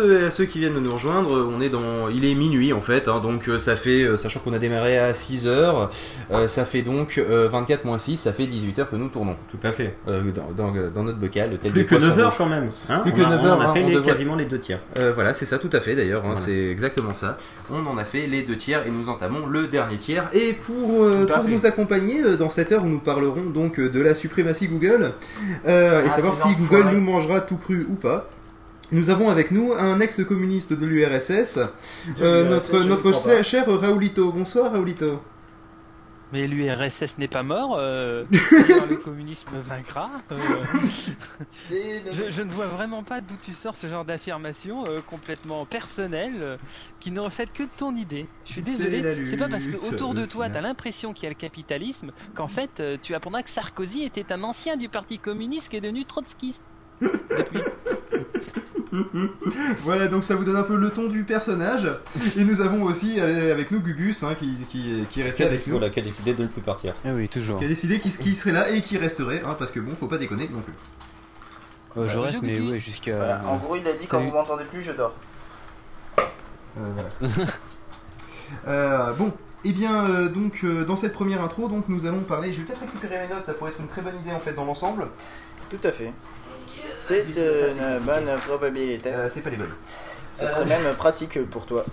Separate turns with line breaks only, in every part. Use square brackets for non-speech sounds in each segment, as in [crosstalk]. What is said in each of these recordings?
À ceux qui viennent de nous rejoindre. On est dans, il est minuit en fait, hein, donc euh, ça fait, euh, sachant qu'on a démarré à 6 heures, euh, ça fait donc euh, 24 moins 6, ça fait 18 heures que nous tournons
Tout à fait.
euh, dans, dans- dans notre bocal. tel
Plus que
poissons
9 heures quand même. hein.
Plus
On
que
a-
9
on
heures,
a
hein,
fait
on
les-
devrait-
quasiment les deux tiers.
Euh, voilà, c'est ça tout à fait d'ailleurs, hein,
Voilà.
c'est exactement ça. On en a fait les deux tiers et nous entamons le dernier tiers. Et pour, euh, pour
fait.
nous accompagner euh, dans cette heure où nous parlerons donc euh, de la suprématie Google euh, et
Ah,
savoir si Google nous mangera tout cru ou pas. Nous avons avec nous un ex-communiste de l'URSS, euh, notre, cher,
pas.
cher Raoulito. Bonsoir Raoulito.
Mais l'URSS n'est pas mort, euh, [laughs] le communisme vaincra. euh, je, je ne vois vraiment pas d'où tu sors ce genre d'affirmation euh, complètement personnelle euh, qui ne reflète que ton idée. Je suis désolé, c'est pas parce que autour de toi
final.
t'as l'impression qu'il y a le capitalisme qu'en fait euh, tu apprendras que Sarkozy était un ancien du parti communiste qui est devenu trotskiste. [laughs] Depuis. [laughs]
Voilà, donc ça vous donne un peu le ton du personnage. Et nous avons aussi euh, avec nous Gugus hein, qui, qui, qui est resté avec nous.
Voilà, qui a décidé de ne plus partir.
Ah oui, toujours.
Qui a décidé qu'il qui serait là et qui resterait, hein, parce que bon, faut pas déconner non plus.
Euh, je
Voilà.
reste, mais ouais, jusqu'à.
Voilà. En gros, il a dit quand vous m'entendez plus, je dors.
Euh, voilà. [laughs] Euh, bon, et bien euh, donc euh, dans cette première intro, donc nous allons parler. Je vais peut-être récupérer mes notes, ça pourrait être une très bonne idée en fait dans l'ensemble.
Tout à fait. C'est une bonne probabilité.
Euh, c'est pas les bonnes.
Ce serait même [laughs] pratique pour toi.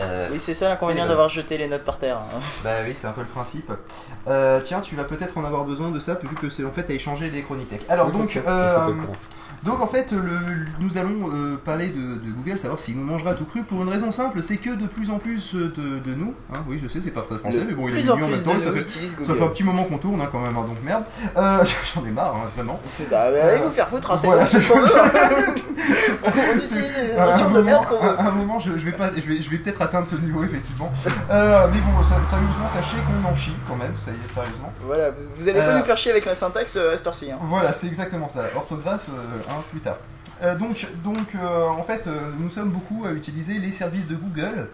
Euh,
Oui, c'est ça l'inconvénient d'avoir jeté les notes par terre. hein. [laughs]
Bah oui, c'est un peu le principe. Euh, tiens, tu vas peut-être en avoir besoin de ça, vu que c'est en fait à échanger les chroniques. Alors
Oui,
donc, euh, donc en fait, le, nous allons euh, parler de, de Google, savoir s'il nous mangera tout cru pour une raison simple, c'est que de plus en plus euh, de, de nous, hein, oui je sais c'est pas très français, mais bon il est
en
en même temps, ça fait, ça fait un petit moment qu'on tourne hein, quand même, hein, donc merde. Euh, [laughs] J'en ai marre, vraiment.
Ah, mais allez vous faire foutre, hein, c'est
Voilà,
ce qu'on veut. On utilise les notions de
moment,
merde qu'on veut.
à un moment, je, je vais pas, je vais, je vais peut-être atteindre ce niveau effectivement. Euh, mais bon, sérieusement, sachez qu'on en chie quand même, ça y est, sérieusement.
Voilà, vous- allez pas nous faire chier avec la syntaxe à cette heure-ci.
Voilà, c'est exactement ça. Orthographe, hein, plus tard. Euh, donc, donc euh, en fait, euh, nous sommes beaucoup à utiliser les services de Google.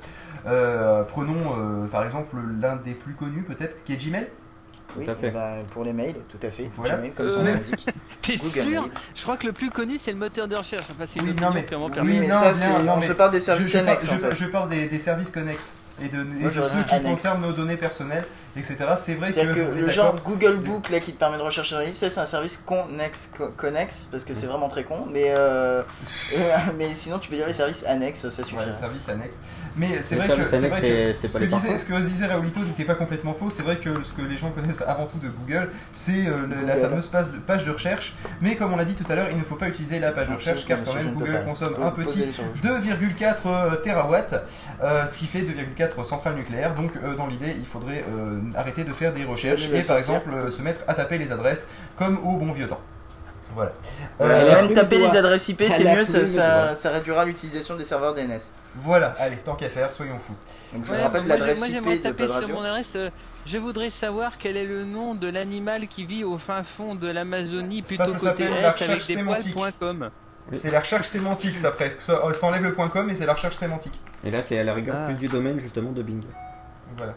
Euh, prenons euh, par exemple l'un des plus connus peut-être, qui est Gmail.
Oui,
à fait.
bah, pour les mails, tout à fait.
Voilà.
Gmail, comme
Euh,
son nom l'indique. [laughs]
T'es sûr?
Mail.
Je crois que le plus connu c'est le moteur de recherche. Enfin, c'est
Oui, non, mais- oui,
mais
non,
ça, c'est.
non,
On
mais
te parle des
Je,
services
je, parle,
annexes en
je-
fait.
je parle des, des services connexes et de, et
Moi,
de
j'aurais
ceux qui
annexe.
concernent nos données personnelles, etc. C'est vrai que,
que le genre Google Book là qui te permet de rechercher un livre, ça c'est un service connexe, co- connexe parce que c'est vraiment très con, mais euh, [laughs] euh, mais sinon tu peux dire les services annexes, ça suffit.
Ouais, service annexe. Mais c'est
Les
vrai que,
services annexes,
vrai que
c'est- c'est
ce,
pas
que disait, ce que disait Raoulito n'était pas complètement faux. C'est vrai que ce que les gens connaissent avant tout de Google, c'est euh, la fameuse page de, page de recherche. Mais comme on l'a dit tout à l'heure, il ne faut pas utiliser la page de recherche car quand même Google consomme un petit
posez-les sur le jeu.
2,4 euh, terawatts, euh, ce qui fait 2,4 centrales nucléaires. Donc euh, dans l'idée, il faudrait euh, arrêter de faire des recherches et par exemple euh, se mettre à taper les adresses comme au bon vieux temps. Voilà. Euh,
même taper les adresses IP, c'est mieux, ça, ça, ça réduira l'utilisation des serveurs DNS.
voilà, allez, tant qu'à faire, soyons fous.
Donc je
Ouais,
vous rappelle
moi,
l'adresse
j'ai- moi, j'aimerais
IP de
taper sur
Radio.
mon adresse. euh, je voudrais savoir quel est le nom de l'animal qui vit au fin fond de l'Amazonie
Ça,
plutôt
ça
côté
s'appelle
est
la
avec
recherche
des
sémantique.
poils.com.
C'est la recherche sémantique, ça presque. Ça, ça t'enlève le point .com et c'est la recherche sémantique.
Et là, c'est à la rigueur
Ah.
plus du domaine justement de Bing.
Voilà.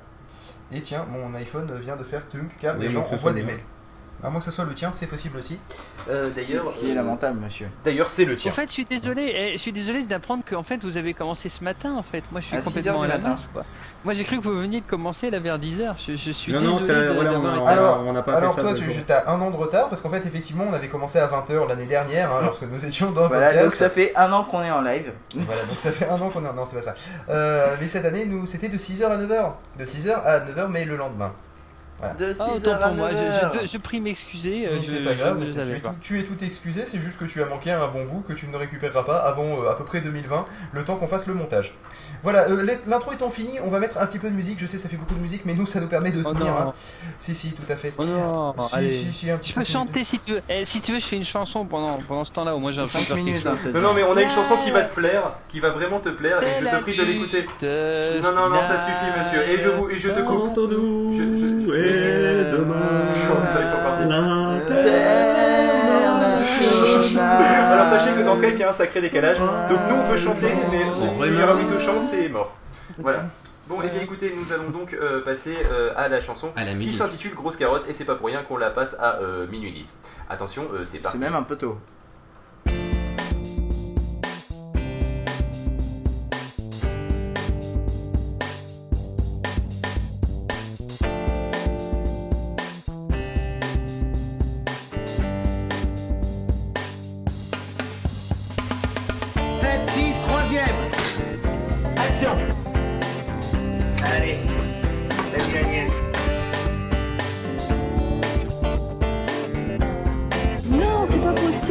Et tiens, mon iPhone vient de faire tunk car
Oui,
des gens envoient des mails. À moins que ce soit le tien, c'est possible aussi. Euh,
Ce qui, ce qui est lamentable, monsieur.
D'ailleurs, c'est le
En
tien.
fait, je suis désolé, eh, je suis désolé d'apprendre qu'en fait vous avez commencé ce matin. En fait, moi je suis
À 6
complètement à la
matin.
masse, quoi. Moi j'ai cru que vous veniez de commencer là vers 10h. Je, je suis
Non,
désolé.
non, c'est-
de-
voilà, on a- on
Alors-
on n'a pas
Alors
fait ça.
toi,
deux
tu as un an de retard parce qu'en fait, effectivement, on avait commencé à 20h l'année dernière hein, lorsque nous étions dans le
Voilà,
podcast.
donc ça fait un an qu'on est en live.
Voilà, donc ça fait un an qu'on est en... Non, c'est pas ça. Euh, mais cette année, nous, c'était de 6h à 9h. De 6h à 9h, mais le lendemain.
De 6
Ah, autant pour moi,
9
je,
heures.
je, je prie m'excuser. euh,
c'est pas grave,
ne
c'est- tu,
savais
es
pas.
tout, tu es tout excusé, c'est juste que tu as manqué un bon bout que tu ne récupéreras pas avant euh, à peu près 2020, le temps qu'on fasse le montage. Voilà, euh, l'int- l'intro étant finie, on va mettre un petit peu de musique, je sais ça fait beaucoup de musique, mais nous ça nous permet de
Oh
tenir.
non,
hein. Si, si, tout à fait.
oh non,
si,
allez.
si, si, un petit
Tu peux
peu.
chanter si tu veux. Eh, si tu veux, je fais une chanson pendant, pendant ce temps-là. Au moins, j'ai un peu
5
faire quelque
minutes, hein,
Non, non, mais on a une chanson qui va te plaire, qui va vraiment te plaire, et je te prie de l'écouter. Non, non, non, ça suffit, monsieur. Et je, vous, et je te coupe. Je- je-
et demain
Ils sont partis. Sachez que dans Skype il y a un sacré décalage, donc nous on peut chanter, mais si Ramito chante, c'est mort. Voilà. Bon, et bien écoutez, nous allons donc euh, passer euh, à la chanson
À la
qui s'intitule Grosse Carotte, et c'est pas pour rien qu'on la passe à euh, minuit 10. Attention, euh, c'est
C'est
parti.
même un peu tôt.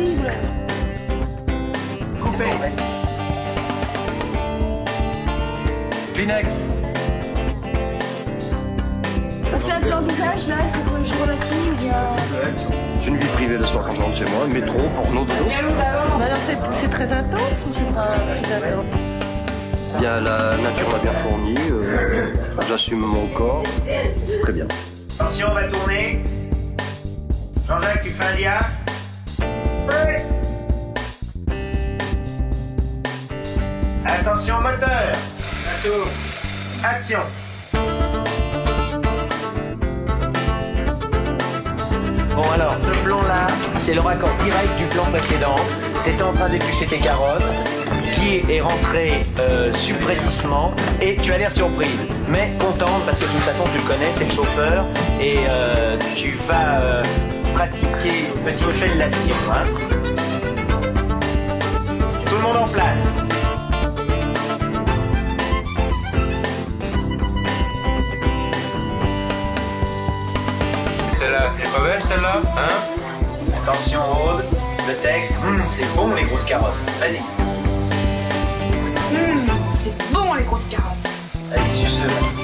Possible.
Coupé. Kleenex.
Parce que un plan visage là, il faut que je relative ou bien.
C'est une vie privée le soir quand je rentre chez moi, métro, porno, dodo.
Bah alors c'est c'est très intense ou c'est pas très intense
Bien, la nature m'a bien fourni, euh, j'assume mon corps. Très bien.
Attention, on va tourner. Jean-Jacques, tu fais un Attention, moteur. Tourne. Action. Bon alors, ce plan là, c'est le raccord direct du plan précédent. T'étais en train d'éplucher tes carottes, qui est rentré euh, subrepticement, et tu as l'air surprise, mais contente parce que de toute façon tu le connais, c'est le chauffeur, et euh, tu vas euh, pratiquer une petite fellation. Hein. Tout le monde en place. Celle-là, elle est pas belle celle-là Hein? Attention Aude, le texte, Hum, c'est bon les grosses carottes. Vas-y,
Hum, c'est bon les grosses carottes.
allez, suce-le.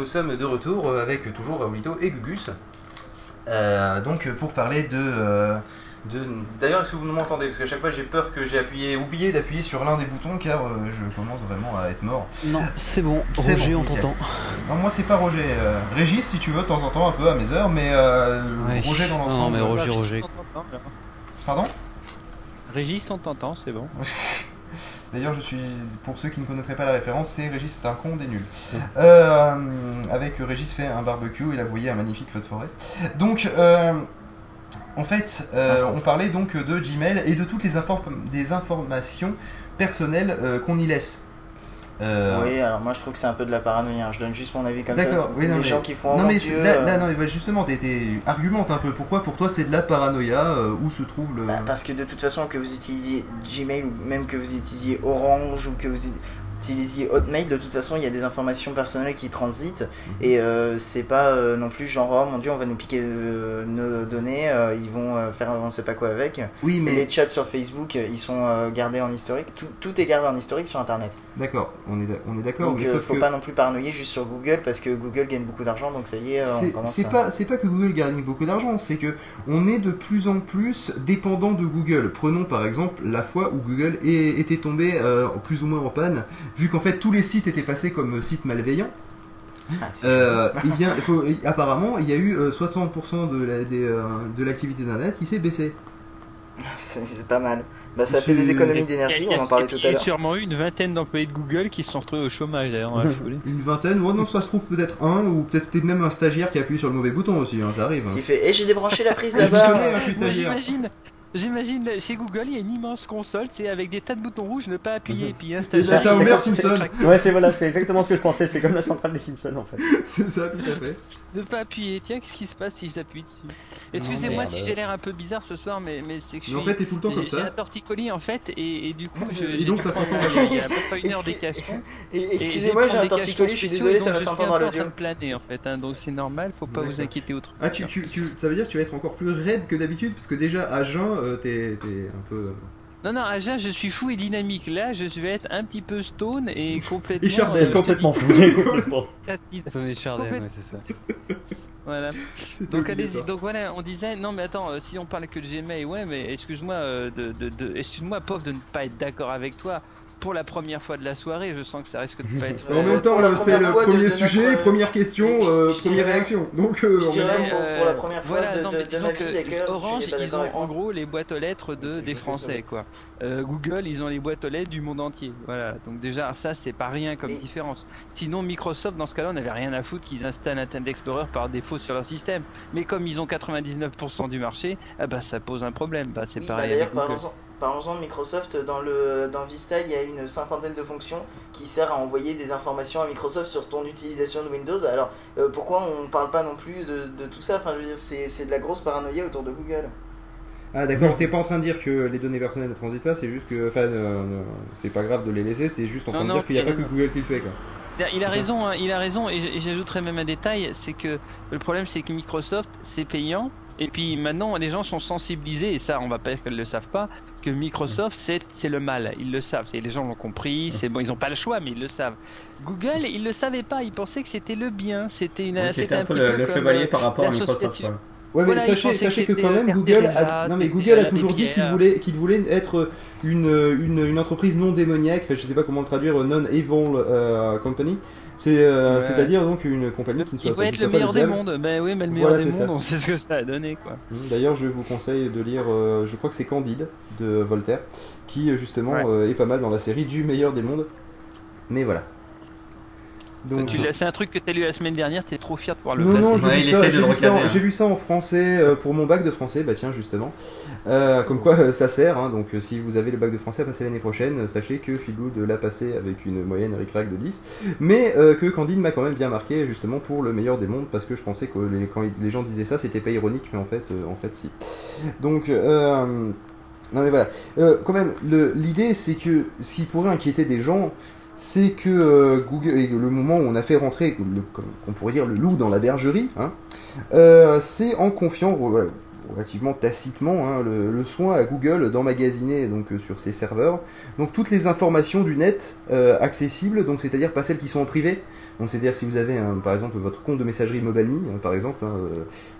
Nous sommes de retour euh, avec toujours Raoulito et Gugus. Euh, donc pour parler de... euh, de... D'ailleurs, est-ce que vous m'entendez? Parce qu'à chaque fois j'ai peur que j'ai appuyé, oublié d'appuyer sur l'un des boutons car euh, je commence vraiment à être mort.
Non, c'est bon,
C'est
Roger,
bon,
on t'entend.
Non, moi c'est pas Roger. euh, Régis, si tu veux, de temps en temps, un peu à mes heures, mais euh,
Ouais.
Roger dans
Non, mais Roger, Roger.
Pardon?
Régis, on t'entend, c'est bon. [laughs]
D'ailleurs, je suis, pour ceux qui ne connaîtraient pas la référence, c'est Régis, c'est un con des nuls. Euh, avec Régis fait un barbecue, il a voyé un magnifique feu de forêt. Donc, euh, en fait, euh, on parlait donc de Gmail et de toutes les des informations personnelles qu'on y laisse. Euh,
Oui, alors moi je trouve que c'est un peu de la paranoïa. hein. Je donne juste mon avis comme ça.
D'accord, oui, non,
Les
mais-
gens qui font
Non mais
Dieu,
là,
euh,
là, non mais justement t'es- t'es- argumente un peu pourquoi pour toi c'est de la paranoïa euh, où se trouve le
bah, parce que de toute façon que vous utilisiez Gmail ou même que vous utilisiez Orange ou que vous utilisiez Hotmail, de toute façon il y a des informations personnelles qui transitent
Mhm.
et euh, c'est pas euh, non plus genre oh mon dieu on va nous piquer euh, nos données, euh, ils vont faire on sait pas quoi avec.
oui mais
Les chats sur Facebook ils sont gardés en historique, tout, tout est gardé en historique sur internet.
d'accord on est on est d'accord
Donc
sauf
faut
que
pas non plus paranoïer juste sur Google parce que Google gagne beaucoup d'argent donc ça y est,
c'est
à-
pas pas que Google gagne beaucoup d'argent c'est que on est de plus en plus dépendant de Google prenons par exemple la fois où Google est- était tombé plus ou moins en panne vu qu'en fait tous les sites étaient passés comme sites malveillants
Ah,
Euh, eh bien, il faut- apparemment, il y a eu euh, 60% de la- des, euh, de l'activité d'internet qui s'est baissé.
C'est c'est pas mal. Bah, ça
C'est-
fait des économies d'énergie,
a-
on en parlait tout
il y a
à l'heure.
sûrement eu une vingtaine d'employés de Google qui se sont retrouvés au chômage d'ailleurs. [laughs]
Une vingtaine, ouais, non, ça se trouve peut-être un, ou peut-être c'était même un stagiaire qui a appuyé sur le mauvais bouton aussi, hein, ça arrive. hein.
Qui fait Eh, j'ai débranché la prise
Je
là-bas
connais, hein, je suis
Moi,
stagiaire.
j'imagine, j'imagine chez Google, il y a une immense console, c'est avec des tas de boutons rouges, ne pas appuyer, et puis un
Et là, t'as Homer Simpson.
Ouais, c'est voilà, c'est exactement ce que je pensais. C'est comme la centrale des Simpsons en fait. [laughs]
C'est ça, tout à fait.
Ne pas appuyer. Tiens, qu'est-ce qui se passe si j'appuie dessus? Excusez-moi si j'ai l'air un peu bizarre ce soir, mais, mais c'est que je
Mais en
suis.
fait, t'es tout le temps comme
j'ai j'ai un
ça.
torticolis en fait, et, et du coup, je,
Et donc, ça s'entend vachement.
Il y a à peu près une heure des
Excuse-
cachons.
Et-
Et
Excusez-moi, j'ai un torticolis, je suis désolé, ça va s'entendre à l'audio.
en train de planer en fait, hein, donc c'est normal, faut pas vous inquiéter autre.
Ah, tu, tu, tu- ça veut dire que tu vas être encore plus raide que d'habitude, parce que déjà à jeun, euh, t'es t'es un peu. euh,
Non, non, à Jeun, je suis fou et dynamique. Là, je vais être un petit peu stone et [laughs] complètement.
Et Chardel,
euh,
complètement fou. [laughs] complètement
Chardin,
Complète-
ouais, c'est ça. [laughs]
Voilà. Donc allez-y.
obligatoire.
Donc voilà, on disait non mais attends, euh, si on parle que de Gmail, ouais, mais excuse-moi euh, de, de, de- excuse-moi pauvre de ne pas être d'accord avec toi pour la première fois de la soirée. Je sens que ça risque de pas être. [laughs]
En même temps, euh, c'est
première
le premier
de
sujet,
notre-
première question, euh,
je
première
dirais-
réaction. Donc, euh,
je
en même temps.
pour- pour la première fois
voilà,
de-
non,
de- ma vie, d'accord,
Orange,
pas
ils ont en gros les boîtes aux lettres de, des Français, quoi. Euh, Google, ils ont les boîtes aux lettres du monde entier. Voilà. Donc déjà, ça, c'est pas rien comme
Et-
différence. Sinon, Microsoft, dans ce cas-là, on n'avait rien à foutre qu'ils installent Internet Explorer par défaut sur leur système. Mais comme ils ont 99% du marché, ah bah, ça pose un problème. Bah, c'est
Oui, bah,
pareil
parlons-en de Microsoft. Dans, le, dans Vista, il y a une cinquantaine de fonctions qui servent à envoyer des informations à Microsoft sur ton utilisation de Windows. Alors, euh, pourquoi on parle pas non plus de, de tout ça? Enfin, je veux dire, c'est c'est de la grosse paranoïa autour de Google.
Ah d'accord, t'es pas en train de dire que les données personnelles ne transitent pas, c'est juste que, enfin, euh, euh, c'est pas grave de les laisser, c'est juste en
Non,
train de dire qu'il n'y a pas que. Google qui le fait quoi.
Il a- raison, hein, il a raison, et j- et j'ajouterais même un détail, c'est que le problème c'est que Microsoft c'est payant, et puis maintenant les gens sont sensibilisés, et ça on va pas dire qu'ils le savent pas, que Microsoft c'est c'est le mal, ils le savent, c'est les gens l'ont compris, c'est bon, ils ont pas le choix mais ils le savent. Google ils le savaient pas, ils pensaient que c'était le bien, c'était une,
Oui, C'était un peu
petit
le, chevalier
euh,
par rapport à Microsoft.
Ouais, mais
Voilà,
sachez,
que
sachez que quand même Google a, non mais Google a toujours dit qu'il
Bélière.
voulait, qu'il voulait être une, une, une entreprise non démoniaque, enfin, je sais pas comment le traduire, non evil euh, company. C'est, euh,
Ouais.
c'est-à-dire donc une compagnie qui ne soit
Il
pas,
faut être le meilleur des mondes, ben oui mais le meilleur
Voilà,
des
c'est ça.
mondes on sait ce que ça a donné quoi.
Hum, D'ailleurs, je vous conseille de lire, euh, je crois que c'est Candide de Voltaire, qui euh, justement
Ouais.
euh, est pas mal dans la série du meilleur des mondes. Mais voilà. Donc,
Tu l'as- C'est un truc que t'as lu la semaine dernière, t'es trop fier de pouvoir le
Non, non, j'ai
Ouais,
vu,
il
ça,
essaie de
j'ai
le
vu, ça en-
recaser, hein.
vu ça en français euh, pour mon bac de français, bah tiens, justement. Euh, comme quoi euh, ça sert, hein, donc euh, si vous avez le bac de français à passer l'année prochaine, euh, sachez que Philou de l'a passé avec une moyenne ric-rac de 10, mais euh, que Candide m'a quand même bien marqué justement pour le meilleur des mondes, parce que je pensais que les, quand les gens disaient ça, c'était pas ironique, mais en fait, euh, en fait, si. Donc, euh, non mais voilà. Euh, quand même, l'idée c'est que ce qui pourrait inquiéter des gens, c'est que euh, Google, et le moment où on a fait rentrer, le, comme on pourrait dire, le loup dans la bergerie, hein, euh, c'est en confiant, relativement tacitement hein, le, soin à Google d'emmagasiner donc euh, sur ses serveurs donc toutes les informations du net accessibles, donc c'est-à-dire pas celles qui sont en privé. Donc c'est-à-dire si vous avez par exemple votre compte de messagerie MobileMe, hein, par exemple,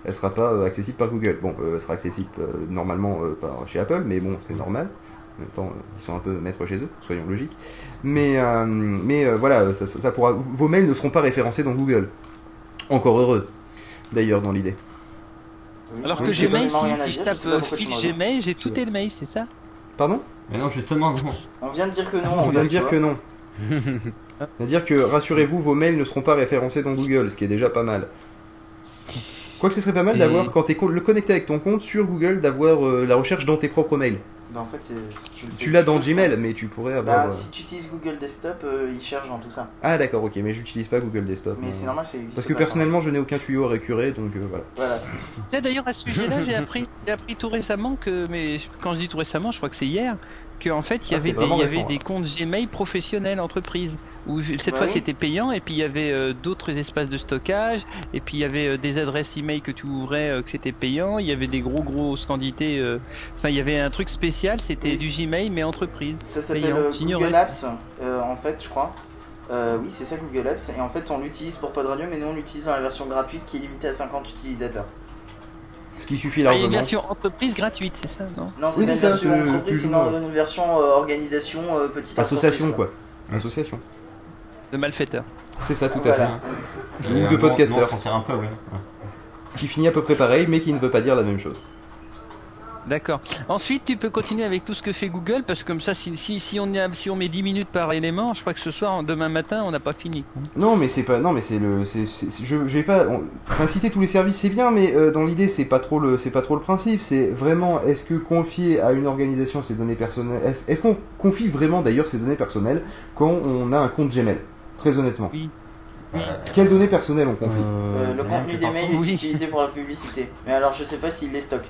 elle sera pas accessible par Google. Bon, elle sera accessible normalement chez Apple, mais bon, c'est normal. En même temps, ils sont un peu maîtres chez eux, soyons logiques. Mais, euh, mais euh, voilà, ça, ça- ça pourra, vos mails ne seront pas référencés dans Google. Encore heureux, d'ailleurs, dans l'idée.
Alors que
j'ai
Gmail, si, si je tape fil. Gmail, j'ai tout tes mails, c'est ça?
Pardon?
Mais non, justement, non.
On vient de dire que non.
On
en
vient de dire que non. [laughs] On vient de dire que, rassurez-vous, vos mails ne seront pas référencés dans Google, ce qui est déjà pas mal. Quoique ce serait pas mal d'avoir, quand tu es le connecté avec ton compte sur Google, d'avoir euh, la recherche dans tes propres mails.
Bah, en fait, c'est- tu
l'as dans Gmail, mais tu pourrais
Bah,
avoir... euh,
si tu utilises Google Desktop, euh, il cherche dans tout ça.
Ah d'accord, ok, mais j'utilise pas Google Desktop.
Mais
non.
c'est normal, c'est
Parce que personnellement, je n'ai aucun tuyau à récurer, donc euh, voilà.
ça. Voilà.
Tu sais, D'ailleurs, à ce sujet-là, j'ai appris, j'ai appris tout récemment que, mais quand je dis tout récemment, je crois que c'est hier, qu'en fait, il y
Ah,
avait, des, y avait
récent,
des comptes Gmail professionnels entreprises. Où cette
Bah
fois
oui.
c'était payant, et puis il y avait euh, d'autres espaces de stockage, et puis il y avait euh, des adresses email que tu ouvrais euh, que c'était payant, il y avait des gros gros quantités. euh, Enfin, il y avait un truc spécial, c'était du Gmail mais entreprise.
Ça s'appelle. Google Apps, euh, en fait, je crois. Euh, oui, c'est ça Google Apps. Et en fait, on l'utilise pour Pod Radio, mais nous on l'utilise dans la version gratuite qui est limitée à 50 utilisateurs.
Ce qui suffit
Ah, il y a une
largement.
version entreprise gratuite, c'est ça, non?
Non, c'est
Oui,
une version entreprise, c'est une, version euh, organisation euh, petite
Association quoi. Association.
De malfaiteurs.
C'est ça tout à fait. Ou de
sert un peu, oui.
Ce qui finit à peu près pareil, mais qui ne veut pas dire la même chose.
D'accord. Ensuite, tu peux continuer avec tout ce que fait Google, parce que comme ça, si, si, si on, a- si on met 10 minutes par élément, je crois que ce soir, demain matin, on n'a pas fini.
Non, mais c'est pas. Non, mais c'est le. c'est- je, je vais pas. on- Enfin, citer tous les services, c'est bien, mais euh, dans l'idée, c'est pas trop le. C'est pas trop le principe. C'est vraiment. Est-ce que confier à une organisation ses données personnelles. Est-ce est-ce qu'on confie vraiment d'ailleurs ses données personnelles quand on a un compte Gmail? Très honnêtement.
Oui.
Euh,
Quelles données personnelles on confie
Euh, le
rien
contenu des mails est
Oui.
utilisé pour la publicité. Mais alors, je sais pas s'il les stocke.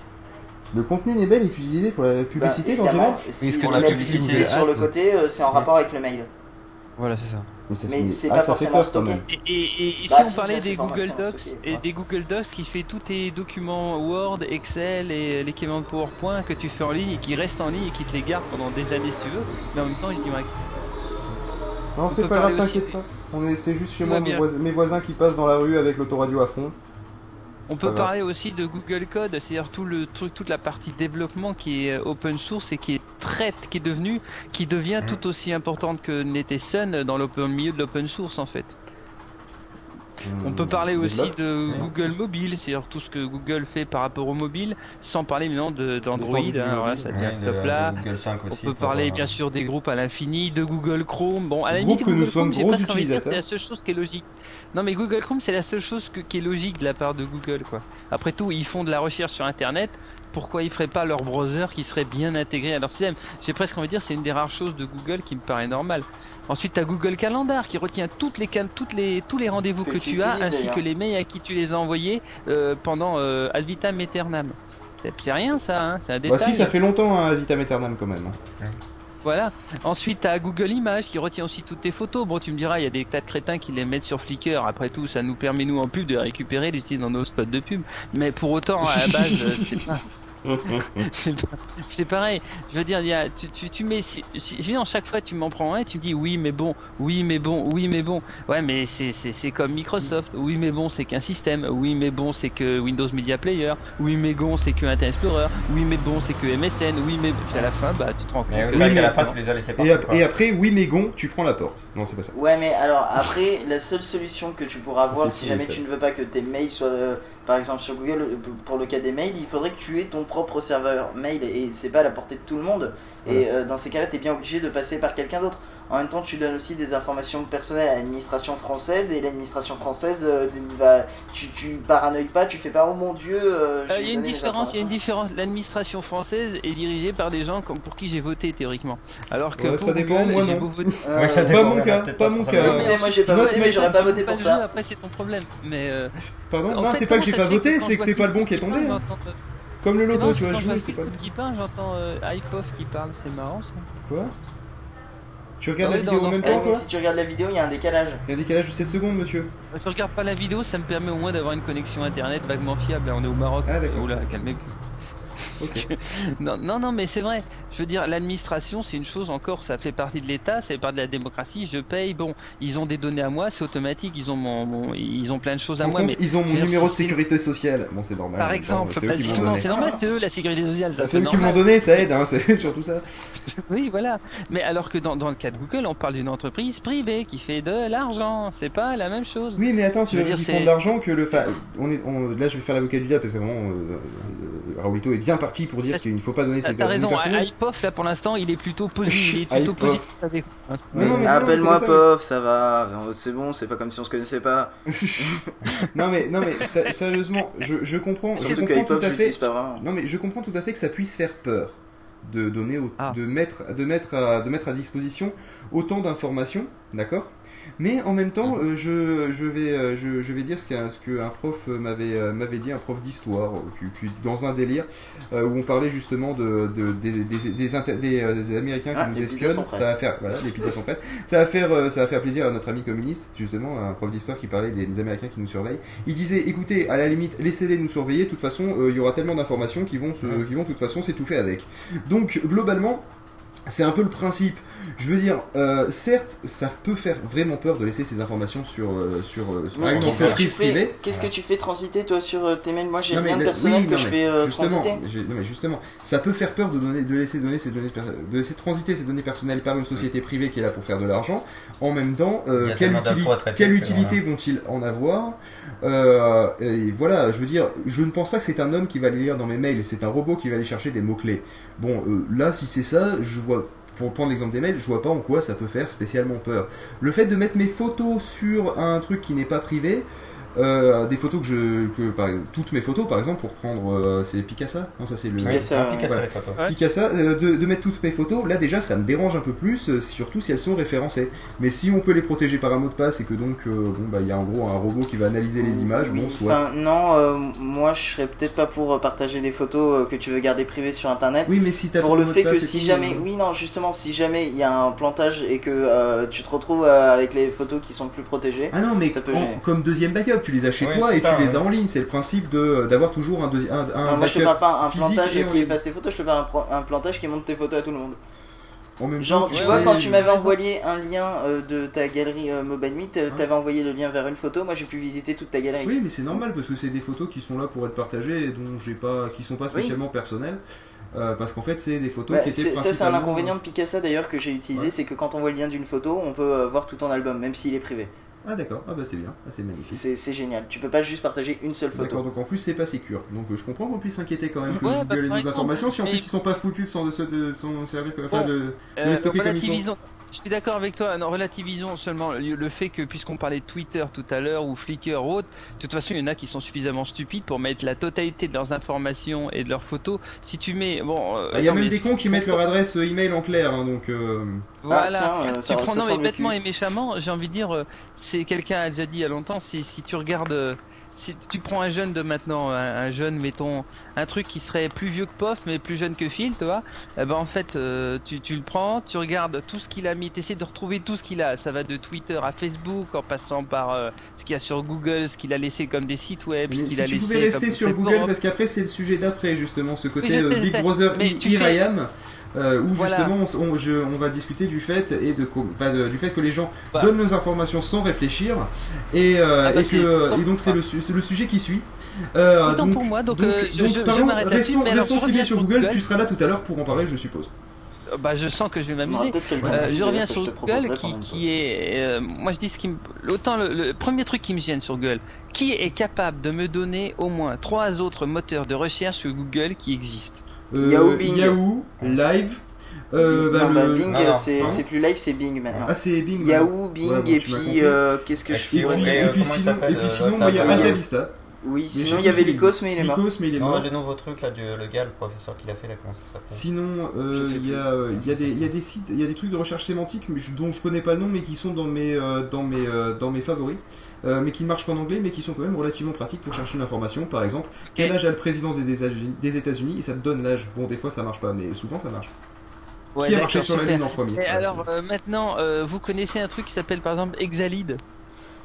Le contenu n'est bel est utilisé pour la publicité
Bah,
dans Gmail
Si
que
on
la publicité
sur le côté, euh, c'est en rapport avec le mail.
Voilà, c'est ça.
Mais,
c'est
ah,
pas forcément
peur
stocké.
Et, et- et
Bah,
si on
si,
parlait des Google Docs,
stocké,
et
ouais.
des Google Docs qui fait tous tes documents Word, Excel et l'équivalent de PowerPoint que tu fais en ligne et qui restent en ligne et qui te les gardent pendant des années si tu veux, mais en même temps ils y vont
Non, c'est pas grave, t'inquiète pas. On est, c'est juste chez moi mes voisins, mes voisins qui passent dans la rue avec l'autoradio à fond.
On peut
grave.
parler aussi de Google Code, c'est-à-dire tout le truc, toute la partie développement qui est euh, open source et qui est très, qui est devenu, qui devient tout aussi importante que n'était Sun dans le milieu de l'open source en fait. On peut parler aussi de. Google Mobile, c'est-à-dire tout ce que Google fait par rapport au mobile, sans parler maintenant d'Android. Hein, ça
Ouais,
devient
de-
top là.
de Google 5
On peut parler
euh,
bien sûr des groupes à l'infini, de Google Chrome. Bon, à la limite,
que nous
Google
sommes
Chrome, j'ai
gros utilisateurs.
C'est la seule chose qui est logique. Non, mais Google Chrome, c'est la seule chose que- qui est logique de la part de Google, quoi. Après tout, ils font de la recherche sur Internet. Pourquoi ils feraient pas leur browser qui serait bien intégré? À leur système J'ai presque envie de dire, c'est une des rares choses de Google qui me paraît normale. Ensuite, tu as Google Calendar qui retient toutes les, can- toutes les, tous les rendez-vous
Que
que,
tu
tu as, ainsi
d'ailleurs.
que les mails à qui tu les as envoyés euh, pendant euh, ad vitam aeternam. C'est rien ça, hein c'est un détail.
Bah si, ça fait longtemps à Vitam Aeternam quand même. hein.
Voilà. Ensuite, t'as Google Images qui retient aussi toutes tes photos. Bon, tu me diras, il y a des tas de crétins qui les mettent sur Flickr. Après tout, ça nous permet, nous, en pub, de les récupérer, les utiliser dans nos spots de pub. Mais pour autant, à la [laughs] base, euh, c'est pas... [laughs] c'est pareil. Je veux dire, il y a, tu, tu, tu mets, si, si, dire, chaque fois tu m'en prends un et tu me dis oui mais bon, oui mais bon, oui mais bon. Ouais mais c'est, c'est, c'est comme Microsoft. Oui mais bon c'est qu'un système. Oui mais bon c'est que Windows Media Player. Oui mais bon c'est que Internet Explorer. Oui mais bon c'est que MSN. Oui mais puis à la fin bah tu te rends compte.
Mais
que-
c'est vrai
Oui,
qu'à la
mais-
fin, tu les as laissés
Et, et après, oui mais gon, tu prends la porte. Non, c'est pas ça.
Ouais, mais alors après, la seule solution que tu pourras avoir si jamais tu ne veux pas que tes mails soient, euh, par exemple sur Google, euh, pour le cas des mails, il faudrait que tu aies ton propre serveur mail et c'est pas à la portée de tout le monde. Et euh, dans ces cas-là, tu es bien obligé de passer par quelqu'un d'autre. En même temps, tu donnes aussi des informations personnelles à l'administration française et l'administration française, euh, va, tu, tu paranoïes pas, tu fais pas oh mon dieu. euh,
Euh, Il y a une différence, il y a une différence. L'administration française est dirigée par des gens comme pour qui j'ai voté théoriquement. Alors que
Ouais, ça dépend,
Google,
moi,
j'ai
non.
Euh,
Ouais, ça
Pas
dépend,
mon
ouais,
cas,
peut-être
pas mon cas.
Moi j'ai pas voté, mais j'aurais pas voté
pas
pour ça.
jeu, Après c'est ton problème. Mais euh,
Pardon
en
Non, c'est pas que j'ai pas voté, c'est que c'est pas le bon qui est tombé. Comme le loto,
Non,
tu vois, jouer, c'est pas.
Qui parle, j'entends iPof qui parle, c'est marrant ça.
Quoi? Tu regardes
Ah
la vidéo en même temps, toi
si tu regardes la vidéo, il y a un décalage.
Il y a un décalage de 7 secondes, monsieur.
Je regarde pas la vidéo, ça me permet au moins d'avoir une connexion internet vaguement fiable. On est au Maroc.
Ah, d'accord.
Oula, calmez [laughs] Non, non, non, mais c'est vrai. Je veux dire, l'administration, c'est une chose encore, ça fait partie de l'État, ça fait partie de la démocratie. Je paye, bon, ils ont des données à moi, c'est automatique. Ils ont mon, mon- ils ont plein de choses à moi,
contre,
mais
ils ont mon numéro de sécurité sociale. Bon, c'est normal.
par exemple,
c'est
normal, c'est eux la sécurité sociale, ça.
C'est eux qui m'ont donné, ça aide, hein, [laughs] c'est surtout ça. [laughs]
Oui, voilà. Mais alors que dans, dans le cas de Google, on parle d'une entreprise privée qui fait de l'argent. C'est pas la même chose.
Oui, mais attends, c'est
dire,
qu'ils font de l'argent que le. On est, on- là, je vais faire l'avocat du diable parce que vraiment, euh, euh, Raoulito est bien parti pour dire qu'il ne faut pas donner
T'as
ses
t'as
données
raison,
personnelles.
iPof là pour l'instant il est plutôt positif,
Appelle-moi. Pof, ça va. C'est bon, c'est pas comme si on se connaissait pas. [laughs]
Non, mais, non, mais sé- sérieusement, je, je comprends,
Surtout
tout à
je
fait. Non, mais je comprends tout à fait que ça puisse faire peur de donner, au-
Ah.
de mettre, de mettre à, de mettre à disposition autant d'informations, d'accord? Mais en même temps, euh, je, je vais, euh, je, je vais dire ce qu'un ce qu'un prof euh, m'avait m'avait dit, un prof d'histoire, qui- qui- dans un délire euh, où on parlait justement de, de- des, des, des, inter- des, des Américains qui
Ah,
nous espionnent. Ça va faire, voilà, les pizzas [laughs] sont prêtes. Ça va faire, ça va faire plaisir à notre ami communiste, justement, un prof d'histoire qui parlait des, Américains qui nous surveillent. Il disait, écoutez, à la limite, laissez-les nous surveiller. De toute façon, euh, il y aura tellement d'informations qui vont, se, qui vont de toute façon s'étouffer avec. Donc globalement. C'est un peu le principe. Je veux dire, euh, certes, ça peut faire vraiment peur de laisser ces informations sur, euh, sur, euh, sur une entreprise privée.
Qu'est-ce que tu fais transiter toi sur tes mails Moi j'ai rien de personnel
oui,
que
non,
je fais euh,
justement,
transiter.
non, mais justement, ça peut faire peur de, donner, de laisser donner ces données, de laisser transiter ces données personnelles par une société privée qui est là pour faire de l'argent. En même temps, quelle, utili- utilité vont-ils en avoir Et voilà, je veux dire, je ne pense pas que c'est un homme qui va les lire dans mes mails, c'est un robot qui va aller chercher des mots clés. Bon, là, si c'est ça, je vois. Pour prendre l'exemple des mails, je vois pas en quoi ça peut faire spécialement peur. Le fait de mettre mes photos sur un truc qui n'est pas privé, euh, des photos que je. Que, par, toutes mes photos, par exemple, pour prendre. euh, c'est Picasso Non, ça c'est le.
Picasso,
Ouais,
ouais.
Euh, de, de mettre toutes mes photos, là déjà ça me dérange un peu plus, euh, surtout si elles sont référencées. Mais si on peut les protéger par un mot de passe et que donc euh, bon bah il y a en gros un robot qui va analyser les images,
Oui,
bon soit.
enfin, non, euh, moi je serais peut-être pas pour partager des photos euh, que tu veux garder privées sur internet.
Oui mais si t'as
Pour le fait que si jamais, oui non justement, si jamais il y a un plantage et que euh, tu te retrouves euh, avec les photos qui sont plus protégées,
Ah non mais
Ça peut
en- comme deuxième backup, tu les as chez
Oui,
toi et
ça,
tu les as en ligne, c'est le principe de d'avoir toujours un, deuxi- un, un
Non, moi je te parle pas un plantage
et
qui efface tes photos, je te parle un, pro- un plantage qui monte tes photos à tout le monde.
En même
Genre,
temps,
tu vois, quand tu m'avais envoyé un lien euh, de ta galerie euh, Mobile Meet, euh,
Ouais.
t'avais envoyé le lien vers une photo, moi j'ai pu visiter toute ta galerie.
Oui, mais c'est normal parce que c'est des photos qui sont là pour être partagées et dont j'ai pas, qui sont pas spécialement personnelles. Euh, parce qu'en fait, c'est des photos
Bah,
qui étaient
c'est- ça c'est un
principalement-
inconvénient de Picasa d'ailleurs que j'ai utilisé,
Ouais.
c'est que quand on voit le lien d'une photo, on peut euh, voir tout ton album, même s'il est privé.
Ah d'accord, ah bah c'est bien, ah, c'est magnifique.
C'est génial. Tu peux pas juste partager une seule
D'accord,
photo.
donc en plus c'est pas sécure. Donc euh, je comprends qu'on puisse s'inquiéter quand même que
Ouais,
Google
bah,
ait nos informations si en plus ils sont pas foutus de s'en de, de servir comme enfin
Bon,
de, de
Euh,
les stocker comme il faut.
Je suis d'accord avec toi. Non, relativisons seulement le fait que, puisqu'on parlait de Twitter tout à l'heure ou Flickr ou autre, de toute façon, il y en a qui sont suffisamment stupides pour mettre la totalité de leurs informations et de leurs photos. Si tu mets, bon, euh,
Ah, Il y a
non,
même des cons qui mettent leur adresse euh, email en clair, hein, donc euh,
Voilà.
Ah, tiens, euh,
tu
ça-
prends
ça
non mais bêtement et méchamment, j'ai envie de dire, c'est quelqu'un a déjà dit il y a longtemps, si, si tu regardes, euh, si tu prends un jeune de maintenant, un, un jeune, mettons, un truc qui serait plus vieux que Pof, mais plus jeune que Phil, tu vois, eh ben en fait, euh, tu, tu le prends, tu regardes tout ce qu'il a mis, tu essaies de retrouver tout ce qu'il a, ça va de Twitter à Facebook, en passant par euh, ce qu'il y a sur Google, ce qu'il a laissé comme des sites web, ce qu'il
si
a
tu
laissé
pouvais rester sur Google parce qu'après c'est le sujet d'après justement ce côté
Oui, je sais,
euh, Big. Brother I- I am, euh, où
Voilà.
justement on, on- je- on va discuter du fait et de, co- enfin, de- du fait que les gens
Bah.
donnent nos informations sans réfléchir et, euh,
Ah bah,
et
c'est-
que et donc c'est le, sujet qui suit. Euh,
Autant
donc,
pour moi, donc, euh, je- je- je là-dessus,
restons, restons ciblés
reviens
sur Google.
Google.
Tu seras là tout à l'heure pour en parler, je suppose.
Bah, je sens que je vais m'amuser. Euh, je reviens sur
que je
Google qui, est. euh, moi je dis ce qui me. Autant le, le premier truc qui me gêne sur Google, qui est capable de me donner au moins trois autres moteurs de recherche sur Google qui existent?
Euh,
Yahoo, Bing.
Yahoo, Live. euh,
Bing,
bah,
non, bah,
le-
Bing,
Non, non,
c'est
pardon.
c'est plus live, c'est Bing maintenant.
Ah, c'est Bing.
Yahoo, Bing,
Ouais, bon,
et puis euh, qu'est-ce que je
Et
fais
puis, et,
et
euh,
puis sinon,
s'appelle,
et puis
euh,
sinon,
l'autre,
moi, il y a Alta
euh,
Vista.
Oui,
Mais
sinon il y avait Lycos, mais il est mort.
Lycos, mais il est
Non,
mort.
le nouveau truc là, du, le gars, le professeur qui l'a fait là, comment ça s'appelle?
Sinon, euh, il y, a, euh, il y, a des- il y a des sites, il y a des trucs de recherche sémantique mais je- dont je connais pas le nom, mais qui sont dans mes, euh, dans mes, euh, dans mes favoris, euh, mais qui ne marchent qu'en anglais, mais qui sont quand même relativement pratiques pour chercher une information. Par exemple, quel âge a le président des États-Unis et ça te donne l'âge. Bon, des fois ça marche pas, mais souvent ça marche.
Ouais,
qui a marché sur la. Lune en premier
Et alors euh, maintenant, euh, vous connaissez un truc qui s'appelle par exemple Exalid?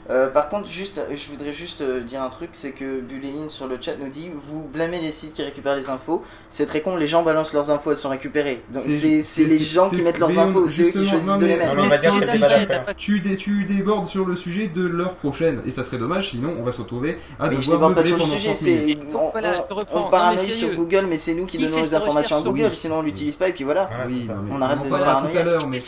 Euh, par contre, juste, je voudrais juste euh, dire un truc, c'est que Buléine sur le chat nous dit vous blâmez les sites qui récupèrent les infos. C'est très con, les gens balancent leurs infos, elles sont récupérées. Donc c'est les gens qui mettent leurs infos, c'est eux qui
justement,
choisissent
non,
de les mettre.
Non, mais il va dire que
Enfin,
c'est
si
pas
tu- dé- débordes sur le sujet de l'heure prochaine et ça serait dommage sinon on va se retrouver à
Mais je
devoir
déborde pas
meubler
sur le sujet,
30 minutes.
c'est on,
Voilà,
paranoïe sur. Google, mais c'est nous qui donnons les informations à Google, sinon on l'utilise pas et puis voilà. On arrête de paranoïer.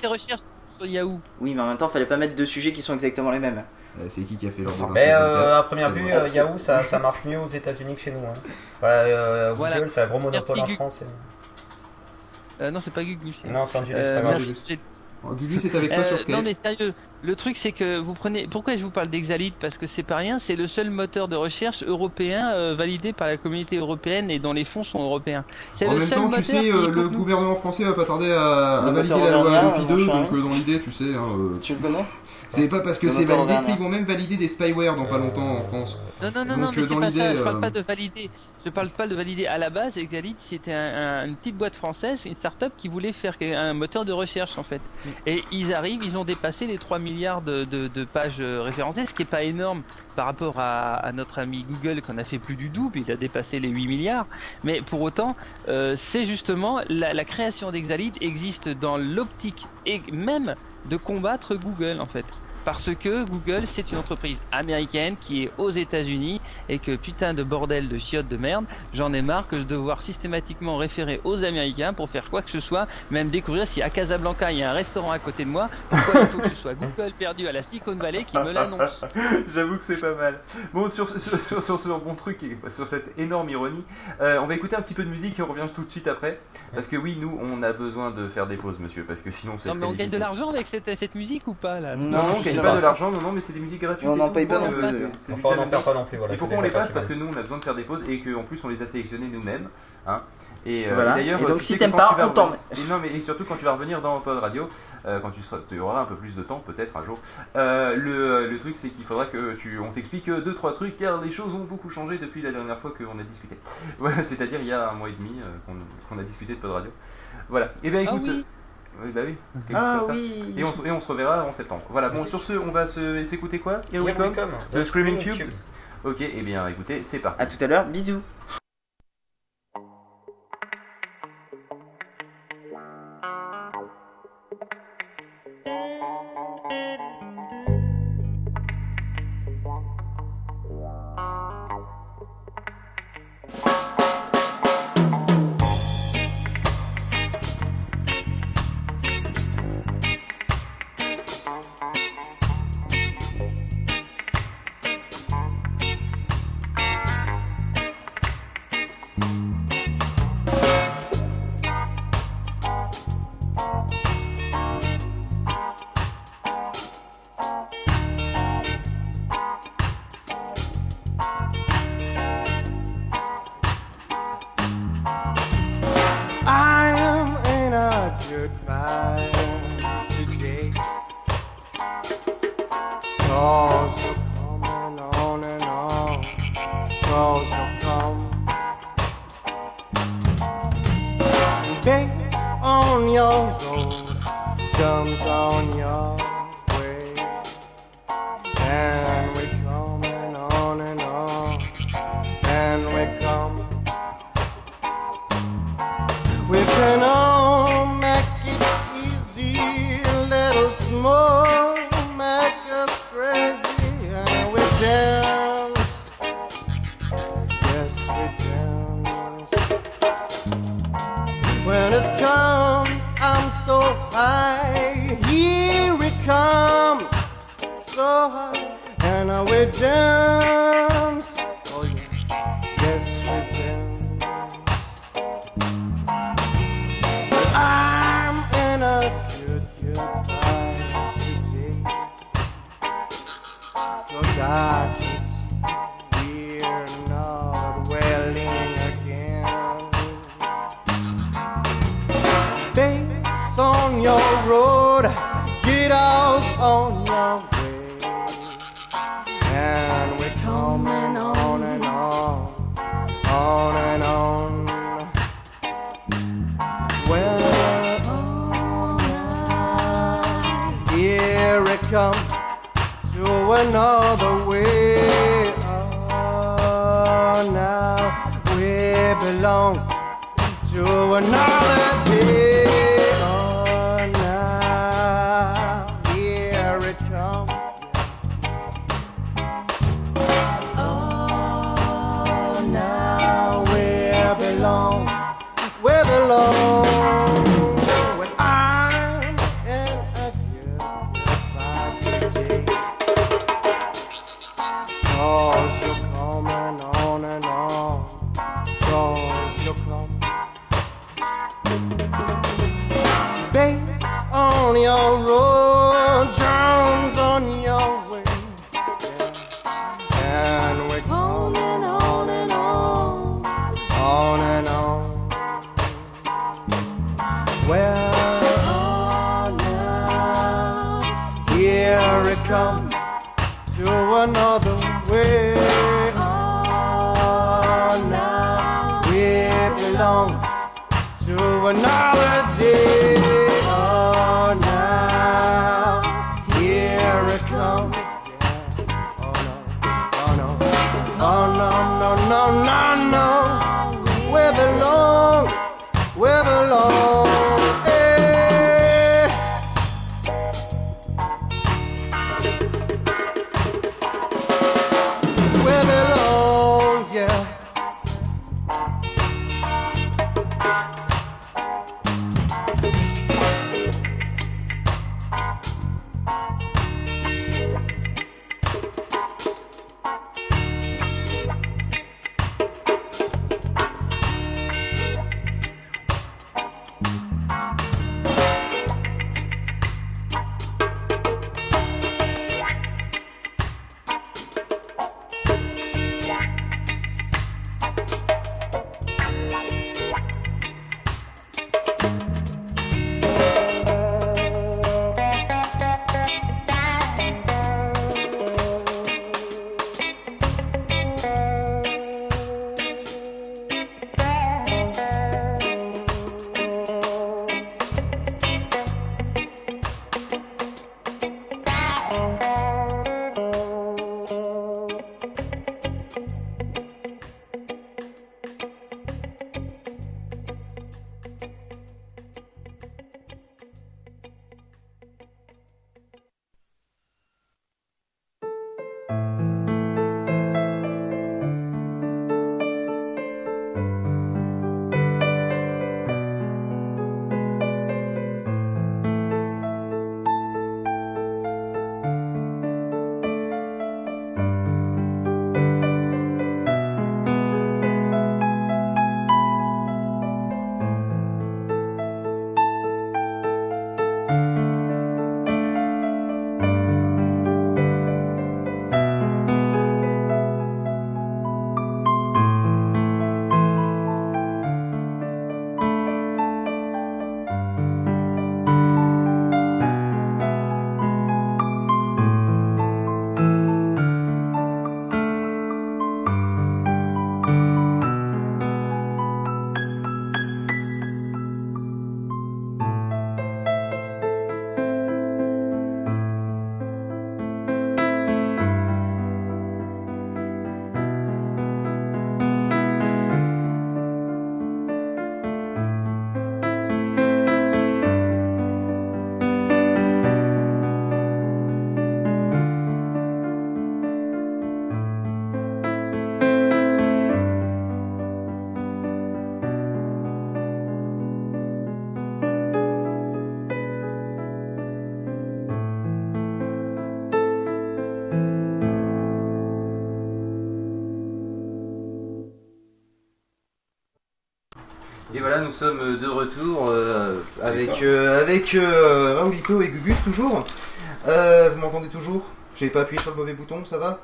Sur Yahoo
Oui, mais en même temps, fallait pas mettre deux sujets qui sont exactement les mêmes.
Euh, c'est qui qui a fait l'ordre de
Mais
25,
euh, à première vue, euh, Yahoo, ça, ça marche mieux aux États-Unis que chez nous. Hein. Enfin, euh, Google,
Voilà.
c'est un gros monopole
Merci,
en
Gu-
France.
Euh, Non, c'est pas Google. c'est-
Non, c'est Angelus, C'est
avec toi
Euh,
sur
non
Skype
mais sérieux, le truc c'est que vous prenez. Pourquoi je vous parle d'Exalid Parce que c'est pas rien, c'est le seul moteur de recherche européen euh, validé par la communauté européenne et dont les fonds sont européens. C'est
En
le
même
seul
temps, tu
moteur
sais, euh, le
nous.
gouvernement français va pas tarder à, valider la loi
auvergnat,
Adopi
mon
2,
cher
donc euh, dans l'idée, tu sais, hein, euh,
Tu le connais?
C'est pas parce que c'est validé, ils vont même valider des spyware dans pas longtemps en France.
Non, non, non,
Donc,
non,
euh,
mais
dans
pas ça, je parle
euh,
pas de valider. Je parle pas de valider. À la base, Exalid, c'était un- un- une petite boîte française, une start-up qui voulait faire un moteur de recherche en fait. Et ils arrivent, ils ont dépassé les 3 milliards de, de- de pages euh, référencées, ce qui est pas énorme par rapport à, à notre ami Google qu'on a fait plus du double, il a dépassé les 8 milliards. Mais pour autant, euh, c'est justement la, la création d'Exalid existe dans l'optique et même de combattre Google en fait. Parce que Google, c'est une entreprise américaine qui est aux États-Unis et que putain de bordel de chiottes de merde, j'en ai marre que de devoir systématiquement référer aux Américains pour faire quoi que ce soit, même découvrir si à Casablanca il y a un restaurant à côté de moi, pourquoi il faut que ce soit Google perdu à la Silicon Valley qui me l'annonce. [laughs]
J'avoue que c'est pas mal. Bon, sur, sur, sur, sur ce bon truc et sur cette énorme ironie, euh, on va écouter un petit peu de musique et on revient tout de suite après. Parce que oui, nous, on a besoin de faire des pauses, monsieur, parce que sinon c'est
Non mais
très
on gagne de l'argent avec cette, cette musique ou pas là?
Non,
Non,
gagne
pas
pas.
de l'argent, non, non, mais c'est des musiques gratuites.
Et on n'en paye pas non plus.
euh,
Enfin, on n'en perd pas non plus. Voilà,
et pourquoi on les passe. Parce que nous, on a besoin de faire des pauses et qu'en plus, on les a sélectionnés nous-mêmes. Hein. Et, euh,
Voilà.
d'ailleurs,
Et donc,
tu
si t'aimes pas, on t'en
non, mais et surtout quand tu vas revenir dans Pod Radio, euh, quand tu, seras, tu auras un peu plus de temps, peut-être un jour. euh, le, le truc, c'est qu'il faudra que tu, on t'explique deux trois trucs, car les choses ont beaucoup changé depuis la dernière fois qu'on a discuté. [laughs] Voilà, c'est-à-dire il y a un mois et demi euh, qu'on a discuté de Pod Radio. Voilà. Et bien
Ah
écoute.
oui.
Oui, bah oui.
Ah oui
Et on, se- et on se reverra en septembre. Voilà, bon, sur ce, on va se s'écouter quoi? Here
Here we
come
come.
The Screaming. Cubes? Ok, et bien écoutez, c'est parti.
À tout à l'heure, bisous
Et voilà, nous sommes de retour euh,
Avec,
avec.
euh, avec euh, Raoulito et Gugus toujours. Euh, vous m'entendez toujours? J'ai pas appuyé sur le mauvais bouton, ça va?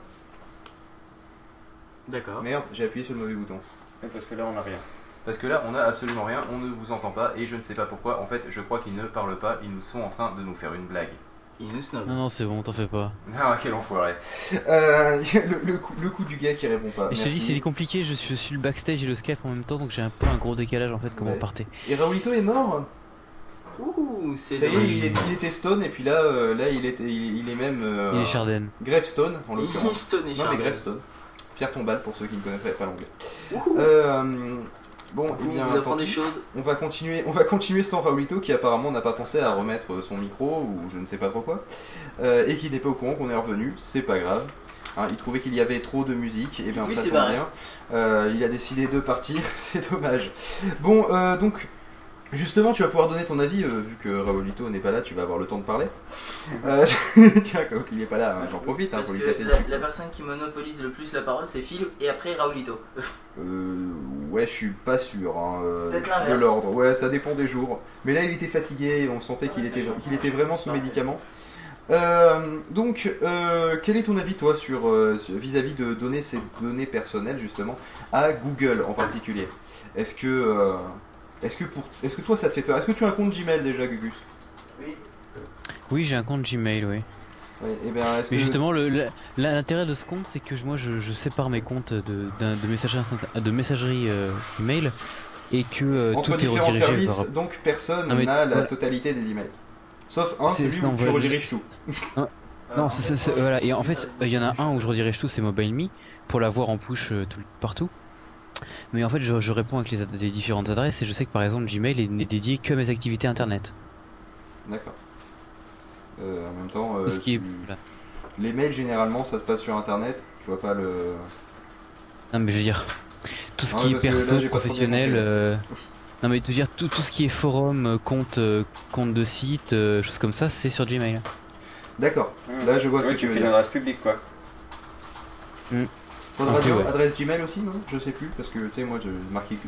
D'accord.
Merde, j'ai appuyé sur le mauvais bouton.
Parce que là, on a rien.
Parce que là, on a absolument rien, on ne vous entend pas et je ne sais pas pourquoi. En fait, je crois qu'ils ne parlent pas, ils nous sont en train de nous faire une blague.
Nous.
Non, non, c'est bon, t'en fais pas.
Ah, quel enfoiré.
Euh, [laughs] le, le coup, le coup du gars qui répond pas.
Et je te dis, c'est compliqué, je suis, je suis le backstage et le Skype en même temps, donc j'ai un peu un gros décalage en fait, comment
Ouais.
on partait.
Et Raoulito est mort
Ouh ou c'est
Ça y est, il, est, il était stone et puis là, euh, là il, était, il, il est même. euh,
Il est Charden.
Gravestone en
Il est
l'occurrence.
stone et
Non, mais Gravestone. Pierre Tombal pour ceux qui ne connaîtraient pas l'anglais. Euh, bon, eh
On
bien,
vous apprend
tant
des
pis.
choses.
On va continuer, on va continuer sans Raulito qui apparemment n'a pas pensé à remettre son micro ou je ne sais pas trop quoi euh, et qui n'est pas au courant qu'on est revenu. C'est pas grave. Hein, il trouvait qu'il y avait trop de musique et bien
Oui,
ça
c'est
tombe bien. Euh, il a décidé de partir, [laughs] c'est dommage. Bon, euh, donc justement, tu vas pouvoir donner ton avis euh, vu que Raulito n'est pas là. Tu vas avoir le temps de parler. [laughs] Euh, [laughs] tiens, comme il n'est pas là, hein, j'en profite hein,
Parce
pour lui
que
casser le
la,
cul.
la personne qui monopolise le plus la parole, c'est Phil et après Raulito.
Euh, ouais, je suis pas sûr hein, euh,
Peut-être
de
l'inverse.
l'ordre. Ouais, ça dépend des jours. Mais là, il était fatigué, on sentait qu'il était, qu'il était vraiment sous médicament. Euh, donc, euh, quel est ton avis, toi, sur euh, sur- vis-à-vis de donner ces données personnelles, justement, à Google en particulier? Est-ce que, euh, est-ce que, pour, est-ce que toi, ça te fait peur? Est-ce que tu as un compte Gmail déjà, Gugus?
Oui, j'ai un compte Gmail, oui.
Ouais, eh bien, est-ce
Mais
que-
justement, l'intérêt de ce compte, c'est que moi, je, je sépare mes comptes de, d'un- de messagerie, de messagerie euh, email et que euh,
Entre
tout est
différents
redirigé
services,
par-
donc personne
mais-
n'a la
voilà.
totalité des emails. Sauf un,
C'est-
celui où
non,
tu
voilà,
rediriges tout.
Non, non, c'est- voilà. Et en fait, il y en a un où je redirige tout, c'est MobileMe, pour l'avoir en push euh, tout- partout. Mais en fait, je, je réponds avec les, ad- les différentes adresses et je sais que par exemple, Gmail est, n'est dédié que à mes activités internet.
D'accord. Euh, en même temps, euh,
Tout ce qui est-
tu-
voilà.
les mails généralement ça se passe sur internet. Je vois pas le.
Non, mais je veux dire, tout ce qui est
là,
perso, professionnel. euh, Non, mais te dire tout, tout ce qui est forum, compte, compte de site, euh, choses comme ça, c'est sur Gmail.
D'accord. Là, je vois ce que
tu
tu veux
fais
dire.
une adresse publique, quoi.
Hmm. Ouais.
adresse Gmail aussi, non? Je sais plus parce que tu sais, moi,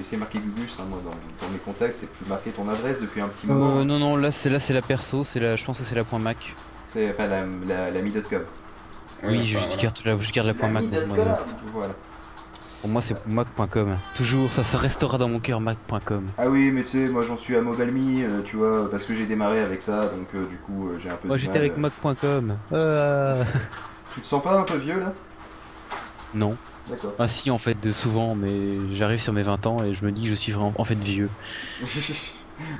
c'est marqué Gugus. hein, moi, dans, dans mes contacts, c'est plus marqué ton adresse depuis un petit moment.
Euh, non, non, là c'est là c'est la perso, c'est la, je pense que c'est la point Mac.
C'est enfin la, la, la mi.com.
Oui, je, garde la, je garde la point Mac. pour moi,
Voilà.
Pour moi, c'est mac.com. Toujours, ça, ça restera dans mon cœur mac.com.
Ah oui, mais tu sais, moi j'en suis à MobileMe, euh, tu vois, parce que j'ai démarré avec ça, donc euh, du coup euh, j'ai un peu.
Moi j'étais avec
euh.
mac.com. Euh...
Tu te sens pas un peu vieux là?
Non. Ah si, en fait, de souvent, mais j'arrive sur mes 20 ans et je me dis que je suis vraiment en fait vieux. [laughs]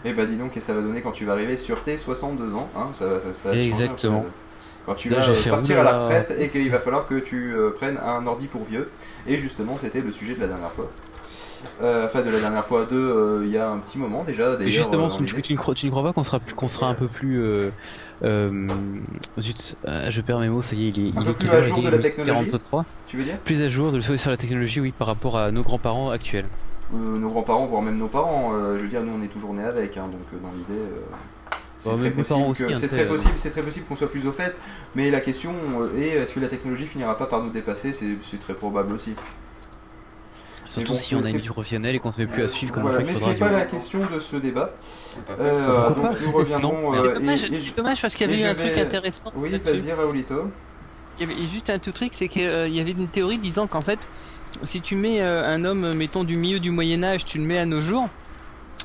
Et bah dis donc, et ça va donner quand tu vas arriver sur tes 62 ans, hein, ça va, ça va te
Exactement.
Quand tu
Là,
vas euh, partir à la retraite et qu'il va falloir que tu euh, prennes un ordi pour vieux. Et justement, c'était le sujet de la dernière fois. Euh, Enfin, de la dernière fois, de euh, il y a un petit moment déjà.
Et
D'ailleurs,
justement, tu, ne-
disait-
tu ne crois, tu ne crois pas qu'on sera, plus- qu'on sera un peu plus... Euh, zut, je perds mes mots, ça y est, il est,
Un
il
peu
est
plus à jour
Il
de
est
la technologie
43
Tu veux dire
Plus à jour de, sur la technologie, oui, par rapport à nos grands-parents actuels.
Nos grands-parents, voire même nos parents. je veux dire, nous on est toujours nés avec, hein, donc dans l'idée, c'est
Bah,
très possible
aussi, hein,
c'est très
sais,
possible, c'est très possible qu'on soit plus au fait. Mais la question est, est-ce que la technologie finira pas par nous dépasser c'est très probable aussi.
Surtout
bon,
si
c'est-
on a une
c'est-
vie professionnelle et qu'on se met plus à suivre comme
Voilà,
on fait
mais
sur
ce n'est
radio.
pas la question de ce débat. Euh, donc nous reviendrons. Euh,
C'est dommage,
et-
c'est dommage parce qu'il y avait eu un truc
vais-
intéressant.
Oui, vas-y, Raoulito.
Il y avait juste un tout truc, c'est qu'il y avait une théorie disant qu'en fait, si tu mets euh, un homme, mettons du milieu du Moyen Âge, tu le mets à nos jours,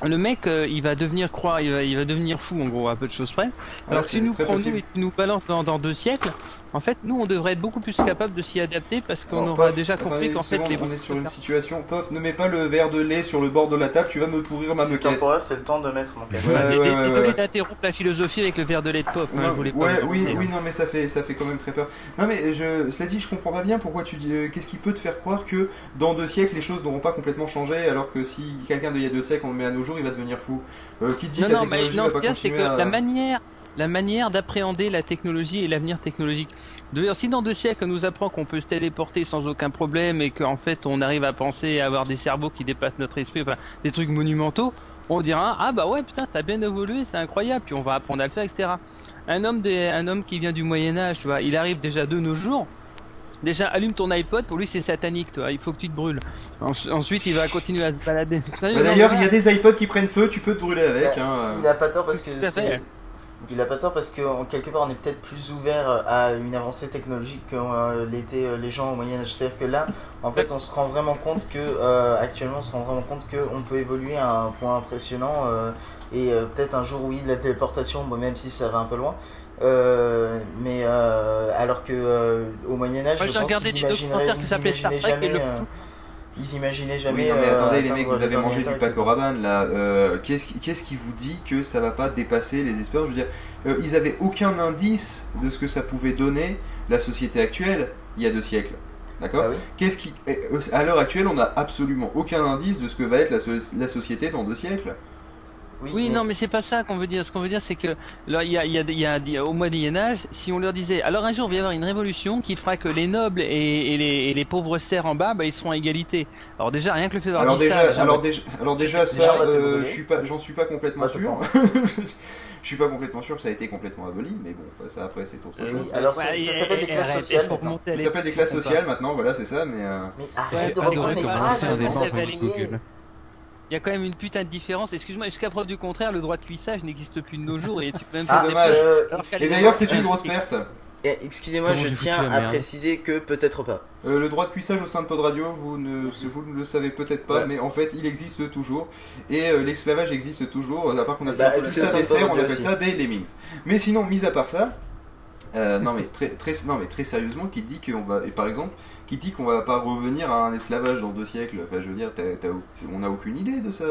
le mec, euh, il va devenir croire, il va, il va devenir fou en gros à peu de choses près. Alors
c'est
si nous prenons
possible.
et tu nous balances dans, dans deux siècles, en fait, nous on devrait être beaucoup plus capable de s'y adapter parce qu'on aura
Pof,
déjà compris qu'en fait les
on est sur une situation. Pof, ne mets pas le verre de lait sur le bord de la table, tu vas me pourrir ma moquette.
c'est le temps de mettre mon casque.
Ouais, ouais, ouais, ouais,
Désolé
ouais.
d'interrompre la philosophie avec le verre de lait de pop. hein,
Non,
je voulais pas
oui, oui, non, mais ça fait, ça fait quand même très peur. Non, mais je, cela dit, je comprends pas bien pourquoi tu dis. euh, Qu'est-ce qui peut te faire croire que dans deux siècles les choses n'auront pas complètement changé, alors que si quelqu'un d'il y a deux siècles on le met à nos jours, il va devenir fou. Euh, qui te dit
Non,
que la
non, mais
technologie
non,
va
ce
pas
que
continuer à.
la manière, la manière d'appréhender la technologie et l'avenir technologique. De si dans deux siècles on nous apprend qu'on peut se téléporter sans aucun problème et qu'en fait on arrive à penser à avoir des cerveaux qui dépassent notre esprit, enfin des trucs monumentaux, on dira ah bah ouais putain t'as bien évolué, c'est incroyable, puis on va apprendre à le faire, etc. Un homme, des, un homme qui vient du Moyen Âge, tu vois, il arrive déjà de nos jours. Déjà, allume ton iPod, pour lui c'est satanique, toi. il faut que tu te brûles. En- ensuite, il va continuer à se balader.
Bah, D'ailleurs, il y a des iPods qui prennent feu, tu peux te brûler avec.
Bah,
hein.
Il a pas tort parce que Il a pas tort parce que en quelque part on est peut-être plus ouvert à une avancée technologique que euh, l'étaient euh, les gens au Moyen Âge. C'est-à-dire que là, en fait, on se rend vraiment compte que euh, actuellement, on se rend vraiment compte qu'on peut évoluer à un point impressionnant euh, et euh, peut-être un jour oui de la téléportation, bon, même si ça va un peu loin. Euh, mais euh, alors que euh, au Moyen Âge,
Moi,
je pense qu'ils imagineraient, ils imaginaient jamais. Ils imaginaient
Oui,
jamais.
non, mais
euh,
attendez les mecs, vous avez mangé du Paco Rabanne là. Euh, Qu'est-ce qui, vous dit que ça va pas dépasser les espoirs? Je veux dire, euh, ils avaient aucun indice de ce que ça pouvait donner la société actuelle il y a deux siècles. D'accord?
Ah oui.
Qu'est-ce qui, à l'heure actuelle, on n'a absolument aucun indice de ce que va être la, so- la société dans deux siècles.
Oui, non, mais c'est pas ça qu'on veut dire. Ce qu'on veut dire, c'est que là, il y a, il y a- il y a- il y a- au Moyen Âge, si on leur disait, alors un jour, il va y avoir une révolution qui fera que les nobles et, et les, et les pauvres serfs en bas, bah, ils seront à égalité. Alors déjà, rien que le fait d'avoir
Alors déjà,
ça, déjà,
alors déjà, alors déjà
Déjà,
ça, euh, je suis pas, j'en suis pas complètement
Pas
sûr. [laughs] je suis pas complètement sûr que ça a été complètement aboli, mais bon, ça après c'est autre
Oui,
chose.
alors ça,
Ouais,
s'appelle des classes sociales maintenant.
Ça s'appelle des classes sociales maintenant, voilà, c'est ça, mais. euh,
Mais
Ouais,
arrête de
adoré
reprendre les phrases,
Il y a quand même une putain de différence. Excuse-moi, jusqu'à preuve du contraire, le droit de cuissage n'existe plus de nos jours et tu peux même
Ah,
pas-
dommage.
euh,
Et d'ailleurs, c'est une grosse perte.
Excusez-moi, je tiens à
merde
préciser que peut-être pas.
Euh, le droit de cuissage au sein de Pod Radio, vous ne, vous ne le savez peut-être pas,
Ouais.
mais en fait, il existe toujours. Et euh, l'esclavage existe toujours, à part qu'on appelle
Bah,
ça,
sein
des on appelle
aussi.
ça des lemmings. Mais sinon, mis à part ça, euh, non, mais très, très, non mais très sérieusement, qui dit qu'on va, et par exemple, qui dit qu'on va pas revenir à un esclavage dans deux siècles, enfin je veux dire, on n'a aucune idée de ça,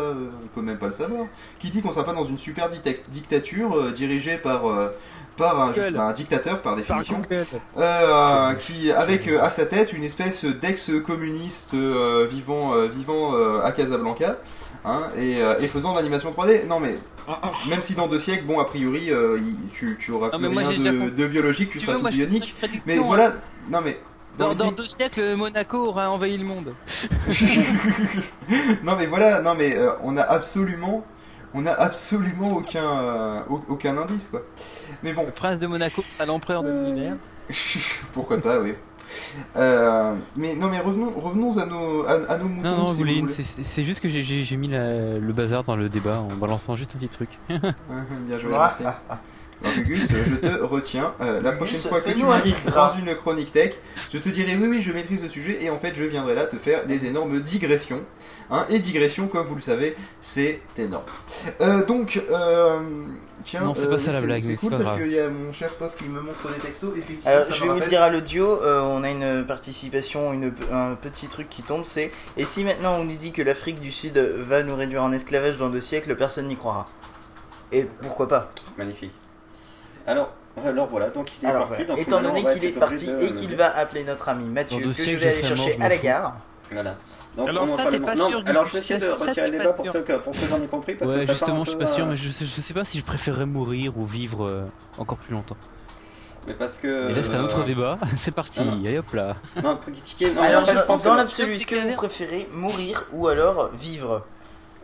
on peut même pas le savoir. Qui dit qu'on sera pas dans une super dicta- dictature euh, dirigée par, euh, par un, juste,
Google.
un dictateur par définition. Euh, qui avec euh, à sa tête une espèce d'ex-communiste euh, vivant, euh, vivant euh, à Casablanca hein, et, euh, et faisant de l'animation 3D. Non mais même si dans deux siècles, bon a priori euh, tu, tu auras
Non,
plus rien de, biologique, tu,
Tu
seras tout bionique. Mais
hein.
voilà, non mais
Dans, deux siècles, Monaco aura envahi le monde. [laughs]
non mais voilà, non mais euh, on a absolument, on a absolument aucun, euh, au- aucun indice quoi. Mais bon,
Le prince de Monaco sera l'empereur de l'univers. [laughs]
pourquoi pas, oui. Euh, mais non mais revenons, revenons à nos, à, à nos moutons.
Non, non,
si vous
c'est- juste que j'ai- mis la- le bazar dans le débat en balançant juste un petit truc. [laughs]
Bien joué,
Ah,
merci. Alors, Gugus, euh, je te retiens. Euh, la prochaine
Gugus,
fois que tu m'invites dans une chronique tech, je te dirai oui, oui, je maîtrise le sujet et en fait, je viendrai là te faire des énormes digressions. Hein, et digression, comme vous le savez, c'est énorme. Euh, donc, euh, tiens,
Non, c'est
euh,
pas ça la blague,
C'est cool
pas
parce qu'il y a mon cher Pof qui me montre des textos. Effectivement,
Alors, je vais vous le dire à l'audio, euh, on a une participation, une, un petit truc qui tombe, c'est Et si maintenant on nous dit que l'Afrique du Sud va nous réduire en esclavage dans deux siècles, personne n'y croira. Et pourquoi pas?
Magnifique. Alors, alors voilà, donc il est
Alors,
parti.
voilà.
donc
étant
maintenant,
donné
on va
qu'il
être
est parti
de
et qu'il
lever.
va appeler notre ami Mathieu,
Dans
que je vais aller
je serai
chercher à la
m'en
gare.
Voilà. Donc,
Alors ça, t'es
le-
pas
non,
sûr,
alors je vais essayer de
ça,
retirer
t'es
le
pas
débat pour
sûr.
ce que, pour ce que j'en ai compris. Parce
Ouais,
que ça part
justement, je suis
peu,
pas sûr,
euh,
mais je, sais- je sais pas si je préférerais mourir ou vivre euh, encore plus longtemps.
Mais parce que.
Mais là, c'est un autre
euh,
débat. [laughs] C'est parti,
non, non.
allez hop là.
Non, pour critiquer. Non,
Alors,
je pense
dans
que-
l'absolu, est-ce que vous préférez mourir ou alors vivre?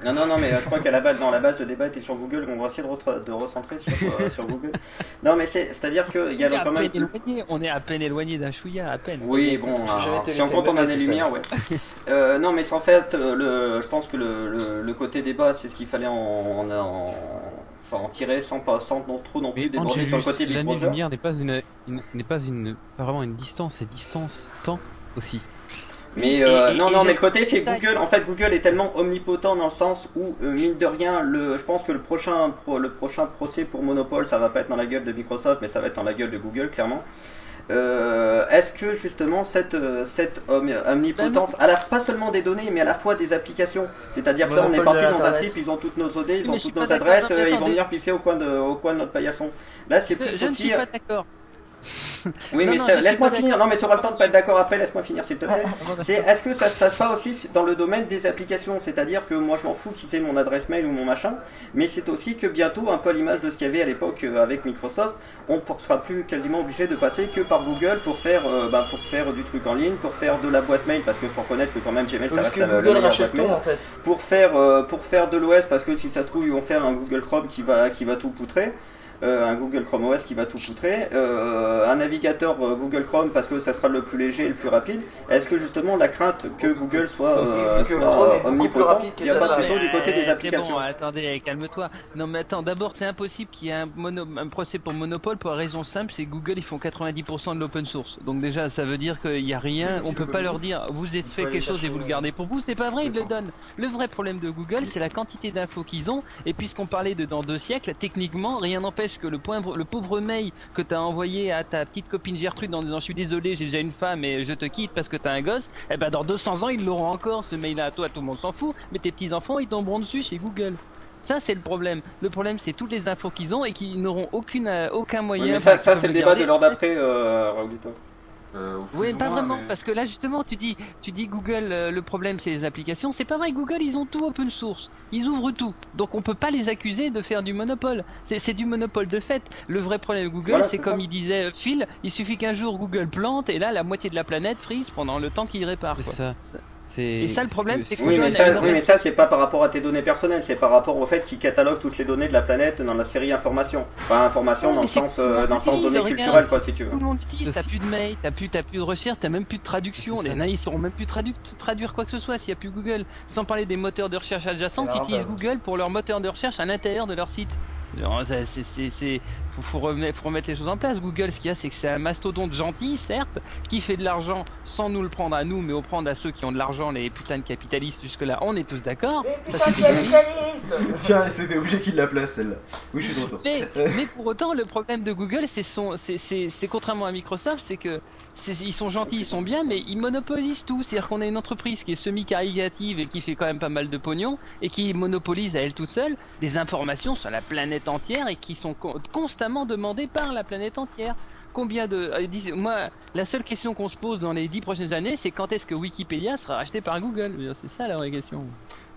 Non, non, non, mais euh, je crois qu'à la base, dans la base, le débat était sur Google. On va essayer de, de recentrer sur, euh, sur Google. Non, mais c'est- c'est-à-dire qu'il y
On est
a
à
quand même.
éloigné, on est à peine éloigné d'un chouïa, à peine.
Oui, bon, alors, si on compte en
me
année
tout seul.
lumière, ouais. Euh, non, mais c'est en fait, euh, le, je pense que le, le, le côté débat, c'est ce qu'il fallait en, en, en- enfin, en tirer sans, pas, sans non, trop non plus déborder sur le côté Big Brother.
l'année-lumière n'est pas une, n'est pas une, pas vraiment une distance, c'est distance-temps aussi.
Mais euh,
Et- et-
non,
et
non, mais le côté c'est Google. En fait, Google est tellement omnipotent dans le sens où, euh, mine de rien, le, je pense que le prochain, pro- le prochain procès pour monopole, ça va pas être dans la gueule de Microsoft, mais ça va être dans la gueule de Google, clairement. Euh, Est-ce que justement cette, euh, cette om- omnipotence, à la, pas seulement des données, mais à la fois des applications, c'est-à-dire que là on est parti dans un trip, ils ont toutes nos données, ils
Mais
ont
je
toutes nos adresses, euh, ils vont venir pisser au coin de, au coin de notre paillasson. Là c'est plus
Je ne
aussi.
suis pas d'accord. [laughs]
Oui,
Non,
mais
non,
laisse-moi finir. Non, mais tu auras le temps de pas être d'accord après. Laisse-moi finir, s'il te plaît. C'est est-ce que ça se passe pas aussi dans le domaine des applications? C'est-à-dire que moi, je m'en fous qu'ils aient mon adresse mail ou mon machin, mais c'est aussi que bientôt, un peu à l'image de ce qu'il y avait à l'époque euh, avec Microsoft, on ne sera plus quasiment obligé de passer que par Google pour faire, euh, bah, pour faire du truc en ligne, pour faire de la boîte mail, parce qu'il faut reconnaître que quand même Gmail, ça reste
que
la, la
Google
meilleure
rachète
mail.
en fait.
Pour faire, euh, pour faire de l'OS, parce que si ça se trouve, ils vont faire un Google Chrome qui va, qui va tout poutrer. Euh, un Google Chrome OS qui va tout poutrer, euh, un navigateur euh, Google Chrome parce que ça sera le plus léger et le plus rapide. Est-ce que justement la crainte que Google soit, euh, soit omnipotent,
rapide que
il y a pas plutôt du côté des applications
Bon, attendez, calme-toi. Non, mais attends, d'abord, c'est impossible qu'il y ait un, mono- un procès pour monopole pour une raison simple c'est que Google, ils font 90% de l'open source. Donc, déjà, ça veut dire qu'il n'y a rien, on peut pas leur dire, vous avez fait quelque chose et vous le gardez pour vous. C'est pas vrai, ils le donnent. Le vrai problème de Google, c'est la quantité d'infos qu'ils ont. Et puisqu'on parlait de dans deux siècles, techniquement, rien n'empêche n'empêche que le, pauvre mail que t'as envoyé à ta petite copine Gertrude en disant je suis désolé, j'ai déjà une femme et je te quitte parce que t'as un gosse, eh ben dans 200 ans ils l'auront encore ce mail-là. Toi, tout le monde s'en fout, mais tes petits enfants ils tomberont dessus chez Google. Ça c'est le problème. Le problème c'est toutes les infos qu'ils ont et qu'ils n'auront aucune euh, aucun moyen.
Ouais, mais ça, c'est le débat de l'heure d'après, euh, Raoulito.
Euh,
Oui, pas
moins,
vraiment,
mais-
parce que là justement, tu dis, tu dis Google, euh, le problème c'est les applications. C'est pas vrai, Google, ils ont tout open source, ils ouvrent tout, donc on peut pas les accuser de faire du monopole. C'est c'est du monopole de fait. Le vrai problème de Google,
Voilà,
c'est comme
ça.
il disait euh, Phil, il suffit qu'un jour Google plante et là la moitié de la planète frise pendant le temps qu'il répare.
C'est ça. C'est-
Et ça, le
c'est
problème,
ce
c'est
que-
Oui, mais ça,
a-
oui, mais ça c'est pas par rapport à tes données personnelles, c'est par rapport au fait qu'ils cataloguent toutes les données de la planète dans la série information. Enfin, information
Ouais,
dans le
c'est
sens, euh, dans le sens données culturelles, quoi, si tu veux.
Tout le monde l'utilise,
Ça,
t'as
c'est-
plus de mail, t'as plus, t'as plus de recherche, t'as même plus de traduction.
C'est
Les nains, ils sauront même plus tradu- traduire quoi que ce soit s'il n'y a plus Google. Sans parler des moteurs de recherche adjacents
C'est
qui utilisent. Google pour leur moteur de recherche à l'intérieur de leur site. Faut, faut remettre, faut remettre les choses en place. Google, ce qu'il y a, c'est que c'est un mastodonte gentil, certes, qui fait de l'argent sans nous le prendre à nous, mais au prendre à ceux qui ont de l'argent, les putains de capitalistes. Jusque-là, on est tous d'accord.
Mais putain, capitaliste
Tiens, c'était obligé qu'il la place celle-là. Oui, je suis de retour.
Mais, [laughs] mais pour autant, le problème de Google, c'est son, c'est, c'est, c'est contrairement à Microsoft, c'est que c'est- ils sont gentils, ils sont bien, mais ils monopolisent tout. C'est-à-dire qu'on a une entreprise qui est semi-caritative et qui fait quand même pas mal de pognon et qui monopolise à elle toute seule des informations sur la planète entière et qui sont con- demandées par la planète entière. Combien de, euh, moi, la seule question qu'on se pose dans les dix prochaines années, c'est quand est-ce que Wikipédia sera racheté par Google? C'est ça la vraie question.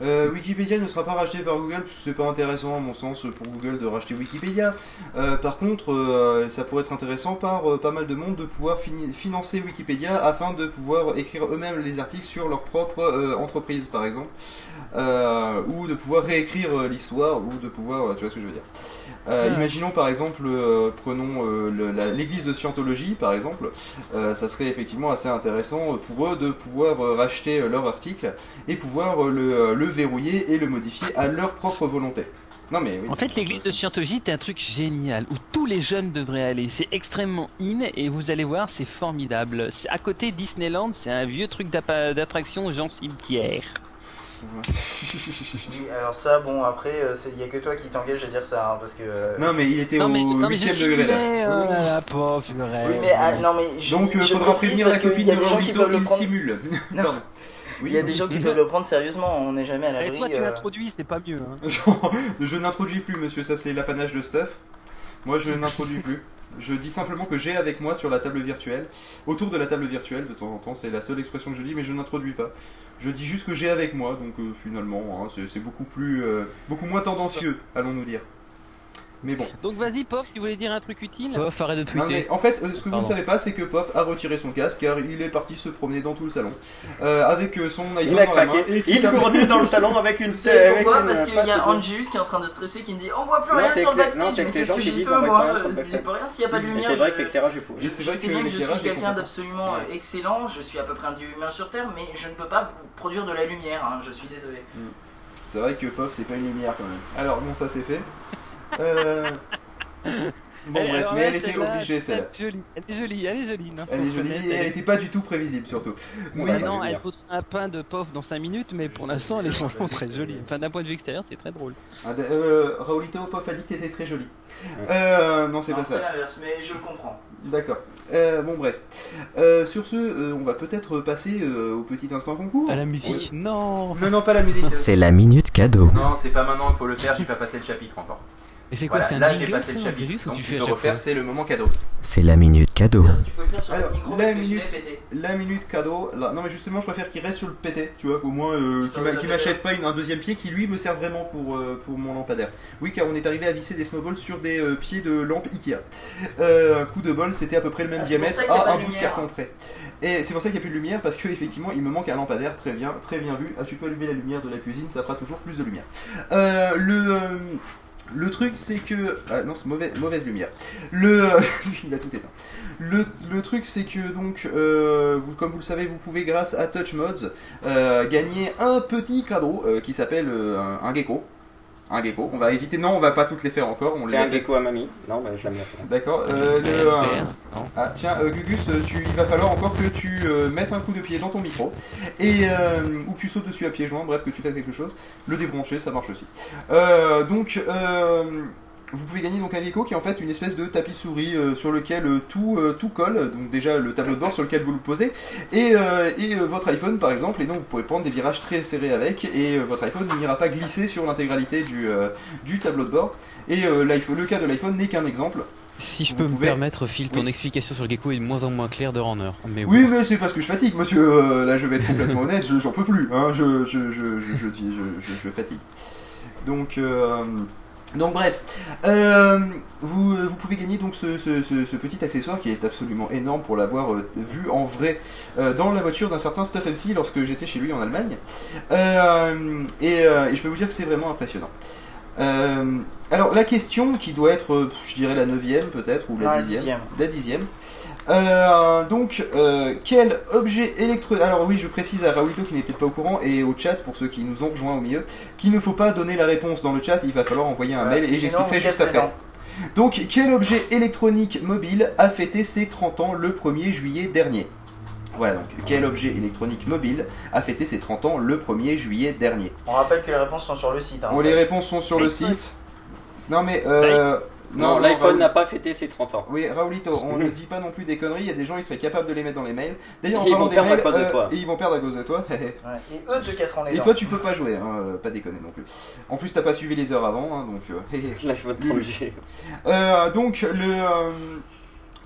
Euh, Wikipédia ne sera pas racheté par Google parce que c'est pas intéressant à mon sens pour Google de racheter Wikipédia. Euh, par contre, euh, ça pourrait être intéressant par pas mal de monde de pouvoir financer Wikipédia afin de pouvoir écrire eux-mêmes les articles sur leur propre entreprise, par exemple, ou de pouvoir réécrire l'histoire, ou de pouvoir, tu vois ce que je veux dire.
Ouais.
Imaginons par exemple, prenons l'église de Scientologie, par exemple, ça serait effectivement assez intéressant pour eux de pouvoir racheter leur article et pouvoir le, le verrouiller et le modifier à leur propre volonté. Non mais oui.
En fait, l'église de Scientologie est un truc génial où tous les jeunes devraient aller. C'est extrêmement in et vous allez voir, c'est formidable. C'est- À côté Disneyland, c'est un vieux truc d'attraction genre cimetière.
Oui, alors ça, bon, après, euh, c'est- y a que toi qui t'engage à dire ça, hein, parce que. euh,
Non mais il était
Non
au
non, mais je
8ème
suis
degré là.
oh là là, pauvre, je rêve.
Oui, mais ah, non, mais je,
Donc
dis-
euh,
je
faudra prévenir la
parce qu'il
copine
y a
de
des gens qui peuvent le
il
prendre.
simule.
Non.
Pardon.
Il y a des gens qui [laughs] peuvent le prendre sérieusement, on n'est jamais à l'abri.
toi, tu
euh,
l'introduis, c'est pas mieux. Hein. [laughs]
je n'introduis plus monsieur, ça c'est l'apanage de stuff. Moi je n'introduis plus. Je dis simplement que j'ai avec moi sur la table virtuelle, autour de la table virtuelle de temps en temps, c'est la seule expression que je dis, mais je n'introduis pas. Je dis juste que j'ai avec moi, donc euh, finalement, hein, c'est c'est beaucoup plus, euh, beaucoup moins tendancieux, allons-nous dire. Mais bon.
Donc vas-y, Pop, tu voulais dire un truc utile
Pof, arrête de
Non,
tweeter.
mais en fait, euh, ce que vous ne savez pas, c'est que Pof a retiré son casque car il est parti se promener dans tout le salon euh, avec euh, son iPhone
Il a
dans la main
craqué.
et
Il courut [laughs] dans le salon avec une avec
pourquoi Parce qu'il y a Angelus qui est en train de stresser qui me dit on voit plus
Non,
rien
c'est
sur le
que- non,
backstage.
c'est
Mais
que les
qu'est-ce
gens
que
qui
j'y
disent
peux
on voit
moi
plus rien backstage.
s'il n'y a pas de lumière.
c'est vrai que l'éclairage est pourri.
C'est
Je sais bien que je suis quelqu'un d'absolument excellent, je suis à peu près un dieu humain sur Terre, mais je ne peux pas produire de la lumière, hein, je suis désolé.
C'est vrai que Pof, c'est pas une lumière quand même. Alors bon, ça c'est fait. Euh... Bon bref, mais elle était obligée celle-là.
Elle est jolie, elle est jolie, elle est jolie. non,
Elle est jolie et elle était pas du tout prévisible surtout. Oui,
Ouais,
bah,
non, elle vaudrait un pain de Pof dans 5 minutes, mais pour l'instant, elle est franchement très jolie. Enfin, d'un point de vue extérieur, c'est très drôle.
Ah, euh, Raoulito Pof a dit que t'étais très jolie. Euh, non, c'est pas
c'est
ça.
l'inverse, mais je le comprends.
D'accord. Euh, bon bref. Euh, sur ce, euh, on va peut-être passer euh, au petit instant concours.
À la musique. Non.
Non, non, pas la musique.
C'est la minute cadeau.
Non, c'est pas maintenant qu'il faut le faire, j'ai pas passé le chapitre encore.
Et c'est quoi,
Voilà,
c'est un jingle,
passé
ça,
le
un virus, ou tu
tu
fais à chaque
refaire,
fois
C'est le moment cadeau.
C'est la minute cadeau.
Si tu peux le faire sur
Alors,
le micro,
la
que
minute, la minute cadeau. Là, non, mais justement, je préfère qu'il reste sur le pété, tu vois, qu'au moins, euh, qu'il m'achève pas une- un deuxième pied qui lui me sert vraiment pour, euh, pour mon lampadaire. Oui, car on est arrivé à visser des snowballs sur des euh, pieds de lampe Ikea. Euh, un coup de bol, c'était à peu près le même
Ah,
diamètre à un bout de carton près. Et c'est pour ça qu'il n'y a plus de lumière parce qu'effectivement, il me manque un lampadaire. Très bien, très bien vu. Ah, tu peux allumer la lumière de la cuisine, ça fera toujours plus de lumière. Euh, le. Le truc c'est que... Ah non, c'est mauvaise, mauvaise lumière. Le... [laughs] Il a tout éteint. Le, le truc c'est que donc, euh, vous, comme vous le savez, vous pouvez grâce à Touch Mods euh, gagner un petit cadeau euh, qui s'appelle euh, un gecko. Un gecko. On va éviter... Non, on va pas toutes les faire encore. On les a
un
fait-
gecko à mamie. Non, bah je l'aime bien.
D'accord. Euh, le, euh, ah tiens, euh, Gugus, euh, tu, il va falloir encore que tu euh, mettes un coup de pied dans ton micro et euh, ou que tu sautes dessus à pieds joints, bref, que tu fasses quelque chose. Le débrancher, ça marche aussi. Euh, donc, euh, vous pouvez gagner donc un gecko qui est en fait une espèce de tapis souris euh, sur lequel euh, tout, euh, tout colle, donc déjà le tableau de bord sur lequel vous le posez, et, et votre iPhone par exemple, et donc vous pourrez prendre des virages très serrés avec, et votre iPhone n'ira pas glisser sur l'intégralité du, du tableau de bord. Et le cas de l'iPhone n'est qu'un exemple.
Si je
Vous
peux me
pouvez-
permettre, Phil, ton
Oui.
explication sur le gecko est de moins en moins claire d'heure en heure. Mais
Oui,
bon.
mais c'est parce que je fatigue, monsieur. là, je vais être complètement [laughs] honnête, je- j'en peux plus. Hein, je, je, je, je, fatigue. Donc, donc bref, Euh, vous, vous pouvez gagner donc ce, ce- ce- ce petit accessoire qui est absolument énorme pour l'avoir euh, vu en vrai euh, dans la voiture d'un certain Stuff MC lorsque j'étais chez lui en Allemagne. Et, et je peux vous dire que c'est vraiment impressionnant. Alors la question qui doit être, je dirais la neuvième peut-être ou la
la
dixième,
dixième.
la dixième. Euh, donc, euh, quel objet électronique. Alors, oui, je précise à Raoulito qui n'est peut-être pas au courant et au chat pour ceux qui nous ont rejoints au milieu qu'il ne faut pas donner la réponse dans le chat, il va falloir envoyer un
Ouais,
mail et j'expliquerai juste après. Donc, quel objet électronique mobile a fêté ses 30 ans le 1er juillet dernier? Voilà, donc, quel objet électronique mobile a fêté ses 30 ans le 1er juillet dernier?
On rappelle que les réponses sont sur le site. hein.
Bon, les réponses sont sur le site. Non, mais. Euh,
Non, l'iPhone n'a pas fêté ses 30 ans.
oui, Raoulito, on ne dit pas non plus des conneries, il y a des gens, ils seraient capables de les mettre dans les mails. D'ailleurs,
Ils vont
des
perdre à cause de
euh,
toi.
et ils vont perdre à cause de toi. [laughs]
Ouais. Et eux te casseront les
et
dents.
toi, tu peux pas jouer, hein, euh, pas déconner non plus. En plus, t'as pas suivi les heures avant, hein, donc. euh. [laughs]
L'iPhone
Lulu.
30G.
Euh, donc, le, euh,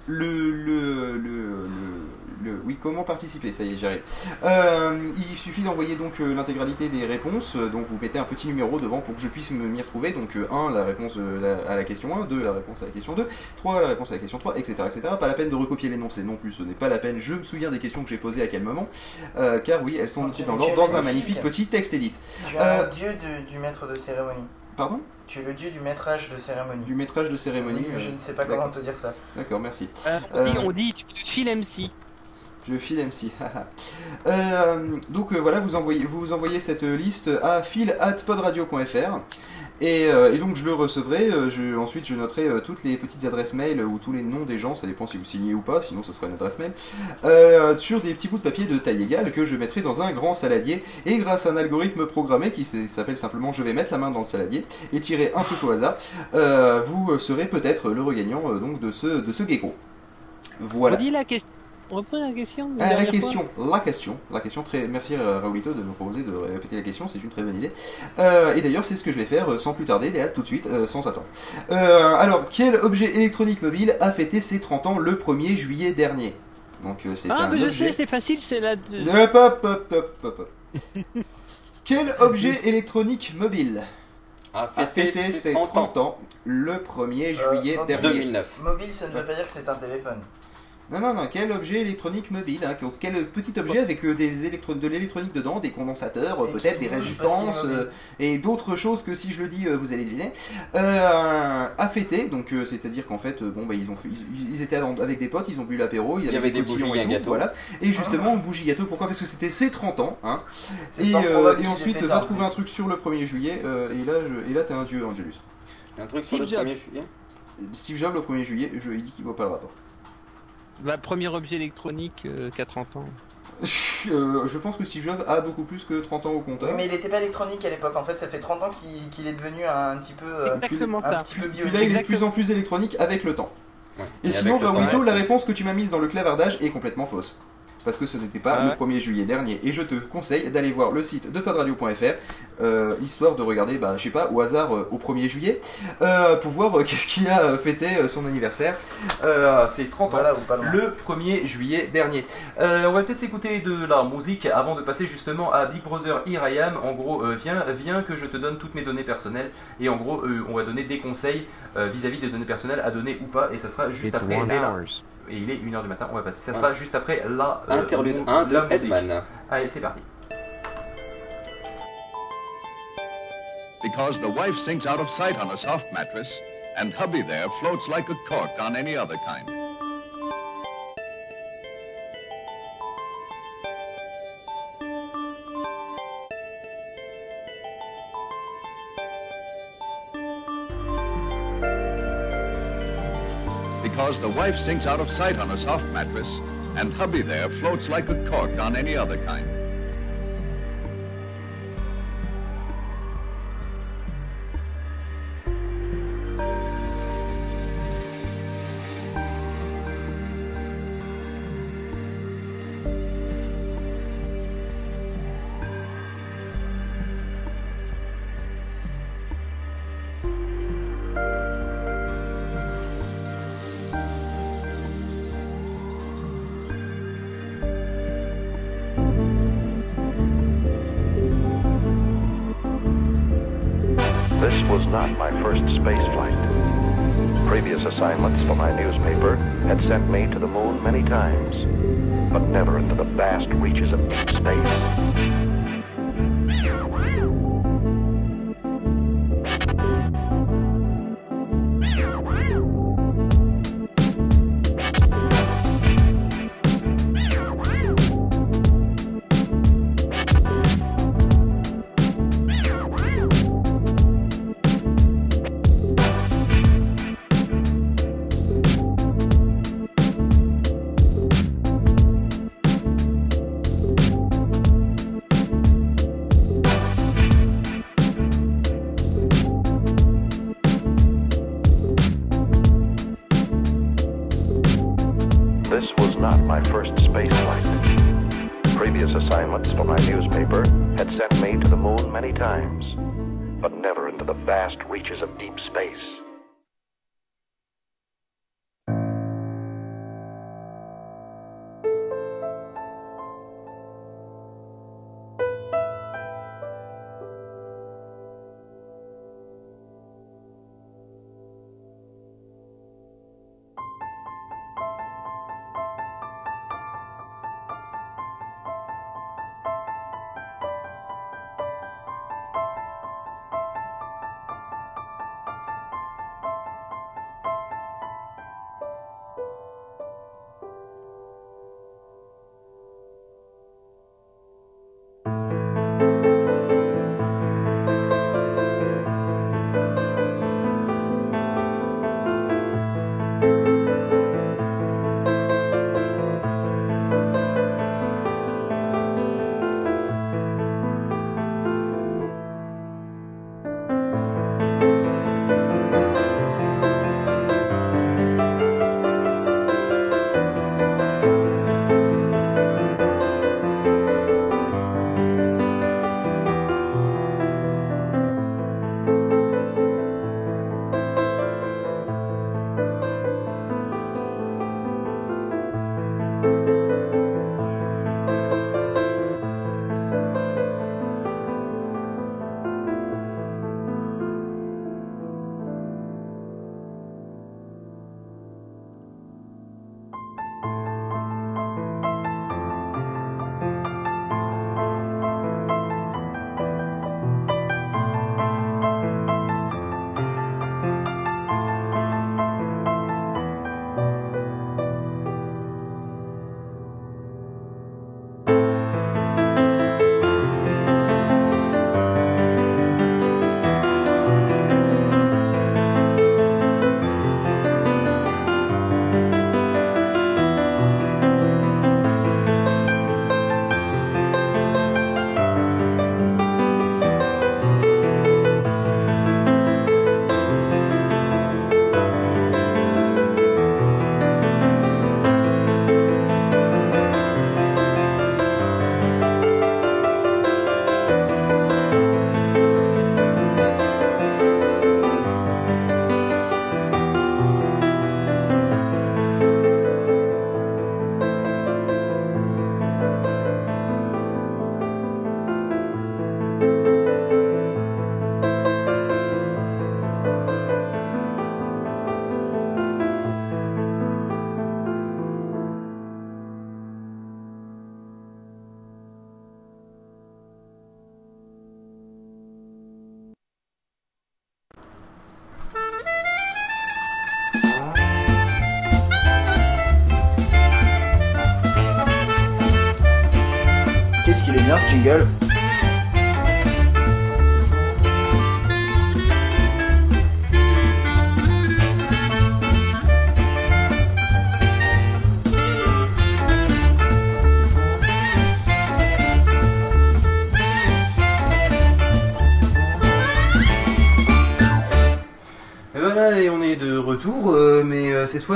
le, le, le, le, le- Oui, comment participer Ça y est, j'y arrive. Euh, il suffit d'envoyer donc euh, l'intégralité des réponses. euh, Donc, vous mettez un petit numéro devant pour que je puisse me- m'y retrouver. Donc, 1, la réponse euh, la- à la question 1, 2, la réponse à la question 2, 3, la réponse à la question 3, etc. etc. Pas la peine de recopier l'énoncé non plus. Ce n'est pas la peine. Je me souviens des questions que j'ai posées à quel moment. Euh, car oui, elles sont dans,
es
dans un
magnifique.
petit texte élite.
Tu es un
Euh,
dieu de- du maître de cérémonie.
Pardon?
Tu es le dieu du maîtrage de cérémonie.
Du métrage de cérémonie.
Oui, je
euh,
ne sais pas comment te dire ça.
D'accord, merci.
Euh,
Euh,
On dit, tu file MC.
Je file MC. donc euh, voilà, vous envoyez, vous envoyez cette liste à fil@podradio.fr et, euh, et donc je le recevrai. euh, ensuite, je noterai euh, toutes les petites adresses mail ou tous les noms des gens. Ça dépend si vous signez ou pas. Sinon, ce sera une adresse mail sur des petits bouts de papier de taille égale que je mettrai dans un grand saladier. Et grâce à un algorithme programmé qui s'appelle simplement je vais mettre la main dans le saladier et tirer un truc au hasard, vous serez peut-être le regagnant donc de ce de ce gecko. Voilà.
Redis la question. Reprends la question.
Ah, la
dernière
question, la question, la question très. Merci euh, Raoulito de me proposer de répéter la question, c'est une très bonne idée. Euh, et d'ailleurs, c'est ce que je vais faire euh, sans plus tarder, et là, tout de suite, euh, sans attendre. Euh, alors, quel objet électronique mobile a fêté ses 30 ans le 1er juillet dernier? Donc, euh, c'est
Ah,
un
mais je
objet.
sais, c'est facile, c'est la.
Hop, hop, hop, hop, hop, hop. [laughs] Quel objet électronique mobile
A
a
fêté ses
ses
30
30 ans le 1er
Euh,
juillet
mobile.
dernier?
2009.
Mobile, ça ne veut pas dire que c'est un téléphone.
Non, non, non, quel objet électronique mobile hein, Quel petit objet avec euh, des électro- de l'électronique dedans, des condensateurs, euh, peut-être des résistances euh, et d'autres choses que si je le dis, euh, vous allez deviner. Euh, à fêter, donc euh, c'est-à-dire qu'en fait, euh, bon, bah, ils, ont fait- ils, ils étaient avec des potes, ils ont bu l'apéro, il y
Il
avait
des bougies,
et
gâteau.
Voilà. Et justement, bougie gâteau, pourquoi? Parce que c'était ses 30 ans. Hein, et, euh, et ensuite, va
ça,
trouver un truc sur le 1er juillet, euh, et là, je, et là t'es un dieu, Angelus.
Un truc sur le
Steve Jobs.
1er juillet
Steve Jobs, le 1er juillet, je lui dis qu'il voit pas le rapport.
Bah, premier objet électronique euh, qui a 30 ans. [laughs]
Euh, je pense que Steve Jobs a beaucoup plus que 30 ans au compteur.
Oui, mais il n'était pas électronique à l'époque. En fait, ça fait 30 ans qu'il est devenu un petit peu. euh,
Exactement
un
ça.
petit peu
Puis
bionique.
là, il est de plus en plus électronique avec le temps.
Ouais.
Et,
Et
sinon,
ouais.
la réponse que tu m'as mise dans le clavardage est complètement fausse. Parce que ce n'était pas
Ah
le
ouais.
1er juillet dernier. Et je te conseille d'aller voir le site de podradio.fr, euh, histoire de regarder, bah, je sais pas, au hasard euh, au 1er juillet, euh, pour voir euh, [laughs] qu'est-ce qui a fêté euh, son anniversaire. Euh, C'est 30 ans.
Voilà, pas
le 1er juillet dernier. Euh, on va peut-être s'écouter de la musique avant de passer justement à Big Brother Here I Am. En gros, euh, viens, viens que je te donne toutes mes données personnelles. Et en gros, euh, on va donner des conseils euh, vis-à-vis des données personnelles à donner ou pas. Et ça sera juste
It's
après. Et il est 1h du matin, on va passer. Ça sera juste après la. euh,
Interlude
mon-
1 de. Edman.
Allez, c'est parti.
because the wife sinks out of sight on a soft mattress, and hubby there floats like a cork on any other kind. Because the wife sinks out of sight on a soft mattress, and hubby there floats like a cork on any other kind.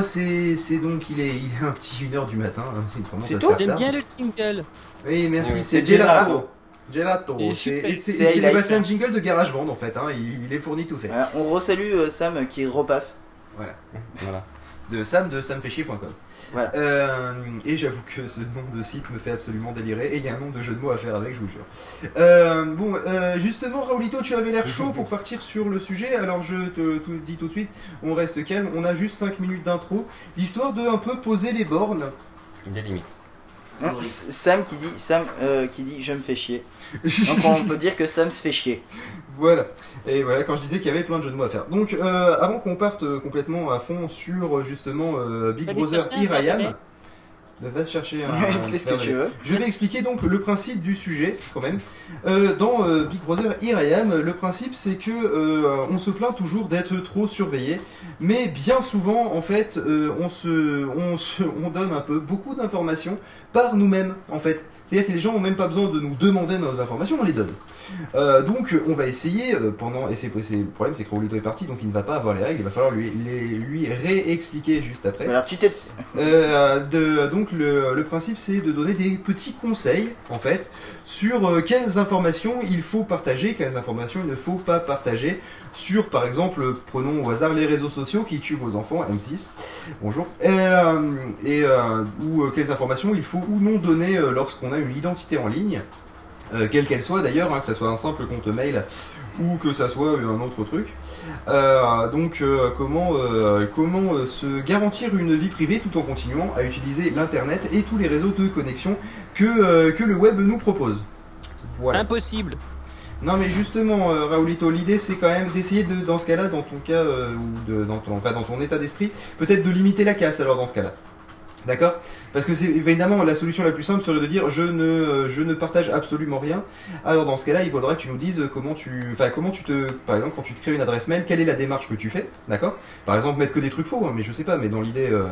C'est c'est donc il est, il est un petit 1h du matin. hein, il commence à se faire
J'aime bien le jingle.
Oui, merci,
Oui,
c'est
c'est
Gelato. Gelato.
Et
C'est c'est-
C'est
c'est de jingle de GarageBand en fait, hein, il, il est fourni tout fait.
Voilà, on resalue euh, Sam qui repasse.
Voilà. voilà.
De Sam de samfaichier.com.
Voilà.
Euh, et j'avoue que ce nom de site me fait absolument délirer et il y a un nombre de jeux de mots à faire avec, je vous jure. Euh, bon, euh, justement, Raoulito, tu avais l'air chaud pour partir sur le sujet, alors je te dis tout de suite, on reste calme, on a juste 5 minutes d'intro, l'histoire de un peu poser les bornes.
Des limites.
Non, S- Sam qui dit, Sam euh, qui dit, je me fais chier. [laughs] Donc on peut dire que Sam se fait chier.
Voilà. Et voilà, quand je disais qu'il y avait plein de jeux de mots à faire. Donc, euh, avant qu'on parte euh, complètement à fond sur euh, justement euh, Big Brother Here I Am, bah, va chercher un. [laughs]
Fais ce que tu veux.
Je vais expliquer donc le principe du sujet, quand même. Euh, dans euh, Big Brother Here I Am, le principe c'est que euh, on se plaint toujours d'être trop surveillé, mais bien souvent, en fait, euh, on, se, on, se- on donne un peu beaucoup d'informations par nous-mêmes, en fait. C'est-à-dire que les gens n'ont même pas besoin de nous demander nos informations, on les donne. Euh, donc on va essayer euh, pendant et c'est le problème c'est que Raoulito est parti donc il ne va pas avoir les règles il va falloir lui les- lui réexpliquer juste après.
Alors tu t'es
Euh, de- donc le, le principe c'est de donner des petits conseils en fait sur euh, quelles informations il faut partager, quelles informations il ne faut pas partager sur par exemple prenons au hasard les réseaux sociaux qui tuent vos enfants M6 bonjour Euh, et euh, ou euh, quelles informations il faut ou non donner euh, lorsqu'on a une identité en ligne euh, quelle qu'elle soit d'ailleurs, hein, que ça soit un simple compte mail ou que ça soit un autre truc. Euh, donc euh, comment, euh, comment euh, se garantir une vie privée tout en continuant à utiliser l'internet et tous les réseaux de connexion que, euh, que le web nous propose? Voilà.
Impossible.
Non mais justement, euh, Raoulito, l'idée c'est quand même d'essayer de, dans ce cas-là, dans ton cas, euh, ou de, dans, ton, enfin, dans ton état d'esprit, peut-être de limiter la casse alors dans ce cas-là. D'accord? Parce que c'est évidemment la solution la plus simple serait de dire je ne, euh, je ne partage absolument rien. Alors dans ce cas-là, il faudrait que tu nous dises comment tu, enfin comment tu te, par exemple quand tu te crées une adresse mail, quelle est la démarche que tu fais, d'accord? Par exemple mettre que des trucs faux, hein, mais je sais pas, mais dans l'idée, euh,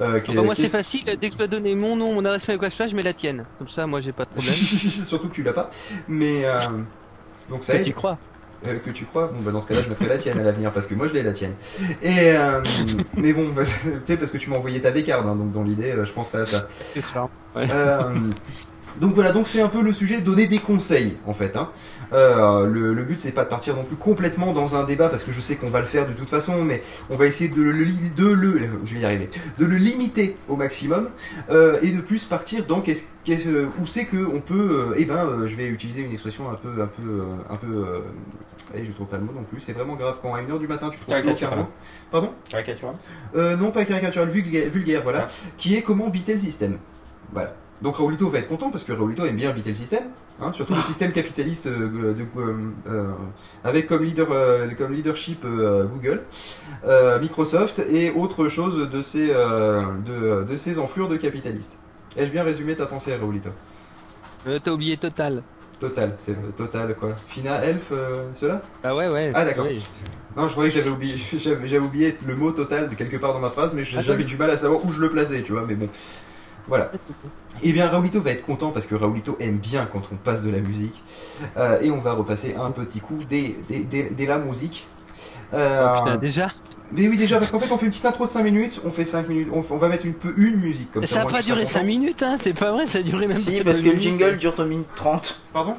euh,
Enfin, moi c'est facile, dès que je dois donner mon nom, mon adresse mail ou quoi que ce soit, je mets la tienne. Comme ça, moi j'ai pas de problème. [laughs]
Surtout que tu l'as pas. Mais euh, donc ça
Que
aide.
tu crois.
Euh, que tu crois Bon bah dans ce cas-là je mettrai la tienne à l'avenir parce que moi je l'ai la tienne. Et euh, [laughs] mais bon, bah, [laughs] tu sais parce que tu m'as envoyé ta V-card, hein, donc dans l'idée euh, je penserai à ça.
C'est ça. Ouais.
Euh, donc voilà, donc c'est un peu le sujet, donner des conseils en fait. hein. Euh, le, le but c'est pas de partir non plus complètement dans un débat parce que je sais qu'on va le faire de toute façon, mais on va essayer de le, li- de le je vais y arriver, de le limiter au maximum euh, et de plus partir dans qu'est-ce, qu'est-ce- où c'est que on peut, euh, eh ben, euh, je vais utiliser une expression un peu, un peu, euh, un peu, euh, allez, je trouve pas le mot non plus. C'est vraiment grave quand à 1h du matin tu trouves aucun
Caricatural.
Pardon?
Caricatural
euh, non, pas caricatural, vulgaire, vulgaire, voilà, qui est comment biter le système. Voilà. Donc Raoulito va être content parce que Raoulito aime bien biter le système, hein, surtout le système capitaliste euh, de, euh, avec comme, leader, euh, comme leadership Google, Microsoft et autre chose de ces, de, de ces enflures de capitalistes. Ai-je bien résumé ta pensée, Raoulito
Euh, T'as oublié Total.
Total, c'est total quoi. Fina, Elf, cela?
Ah ouais, ouais.
Ah d'accord.
oui.
Non, je croyais que j'avais oublié, [laughs] j'avais, oublié le mot total de quelque part dans ma phrase, mais
Ah,
j'avais du mal à savoir où je le plaçais, tu vois, mais bon. Voilà. Eh bien, Raoulito va être content parce que Raoulito aime bien quand on passe de la musique. Euh, et on va repasser un petit coup des, des, des- des la musique. Euh,
Oh, putain, déjà
Mais oui, déjà, parce qu'en fait, on fait une petite intro de 5 minutes, on fait 5 minutes, on, on va mettre une, une musique comme ça.
Ça a
moi,
pas duré
content.
5 minutes, hein, c'est pas vrai, ça a duré même
Si,
pas
parce que le jingle dure 2 minutes 30.
Pardon?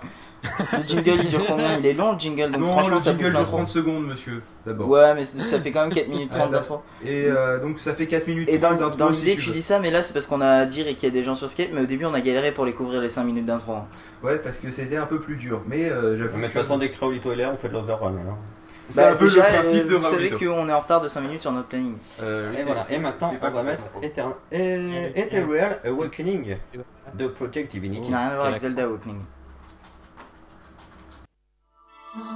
Le jingle il dure combien? Il est long le jingle, donc
Non,
franchement
le
ça
jingle
bouffe
dure
l'intro.
30 secondes, monsieur, d'abord.
Ouais, mais ça fait quand même 4 [laughs] minutes 30
Ah,
d'intro.
Et euh, donc, ça fait 4 minutes
Et dans,
30 d'intro,
dans
si
l'idée,
tu
tu
veux.
dis ça, mais là c'est parce qu'on a à dire et qu'il y a des gens sur Skype, mais au début on a galéré pour les couvrir les 5 minutes d'intro. hein.
Ouais, parce que c'était un peu plus dur, mais euh, j'avoue.
Mais de toute façon, dès que Raoulito est là, on fait de l'overrun alors.
C'est
Bah,
un peu
déjà,
le principe
euh,
de
Vous savez qu'on est en retard de 5 minutes sur notre planning.
Euh,
Et voilà, et maintenant on va mettre Ethereal Awakening de Project Divinity.
Qui n'a rien à voir avec Zelda Awakening.
Thank you.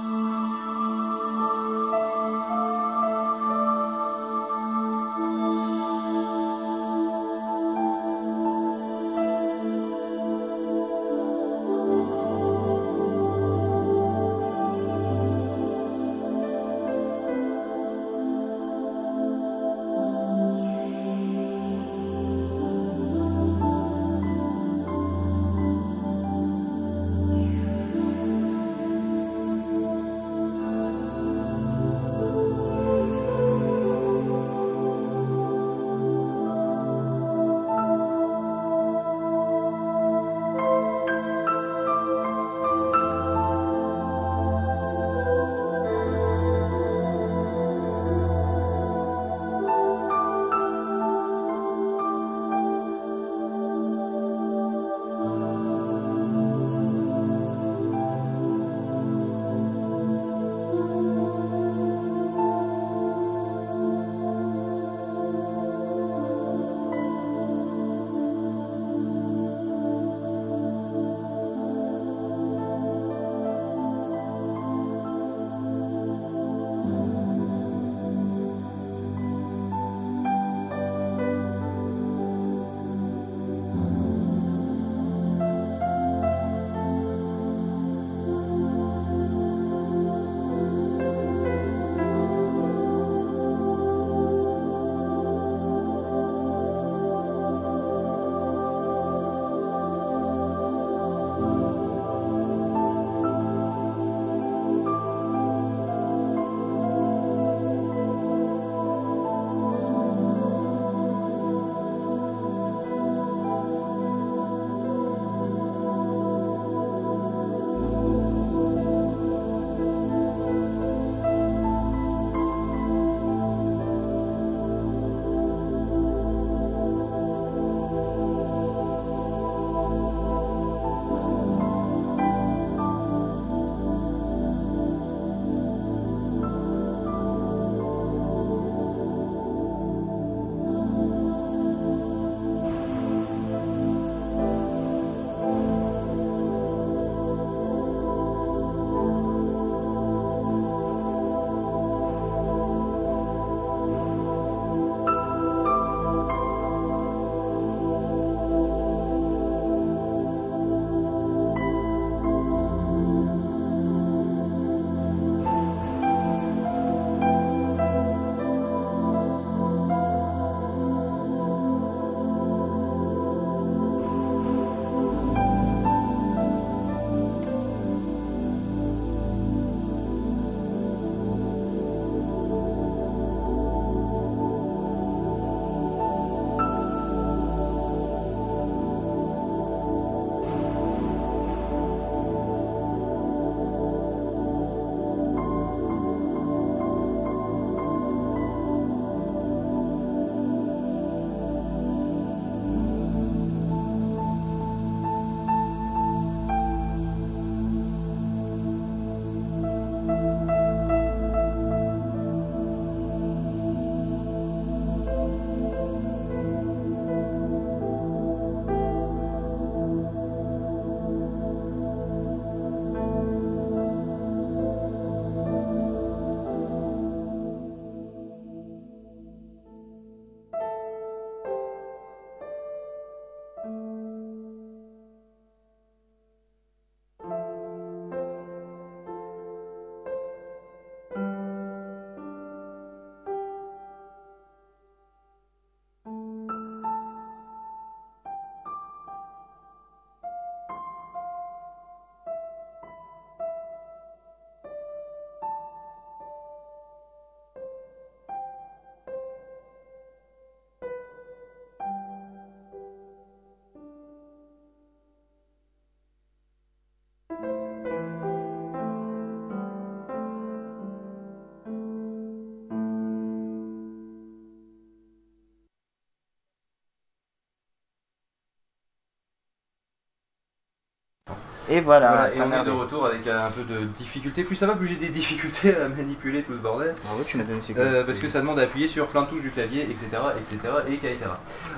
Et voilà,
Voilà, et on est de retour avec euh, un peu de difficulté. Plus ça va, plus j'ai des [laughs] difficultés à manipuler tout ce bordel.
Bravo, tu m'as donné ces
Euh, parce que ça demande à appuyer sur plein de touches du clavier, etc. etc. et etc.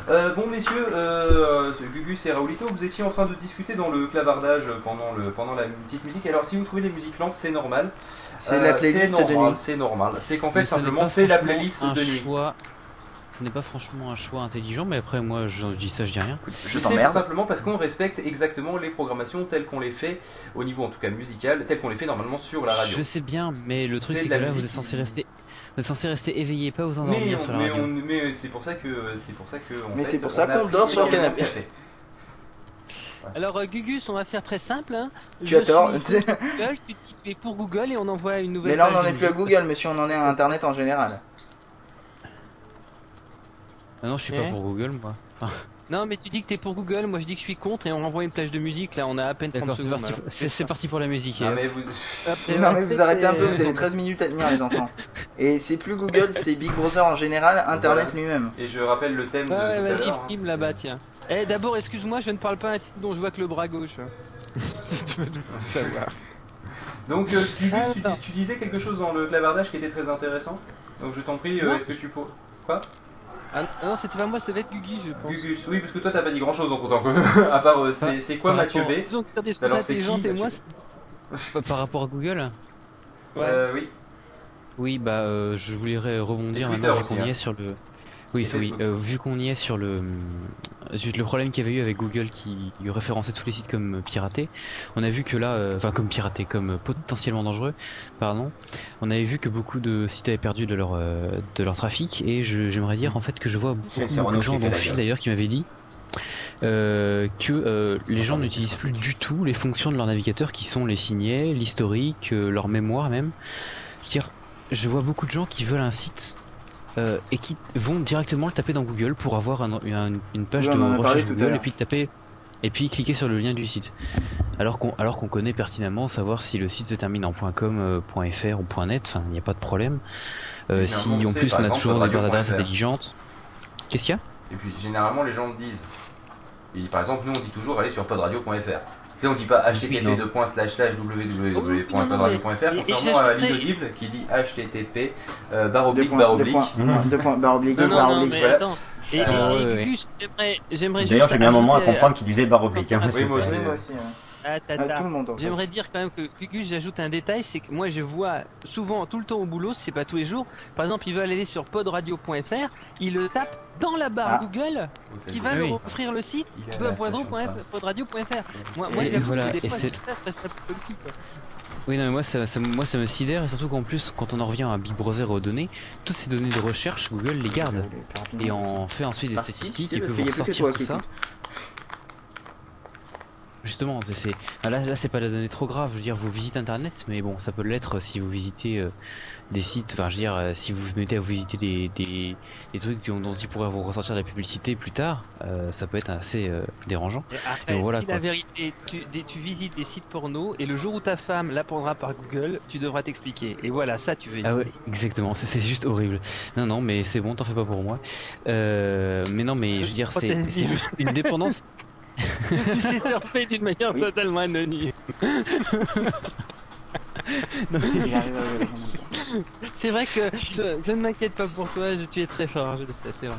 Euh, bon messieurs, euh, Gugus et Raoulito, vous étiez en train de discuter dans le clavardage pendant, le, pendant la petite musique. Alors si vous trouvez les musiques lentes, c'est normal.
C'est la playlist
c'est
de
normal,
nuit.
C'est normal. C'est qu'en fait
Mais
simplement c'est la playlist
un
de nuit.
choix- Ce n'est pas franchement un choix intelligent, mais après moi je, je dis ça, je dis rien.
Je sais simplement parce qu'on respecte exactement les programmations telles qu'on les fait, au niveau en tout cas musical, telles qu'on les fait normalement sur la radio.
Je sais bien, mais le truc
C'est
c'est que là vous êtes censé rester, vous êtes censé rester éveillé, pas vous
Mais,
endormir
on-
sur la
mais,
radio.
on- mais c'est pour ça que c'est pour ça que.
Mais c'est pour ça qu'on dort sur le canapé.
café.
Alors euh, Gugus, on va faire très simple. Hein.
Tu tort.
suis [laughs] Google, tu dis que tu es pour Google et on envoie une nouvelle
Mais là, on n'en est plus à. Google, monsieur, on en est à Internet en général.
Ah non, je suis pas pour Google moi. Enfin,
Non, mais tu dis que t'es pour Google, moi je dis que je suis contre et on envoie une plage de musique. Là, on a à peine 30
D'accord, c'est
secondes.
parti,
alors.
c'est c'est parti pour la musique.
Non,
hein.
mais vous-
Hop,
Non, mais vous arrêtez un peu, vous avez [laughs] 13 minutes à tenir, les enfants. Et c'est plus Google, c'est Big Brother en général, Internet
Voilà.
lui-même.
Et je rappelle le thème de
Ouais, vas-y,
hein.
là-bas, tiens. Eh, d'abord, excuse-moi, je ne parle pas un titre dont je vois que le bras gauche. [laughs] Savoir.
Donc, euh,
Ah,
tu, tu disais quelque chose dans le clavardage qui était très intéressant. Donc, je t'en prie, euh, est-ce que tu peux. Quoi?
Ah ah non, c'était pas moi, ça va être Gugus, je pense.
Gugus, oui, parce que toi t'as pas dit grand chose en comptant quand même. [laughs] à part, euh, c'est c'est quoi Mathieu
rapport-
B?
Disons que faire des choses
Alors, c'est qui,
intelligentes et moi,
Par- rapport à Google
Ouais.
Euh, oui.
Oui, bah euh, je voulais rebondir maintenant qu'on y
hein.
est sur le. Oui, oui. Euh, vu qu'on y est sur le suite le problème qu'il y avait eu avec Google qui référençait tous les sites comme piratés, on a vu que là, euh, enfin comme piratés, comme euh, potentiellement dangereux, pardon. On avait vu que beaucoup de sites avaient perdu de leur euh, de leur trafic et j'aimerais dire en fait que je vois beaucoup, de gens, Phil
gueule.
d'ailleurs, qui m'avait dit. euh, que euh, les gens n'utilisent plus du tout les fonctions de leur navigateur qui sont les signets, l'historique, euh, leur mémoire même. Je veux dire, je vois beaucoup de gens qui veulent un site euh, et qui vont directement le taper dans Google pour avoir un- un- une page
Oui,
de recherche Google et puis taper et puis cliquer sur le lien du site. Alors qu'on alors qu'on connaît pertinemment savoir si le site se termine en .com, euh, .fr ou .net, enfin il n'y a pas de problème. Euh, si en
sait,
plus on a
exemple,
toujours des barres
radio.fr.
d'adresse intelligentes. Qu'est-ce qu'il y a?
Et puis généralement les gens le disent. Et par exemple, nous on dit toujours aller sur podradio.fr. Sais, on dit pas http
et
contrairement à qui dit http euh, barre
Deux
oblique
deux
oblique.
deux points, oblique, oblique.
Et, j'aimerais, j'aimerais
D'ailleurs, j'ai mis un moment à comprendre qu'il disait barre oblique. Hein,
Oui,
c'est
moi aussi.
Ah,
Ah, tout le monde.
J'aimerais dire quand même que Gugus, j'ajoute un détail, c'est que moi je vois souvent, tout le temps au boulot, c'est pas tous les jours. Par exemple, ils veulent aller sur podradio.fr, ils le tapent dans la barre
Ah.
Google qui va leur
oui.
offrir le site podradio.fr. Moi, moi j'avoue
voilà,
que des fois, ça, ça.
Oui, non, mais moi ça, ça- moi ça me sidère et surtout qu'en plus, quand on en revient à Big Brother aux données, toutes ces données de recherche, Google les garde et en fait ensuite des statistiques et peut vous ressortir tout ça. Justement, c'est, ah, là, là c'est pas la donnée trop grave, je veux dire, vous visitez internet, mais bon, ça peut l'être si vous visitez euh, des sites, enfin, je veux dire, euh, si vous vous mettez à vous visiter des, des, des trucs dont, dont il pourrait vous ressortir de la publicité plus tard, euh, ça peut être assez dérangeant.
Et après,
Et voilà, quoi.
la vérité, tu, des- tu visites des sites porno et le jour où ta femme l'apprendra par Google, tu devras t'expliquer. Et voilà, ça tu veux
Ah ouais, exactement, c'est, juste horrible. Non, non, mais c'est bon, t'en fais pas pour moi. Mais non, mais je veux dire, c'est, juste une dépendance. [laughs]
tu sais surfer d'une manière totalement anonyme. [laughs] C'est vrai que je, je ne m'inquiète pas pour toi, je- tu es très fort, je le sais, c'est vrai.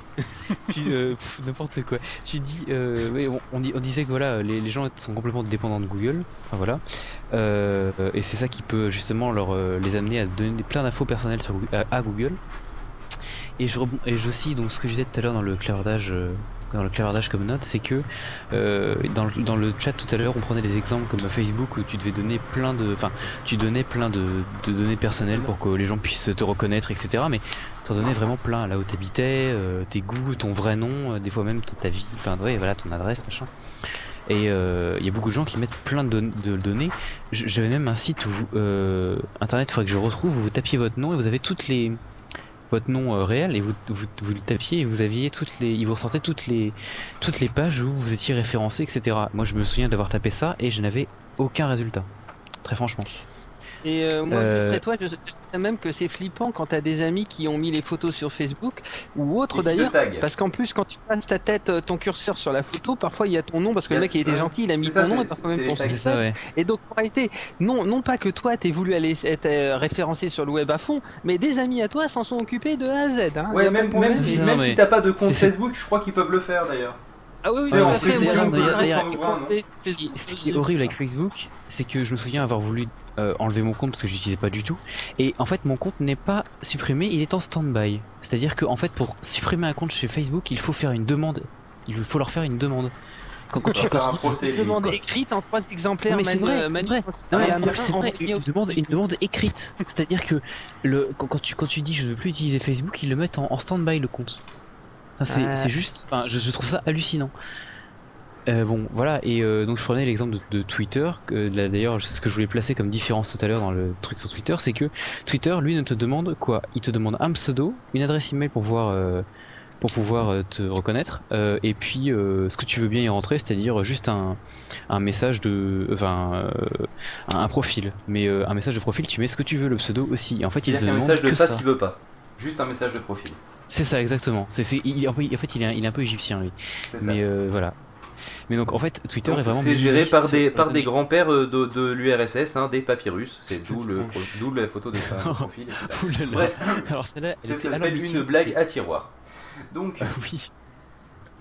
Puis euh, n'importe quoi. Tu dis, euh, oui, on, on, dit- on disait que voilà, les, les gens sont complètement dépendants de Google. Enfin voilà, Euh, et c'est ça qui peut justement leur euh, les amener à donner plein d'infos personnelles sur, à, à Google. Et je rebond- et je aussi donc ce que je disais tout à l'heure dans le clavardage. Euh, dans le clavardage comme note, c'est que euh, dans, le, dans le chat tout à l'heure, on prenait des exemples comme Facebook où tu devais donner plein de, enfin, tu donnais plein de, de données personnelles pour que les gens puissent te reconnaître, etc. Mais t'en donnais vraiment plein, là où t'habitais, euh, tes goûts, ton vrai nom, euh, des fois même ta vie, enfin ouais, voilà, ton adresse, machin. Et euh, il y a beaucoup de gens qui mettent plein de, de données. J'avais même un site où euh, internet, il faudrait que je retrouve, où vous tapiez votre nom et vous avez toutes les nom euh, réel et vous, vous, vous le tapiez et vous aviez toutes les il vous ressortait toutes les toutes les pages où vous étiez référencé etc moi je me souviens d'avoir tapé ça et je n'avais aucun résultat. Très franchement
Et euh, moi,
Euh,
je serais toi, je sais même que c'est flippant quand t'as des amis qui ont mis les photos sur Facebook ou autre d'ailleurs. Parce qu'en plus, quand tu passes ta tête, euh, ton curseur sur la photo, parfois il y a ton nom parce que le mec il était gentil, il a mis ton nom et parfois même ton
ça, ouais.
Et donc, en réalité, non, non pas que toi t'aies voulu aller être euh, référencé sur le web à fond, mais des amis à toi s'en sont occupés de A à Z. Hein,
Ouais, même, même si, même si t'as pas de compte Facebook, je crois qu'ils peuvent le faire d'ailleurs.
Ah oui, oui,
Ouais,
à fait.
Non
Ce qui, ce qui est horrible avec Facebook, c'est que je me souviens avoir voulu euh, enlever mon compte parce que j'utilisais pas du tout. Et en fait, mon compte n'est pas supprimé, il est en stand-by. C'est-à-dire que en fait, pour supprimer un compte chez Facebook, il faut faire une demande. Il faut leur faire une demande. Quand, quand tu
Faire
quand-
un procès.
Une demande écrite en trois exemplaires.
Mais c'est vrai, c'est
manu-
vrai.
à
Non,
la
mais
main,
c'est vrai,
envoyée
une demande, une demande écrite. C'est-à-dire que le, quand, quand tu, quand tu dis je veux plus utiliser Facebook, ils le mettent en, en stand-by le compte. Enfin, c'est, juste, enfin, je, je trouve ça hallucinant. Euh, bon, voilà, et euh, donc je prenais l'exemple de, de Twitter, d'ailleurs ce que je voulais placer comme différence tout à l'heure dans le truc sur Twitter, c'est que Twitter, lui, ne te demande quoi? Il te demande un pseudo, une adresse email pour pouvoir, euh, pour pouvoir euh, te reconnaître, euh, et puis euh, ce que tu veux bien y rentrer, c'est-à-dire juste un, un message de, enfin, euh, un, un profil. Mais euh, un message de profil, tu mets ce que tu veux, le pseudo aussi. Et en fait, il te demande
message de
que
face,
ça.
il veut pas. Juste un message de profil.
C'est ça, exactement. C'est, c'est- il, en fait, il est, un- il est un peu égyptien, lui.
C'est.
Mais euh, voilà. Mais donc, en fait, Twitter
Donc,
est vraiment.
C'est géré par
c'est-
des, par des grands-pères euh, de, de l'URSS, hein, des papyrus. C'est d'où le- d'où la photo de sa de profil. Bref,
Alors celle-là, elle
ça
était
s'appelle une blague à tiroir. Donc,
oui.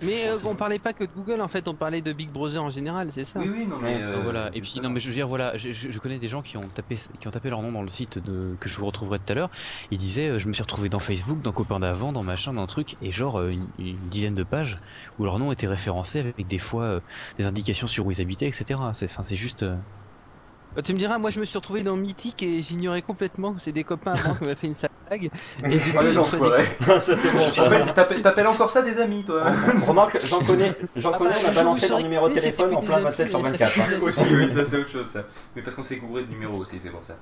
Mais euh, on parlait pas que de Google en fait, on parlait de Big Brother en général, c'est ça
oui, oui, non, mais.
Euh,
euh,
voilà. Et puis non, mais je veux dire, voilà, je, connais des gens qui ont tapé, qui ont tapé leur nom dans le site de, que je vous retrouverai tout à l'heure. Ils disaient, je me suis retrouvé dans Facebook, dans copain d'avant, dans machin, dans truc, et genre une, une dizaine de pages où leur nom était référencé avec des fois euh, des indications sur où ils habitaient, etc. C'est, enfin, c'est juste. Euh,
Tu me diras, moi je me suis retrouvé dans Mythique et j'ignorais complètement que c'est des copains avant qui m'avaient fait une sale blague. Et du coup,
Ah, les enfoirés. [laughs]
Ça, c'est bon, ça.
T'appelles- T'appelles encore ça des amis, toi
Remarque, j'en connais, j'en
Ah
connais,
bah,
on a
je
balancé leur numéro de téléphone en plein
des
27 sur
applis,
24. hein. [laughs]
Aussi, oui, ça c'est autre chose, ça. Mais parce qu'on s'est gouré de numéros aussi, c'est pour ça.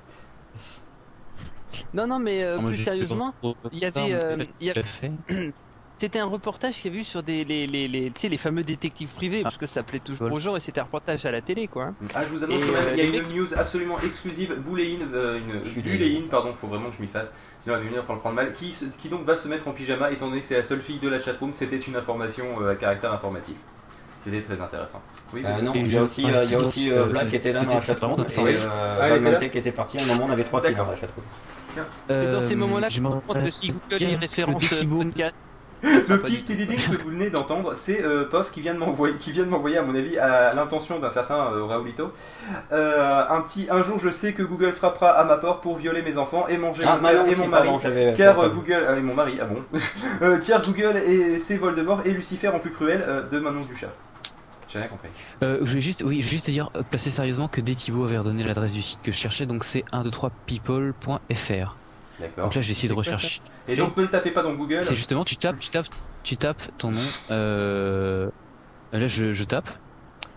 Non, non, mais euh,
Ah,
plus sérieusement, il y avait, euh, il y a-. [clears throat] c'était un reportage qu'il y a vu sur des, les, les, les, tu sais, les fameux détectives privés, parce que ça plaît toujours aux gens et c'était un reportage à la télé, quoi. hein.
Ah, je vous annonce qu'il
euh,
y a une news absolument exclusive, Bouléine, euh, une, Buléine, pardon, faut vraiment que je m'y fasse, sinon elle va venir pour le prendre mal, qui, se- qui donc va se mettre en pyjama, étant donné que c'est la seule fille de la chatroom, c'était une information euh, à caractère informatif. C'était très intéressant. Oui,
Euh, non, il y a aussi, euh, il y a aussi euh, Vlad qui était là dans la chatroom
vraiment
et euh,
Ah,
qui était parti. À un moment, on avait trois filles dans la chatroom.
Et dans ces
Euh,
moments-là,
je me
rends compte que si Google les références podcast,
Le petit TDD que vous venez d'entendre, c'est euh, Pof qui vient de m'envoyer, qui vient de m'envoyer à mon avis à l'intention d'un certain euh, Raoulito. Euh, un petit, un jour je sais que Google frappera à ma porte pour violer mes enfants et manger
Ah,
mon père et mon mari.
pardon,
car euh. Google, ah oui, mon mari, ah bon, [laughs] Euh, car Google et c'est Voldemort et Lucifer en plus cruel euh, de Manon Duchat. J'ai rien compris.
Euh, je voulais juste, oui, juste te dire, placer sérieusement que Détibo avait redonné l'adresse du site que je cherchais, donc c'est 123people.fr.
D'accord.
Donc là, j'ai essayé de rechercher.
Et donc ne le tapez pas dans Google.
C'est justement, tu tapes, tu tapes, tu tapes ton nom. Euh... Là, je, je tape.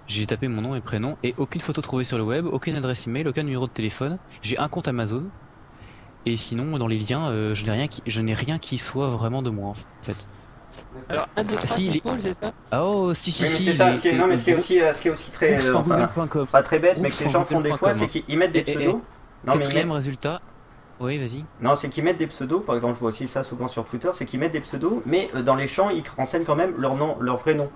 J'ai tapé mon nom et prénom et aucune photo trouvée sur le web, aucune adresse email, aucun numéro de téléphone. J'ai un compte Amazon. Et sinon, dans les liens, euh, je n'ai rien qui, je n'ai rien qui soit vraiment de moi en fait.
Alors, un des
Ah, si, il est-
people, c'est ça
Ah oh, si, si,
Oui, mais
si.
c'est ça.
les-
Ce qui est,
les-
non, mais ce qui est
les-
aussi, euh, ce qui est aussi très, euh, enfin, pas très bête, mais que les gens font des fois, c'est qu'ils mettent des
Et- et-
pseudos. Non, mais ils
résultat. Oui, vas-y.
Non, c'est qu'ils mettent des pseudos, par exemple, je vois aussi ça souvent sur Twitter, c'est qu'ils mettent des pseudos, mais euh, dans les champs, ils renseignent quand même leur nom, leur vrai nom.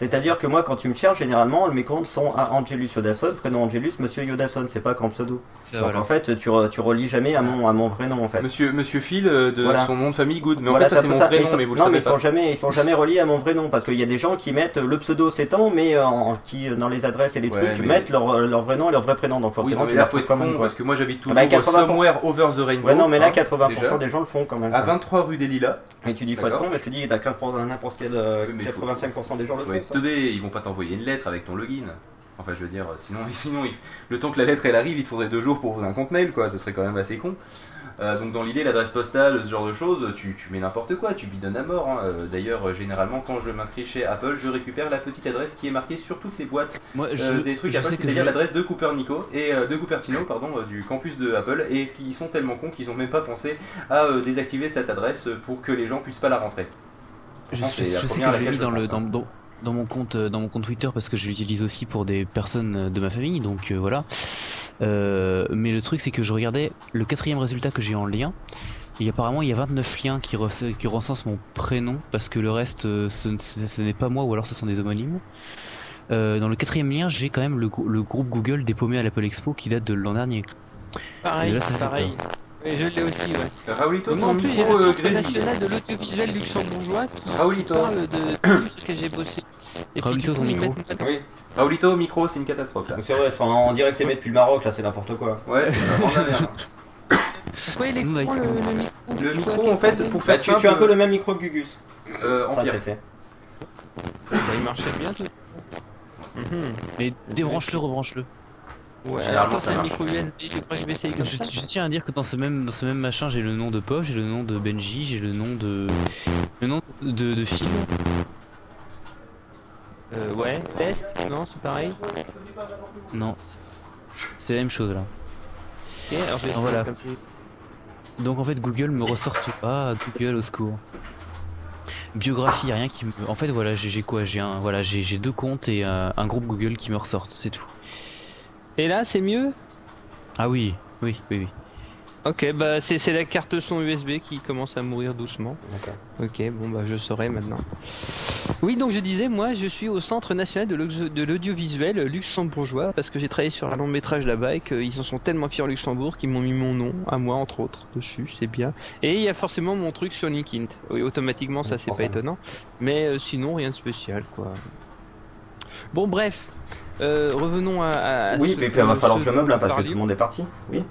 C'est-à-dire que moi, quand tu me cherches, généralement, mes comptes sont à Angelus Yodasson, prénom Angelus, monsieur Yodasson, c'est pas qu'en pseudo. Donc
voilà.
en fait, tu, re- tu relis jamais à mon, à mon vrai nom, en fait.
Monsieur, Monsieur Phil euh, de
Voilà.
son nom de famille Good. Mais
Voilà,
en fait ça c'est mon vrai nom, mais vous le
non,
savez
mais ils
pas.
sont jamais, ils sont jamais reliés à mon vrai nom parce qu'il y a des gens qui mettent le pseudo s'étend, mais euh, en- qui euh, dans les adresses et les
Ouais,
trucs
mais-
mettent leur, leur vrai nom et leur vrai prénom. Donc
Oui,
forcément,
non,
tu
là
la
faut être
quand
con
même. quoi.
parce que moi j'habite toujours
Bah, 80%.
somewhere over the rainbow.
Ouais, non, mais là,
hein,
80%
déjà.
des gens le font quand même.
À
ça.
23 rue des Lilas.
Et tu dis faut être con, mais je te dis, t'as 15%, n'importe quel, euh,
Oui, mais faut-
85% des gens le font.
Teubé, ils vont pas t'envoyer une lettre avec ton login. Enfin, je veux dire, sinon, [laughs] sinon il- le temps que la lettre elle arrive, il te faudrait deux jours pour ouvrir un compte mail, quoi. Ça serait quand même assez con. Euh, donc, dans l'idée, l'adresse postale, ce genre de choses, tu, tu mets n'importe quoi, tu bidonnes à mort. hein. Euh, D'ailleurs, euh, généralement, quand je m'inscris chez Apple, je récupère la petite adresse qui est marquée sur toutes les boîtes
Moi,
euh,
je,
des trucs Apple, c'est-à-dire
je-
l'adresse de Cupernico et euh, de Cupertino, pardon, euh, du campus de Apple. Et ce qu'ils sont tellement cons qu'ils ont même pas pensé à euh, désactiver cette adresse pour que les gens puissent pas la rentrer.
Je,
Pourtant,
je- sais
première
que je l'ai mis dans
je
le dans,
hein.
dans- dans mon compte euh, dans mon compte Twitter parce que je l'utilise aussi pour des personnes euh, de ma famille, donc euh, voilà. Euh, mais le truc c'est que je regardais le quatrième résultat que j'ai en lien. Et apparemment il y a 29 liens qui, qui recensent mon prénom parce que le reste ce, ce- ce n'est pas moi ou alors ce sont des homonymes. Euh, dans le quatrième lien j'ai quand même le, grou- le groupe Google dépaumé à l'Apple Expo qui date de l'an dernier.
Pareil,
là, ça
pareil. Oui, je l'ai aussi, ouais.
Raoulito,
moi, en plus, j'ai
micro,
le
euh,
Centre national de l'audiovisuel luxembourgeois qui,
Raoulito.
parle de tout sur lequel j'ai bossé. Et
Raoulito,
ils
micro.
Oui.
Raoulito, micro, c'est une catastrophe là.
C'est vrai, c'est en, en direct aimé depuis le Maroc, là, c'est n'importe quoi.
Ouais, c'est vraiment de la merde. [coughs]
Ouais, le, le micro.
Le
quoi,
micro, en fait, pour
Bah,
faire
tu,
simple.
tu as un peu le même micro que Gugus.
euh,
Ça, c'est fait.
Bah, il marchait bien tout. Mhm.
Mais débranche-le, rebranche-le.
Ouais, alors,
ça
c'est un micro USB, je crois que je vais essayer comme
Je,
ça.
je tiens à dire que dans ce même dans ce même machin j'ai le nom de Pop, j'ai le nom de Benji, j'ai le nom de le nom de, de Phil.
Euh, ouais, test, non, c'est pareil.
Non, c'est- la même chose là.
Ok, alors je vais
voilà. Donc en fait Google me ressort ah Google au secours. Biographie, y a rien qui me. En fait voilà j'ai quoi? J'ai un voilà j'ai j'ai deux comptes et euh, un groupe Google qui me ressortent, c'est tout.
Et là, c'est mieux?
Ah oui oui oui oui.
Ok, bah c'est la carte son USB qui commence à mourir doucement. Ok, bon bah je saurai maintenant. Oui, donc je disais, moi je suis au Centre National de l'Audio- de l'Audiovisuel luxembourgeois parce que j'ai travaillé sur un long métrage là-bas et qu'ils en sont tellement fiers au Luxembourg qu'ils m'ont mis mon nom, à moi entre autres, dessus, c'est bien. Et il y a forcément mon truc sur LinkedIn. Oui, automatiquement, ça c'est pas étonnant. Mais euh, sinon, rien de spécial quoi. Bon, bref. Euh, revenons à, à
Oui, mais puis il va falloir que je meuble là, parce que tout le monde est parti. Oui.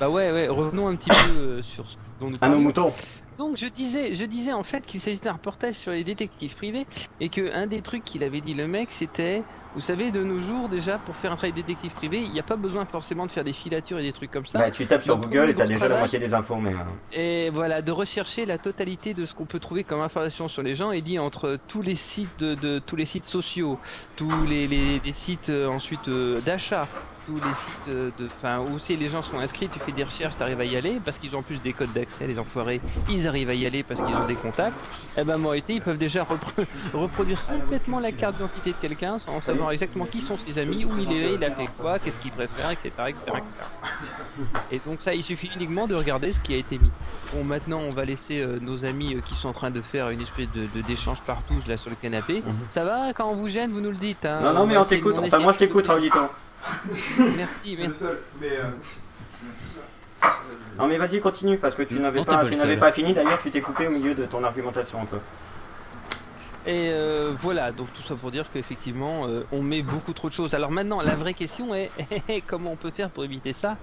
Bah ouais, ouais, revenons un petit peu euh, sur ce dont nous
À nos moutons.
Donc je disais, je disais en fait qu'il s'agit d'un reportage sur les détectives privés et que un des trucs qu'il avait dit le mec c'était, vous savez, de nos jours déjà pour faire un travail de détective privé, il n'y a pas besoin forcément de faire des filatures et des trucs comme ça.
Bah, tu tapes sur
Donc,
Google et t'as déjà la moitié des infos, mais. euh,
et voilà, de rechercher la totalité de ce qu'on peut trouver comme information sur les gens et dit entre tous les sites de, de- tous les sites sociaux, tous les, les- les sites euh, ensuite euh, d'achat, tous les sites euh, de, enfin où c'est les gens sont inscrits, tu fais des recherches, t'arrives à y aller parce qu'ils ont en plus des codes d'accès, les enfoirés, ils arrivent à y aller parce qu'ils ont des contacts. Et ben moi été, ils peuvent déjà repro- [laughs] reproduire complètement la carte d'identité de quelqu'un sans savoir exactement qui sont ses amis, où il est, il a fait quoi, qu'est-ce qu'il préfère, etc., etc., etc. Et donc ça, il suffit uniquement de regarder ce qui a été mis. Bon, maintenant, on va laisser euh, nos amis euh, qui sont en train de faire une espèce de de- d'échange partout là sur le canapé. Ça va Quand on vous gêne, vous nous le dites. Hein
Mhm. Non, non, mais on t'écoute. Enfin, moi je t'écoute, Raoulito.
Merci, merci.
Non, mais vas-y, continue, parce que tu n'avais
Non, t'es
pas,
pas
tu
le
n'avais
seul.
pas fini. D'ailleurs, tu t'es coupé au milieu de ton argumentation un peu.
Et euh, voilà, donc tout ça pour dire qu'effectivement, euh, on met beaucoup trop de choses. Alors maintenant, la vraie question est [laughs] comment on peut faire pour éviter ça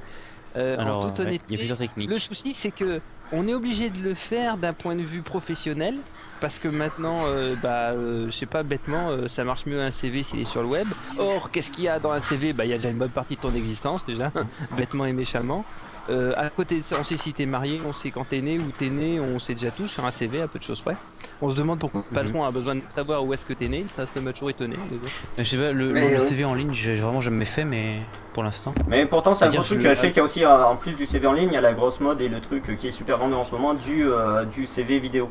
Euh,
Alors,
En toute honnêteté,
il y a plusieurs techniques.
le souci c'est que on est obligé de le faire d'un point de vue professionnel parce que maintenant, euh, bah, euh, je sais pas bêtement, euh, ça marche mieux un CV s'il est sur le web. Or, qu'est-ce qu'il y a dans un CV Bah, il y a déjà une bonne partie de ton existence déjà, [laughs] bêtement et méchamment. Euh, à côté de ça, on sait si t'es marié, on sait quand t'es né, où t'es né, on sait déjà tout sur un CV, à peu de choses près. On se demande pourquoi le patron a besoin de savoir où est-ce que t'es né, ça, ça m'a toujours étonné. mais.
Euh, Je sais pas, le,
Mais.
CV en ligne, j'ai vraiment jamais fait, mais pour l'instant.
Mais pourtant, c'est un gros truc.
je-
Je sais qu'il y a aussi, euh, en plus du CV en ligne, il y a la grosse mode et le truc qui est super vendu en ce moment du, euh, du CV vidéo.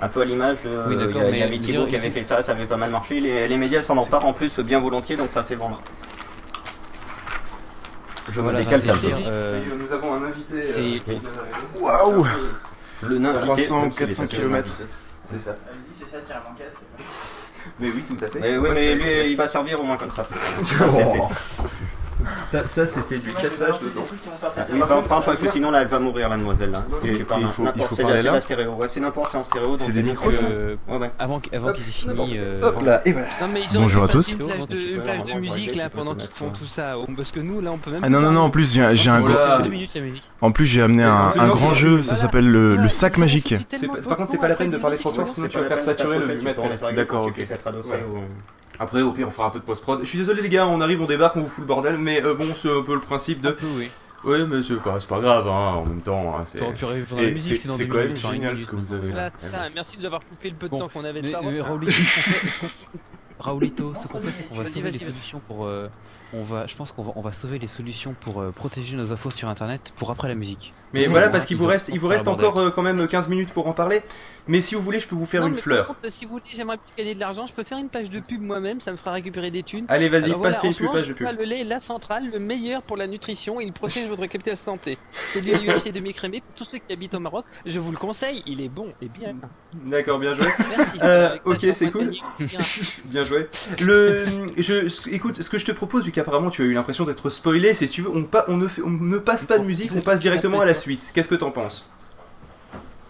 Un peu à l'image de.
Oui,
il y
d'accord,
a- il y
mais
avait Thibaut
dire-
qui avait fait ça, ça avait pas mal marché. Les, les médias s'en emparent en plus bien volontiers, donc ça fait vendre. Je
Voilà,
me décale
c'est
un peu.
euh,
euh, nous avons un invité.
c'est-
euh,
Waouh
Le nain invité,
300,
même s'il est
400
pas sur le
kilomètres.
invité.
C'est ça.
Vas-y, c'est ça, tiens mon casque.
Mais oui, tout à fait.
Mais oui,
Ouais,
mais lui, il va servir au moins comme ça. [laughs]
Ça, ça c'était du cassage dedans.
Oui, par par contre, parce que sinon là elle va mourir la demoiselle là.
Et-
tu parles
et il faut- il
n'importe
faut
c'est
là
la stéréo. Ouais, c'est n'importe c'est en stéréo.
C'est des micros,
euh,
ça
Ouais, ouais.
Avant, qu- avant qu'ils aient fini. euh,
Hop là, et voilà.
Non, mais ils ont
Bonjour à tous.
Une plage de, de musique là pendant qu'ils font
ouais.
tout ça. Parce que nous là on peut même.
Ah non, non, non, en plus, j'ai un gros. En plus, j'ai amené un, grand jeu, ça s'appelle le, sac magique.
Par contre, c'est pas la peine de parler trop fort, sinon tu vas faire
de
saturer le
D'accord, ok. Après, au pire, on fera un peu de post-prod. Je suis désolé, les gars, on arrive, on débarque, on vous fout le bordel, mais euh, bon, c'est un peu le principe de.
oui.
Ouais, mais c'est pas, c'est pas grave, hein, en même temps. hein, c'est c'est- quand même génial ce que vous avez là.
Merci de nous avoir coupé le peu de
Bon.
temps qu'on avait de
mais Raoulito, ce qu'on fait- ce qu'on- [laughs] Raoulito, ce qu'on fait, c'est qu'on va sauver les solutions pour. euh, on va, je pense qu'on va, on va sauver les solutions pour euh, protéger nos infos sur Internet pour après la musique.
Mais voilà, parce qu'il vous reste, il vous reste encore euh, quand même 15 minutes pour en parler. Mais si vous voulez, je peux vous faire
Non,
une fleur.
contre, si vous voulez, j'aimerais plus gagner de l'argent, je peux faire une page de pub moi-même, ça me fera récupérer des thunes.
Allez, vas-y, pas
voilà,
fait une
moment,
page de pub.
Le lait, la centrale, le meilleur pour la nutrition, il protège votre qualité de santé. C'est du UHT demi-crémé pour tous ceux qui habitent au Maroc. Je vous le conseille, il est bon et bien.
D'accord, bien joué.
Merci.
Euh, ok, c'est cool. [laughs] bien joué. Le, je, écoute, ce que je te propose, vu qu'apparemment tu as eu l'impression d'être spoilé, c'est si tu veux, on, pa- on, ne fait- on ne passe pas de musique, on passe directement à la suite. Qu'est-ce que t'en penses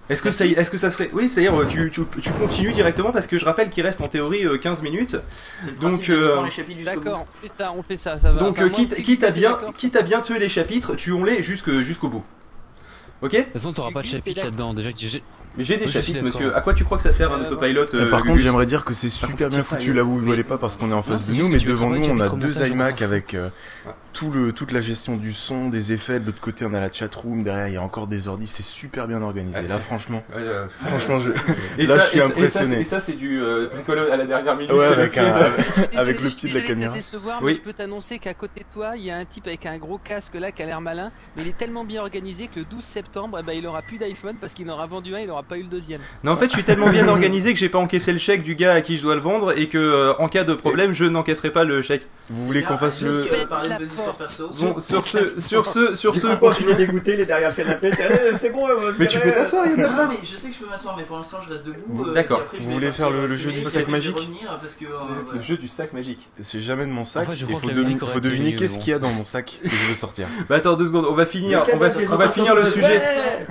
est-ce que, ça, y- est-ce que ça serait. Oui, c'est-à-dire, tu, tu, tu continues directement parce que je rappelle qu'il reste en théorie euh, 15 minutes. Donc, euh,
D'accord, on fait ça, on fait ça, ça va.
donc
Enfin,
euh,
moi,
quitte, à bien, quitte à bien tuer les chapitres, tuons-les jusque- jusqu'au bout. Ok
De toute façon, t'auras pas de chapitre là-dedans. Déjà, que j'ai
Mais j'ai des chapitres, monsieur. À quoi tu crois que ça sert un
Euh,
autopilot euh,
par contre, j'aimerais dire que c'est super bien foutu là où vous ne voyez pas parce qu'on est en face de nous, mais devant nous, on a deux
on
iMac avec euh, tout le, toute la gestion du son, des effets. De l'autre côté, on a la chatroom. Derrière, il y a encore des ordis. C'est super bien organisé. Là, franchement,
Ouais, euh,
franchement, je, [laughs]
Et
là,
ça,
je suis
et ça- et ça,
impressionné.
c'est- et ça, c'est du euh, bricolé à la dernière minute.
Ouais, avec
pied
un-
de-
avec le pied de la caméra.
te décevoir,
Oui.
mais je peux t'annoncer qu'à côté de toi, il y a un type avec un gros casque là qui a l'air malin, mais il est tellement bien organisé que le 12 septembre, eh ben, il aura plus d'iPhone parce qu'il en aura vendu un, il aura pas eu le deuxième.
Non, en fait, je suis tellement bien organisé que j'ai pas encaissé le chèque du gars à qui je dois le vendre et que, euh, en cas de problème, je n'encaisserai pas le chèque.
Vous voulez qu'on fasse le.
Parler de vos histoires perso.
Bon, [laughs] sur ce, sur ce, sur ce,
es dégoûté, les derrière le canapé C'est bon, euh,
Mais tu peux t'asseoir, il y a de la
Non,
place.
mais je sais que je peux m'asseoir, mais pour l'instant je reste debout. euh,
D'accord.
Vous voulez faire le- jeu du sac magique
euh,
Le jeu du sac magique.
C'est jamais de mon sac. Il faut, deviner- qu'est-ce
mais
qu'il y a dans mon sac que je vais sortir. [laughs]
Bah attends deux secondes, on va finir,
Le
on va, on finir le sujet.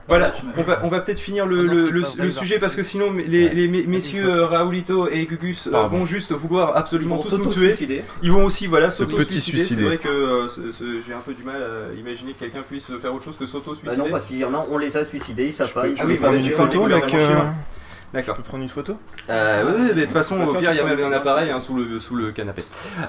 Voilà, on va, on va peut-être finir le, le, sujet parce que sinon les, les mes- messieurs euh, Raoulito et Gugus euh, vont juste vouloir absolument tous nous tuer. Ils vont aussi voilà
Ce petit
s'auto-suicider. C'est vrai que euh, j'ai un peu du mal à imaginer que quelqu'un puisse faire autre chose que
Bah
s'auto-suicider.
non, parce qu'il y en a, on les a suicidés, ils savent pas. Ils
Ah oui, bah, une photo avec, D'accord.
Je peux prendre une photo
Euh, oui, mais de toute façon, au pire, il y a même un appareil hein, sous, le, sous le canapé.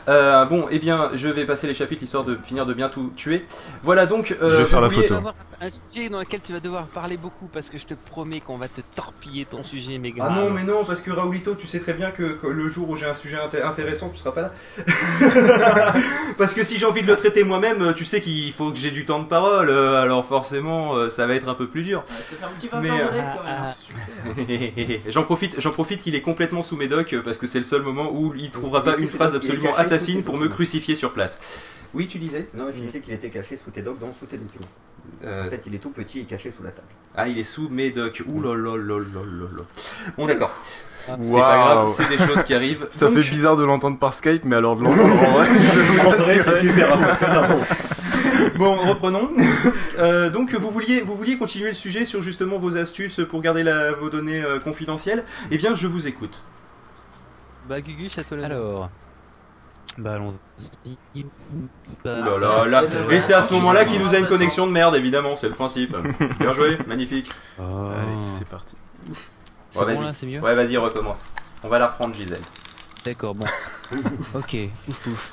Euh, bon, eh bien, je vais passer les chapitres histoire de finir de bien tout tuer. Voilà donc. euh,
Je vais faire
vous
la photo.
Tu vas avoir un sujet dans lequel tu vas devoir parler beaucoup parce que je te promets qu'on va te torpiller ton sujet, mais
Ah non, mais non, parce que Raoulito, tu sais très bien que, que le jour où j'ai un sujet inté- intéressant, tu seras pas là. [laughs] parce que si j'ai envie de le traiter moi-même, tu sais qu'il faut que j'ai du temps de parole, euh, alors forcément, euh, ça va être un peu plus dur.
Ouais, Ça fait un petit 20
Mais,
ans
euh,
de live quand même. [laughs]
J'en profite, j'en profite qu'il est complètement sous médoc euh, parce que c'est le seul moment où il trouvera pas une phrase absolument assassine pour me crucifier sur place. Oui, tu disais
Non, je disais qu'il était caché sous tes docs, donc sous tes documents.
Euh,
En fait, il est tout petit et caché sous la table.
Ah, il est sous médoc. Ouh là là là là là là. Bon, d'accord. C'est pas grave, c'est des choses qui arrivent.
Ça
Donc-
fait bizarre de l'entendre par Skype, mais alors de l'entendre en vrai, [laughs] je vais vous
En
Bon, reprenons. [laughs] Euh, donc, vous vouliez, vous vouliez continuer le sujet sur justement vos astuces pour garder la- vos données euh, confidentielles Eh bien, je vous écoute.
Bah, Gugu, ça te
Alors. Bah, allons-y. Bah,
Ouh là là là. Et c'est à ce moment-là qu'il nous a une connexion de merde, évidemment, c'est le principe. Bien joué, [laughs] magnifique.
Oh.
Allez, c'est parti.
C'est
Ouais,
bon
vas-y.
là, c'est mieux
Ouais, vas-y, recommence. On va la reprendre, Gisèle.
D'accord, bon. [laughs] ok, ouf ouf.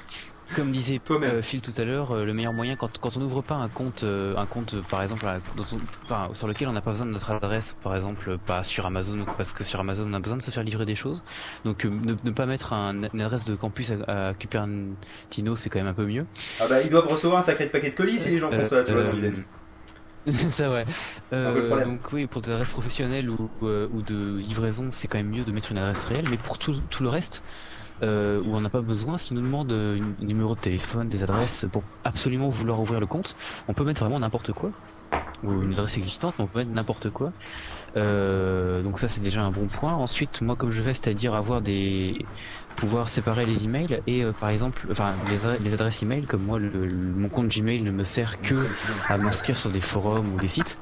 Comme disait euh, Phil tout à l'heure, euh, le meilleur moyen quand, quand on n'ouvre pas un compte, euh, un compte par exemple, à- dont on- enfin, sur lequel on n'a pas besoin de notre adresse, par exemple, pas sur Amazon, parce que sur Amazon on a besoin de se faire livrer des choses. Donc ne, ne pas mettre un- une adresse de campus à, à Cupertino, c'est quand même un peu mieux.
Ah bah, ils doivent recevoir un sacré paquet de colis si les gens font ça, tu vois, dans l'idée. [laughs]
C'est ça, ouais. Euh, donc oui, pour des adresses professionnelles ou, de livraison, c'est quand même mieux de mettre une adresse réelle. Mais pour tout, tout le reste, euh, où on n'a pas besoin, s'il nous demande euh, un numéro de téléphone, des adresses pour absolument vouloir ouvrir le compte, on peut mettre vraiment n'importe quoi. Ou une adresse existante, mais on peut mettre n'importe quoi. Euh, donc ça c'est déjà un bon point. Ensuite, moi comme je vais, c'est-à-dire avoir des pouvoir séparer les emails et euh, par exemple, enfin les, les adresses email comme moi, le, le- mon compte Gmail ne me sert que à m'inscrire sur des forums ou des sites.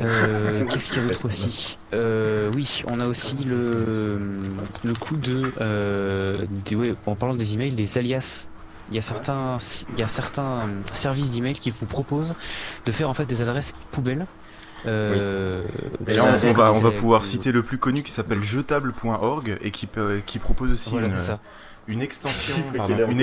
Euh, Qu'est-ce qu'il y a d'autre aussi euh, Oui, on a aussi le le coup de, des- ouais, en parlant des emails, des alias. Il y a certains, il y a certains services d'email qui vous proposent de faire en fait des adresses poubelles. Euh,
Et là, on, va, on va
des-
pouvoir
des-
citer le plus connu qui s'appelle jetable.org et qui, peut- qui propose aussi
Voilà,
une,
c'est ça.
une extension, pardon, une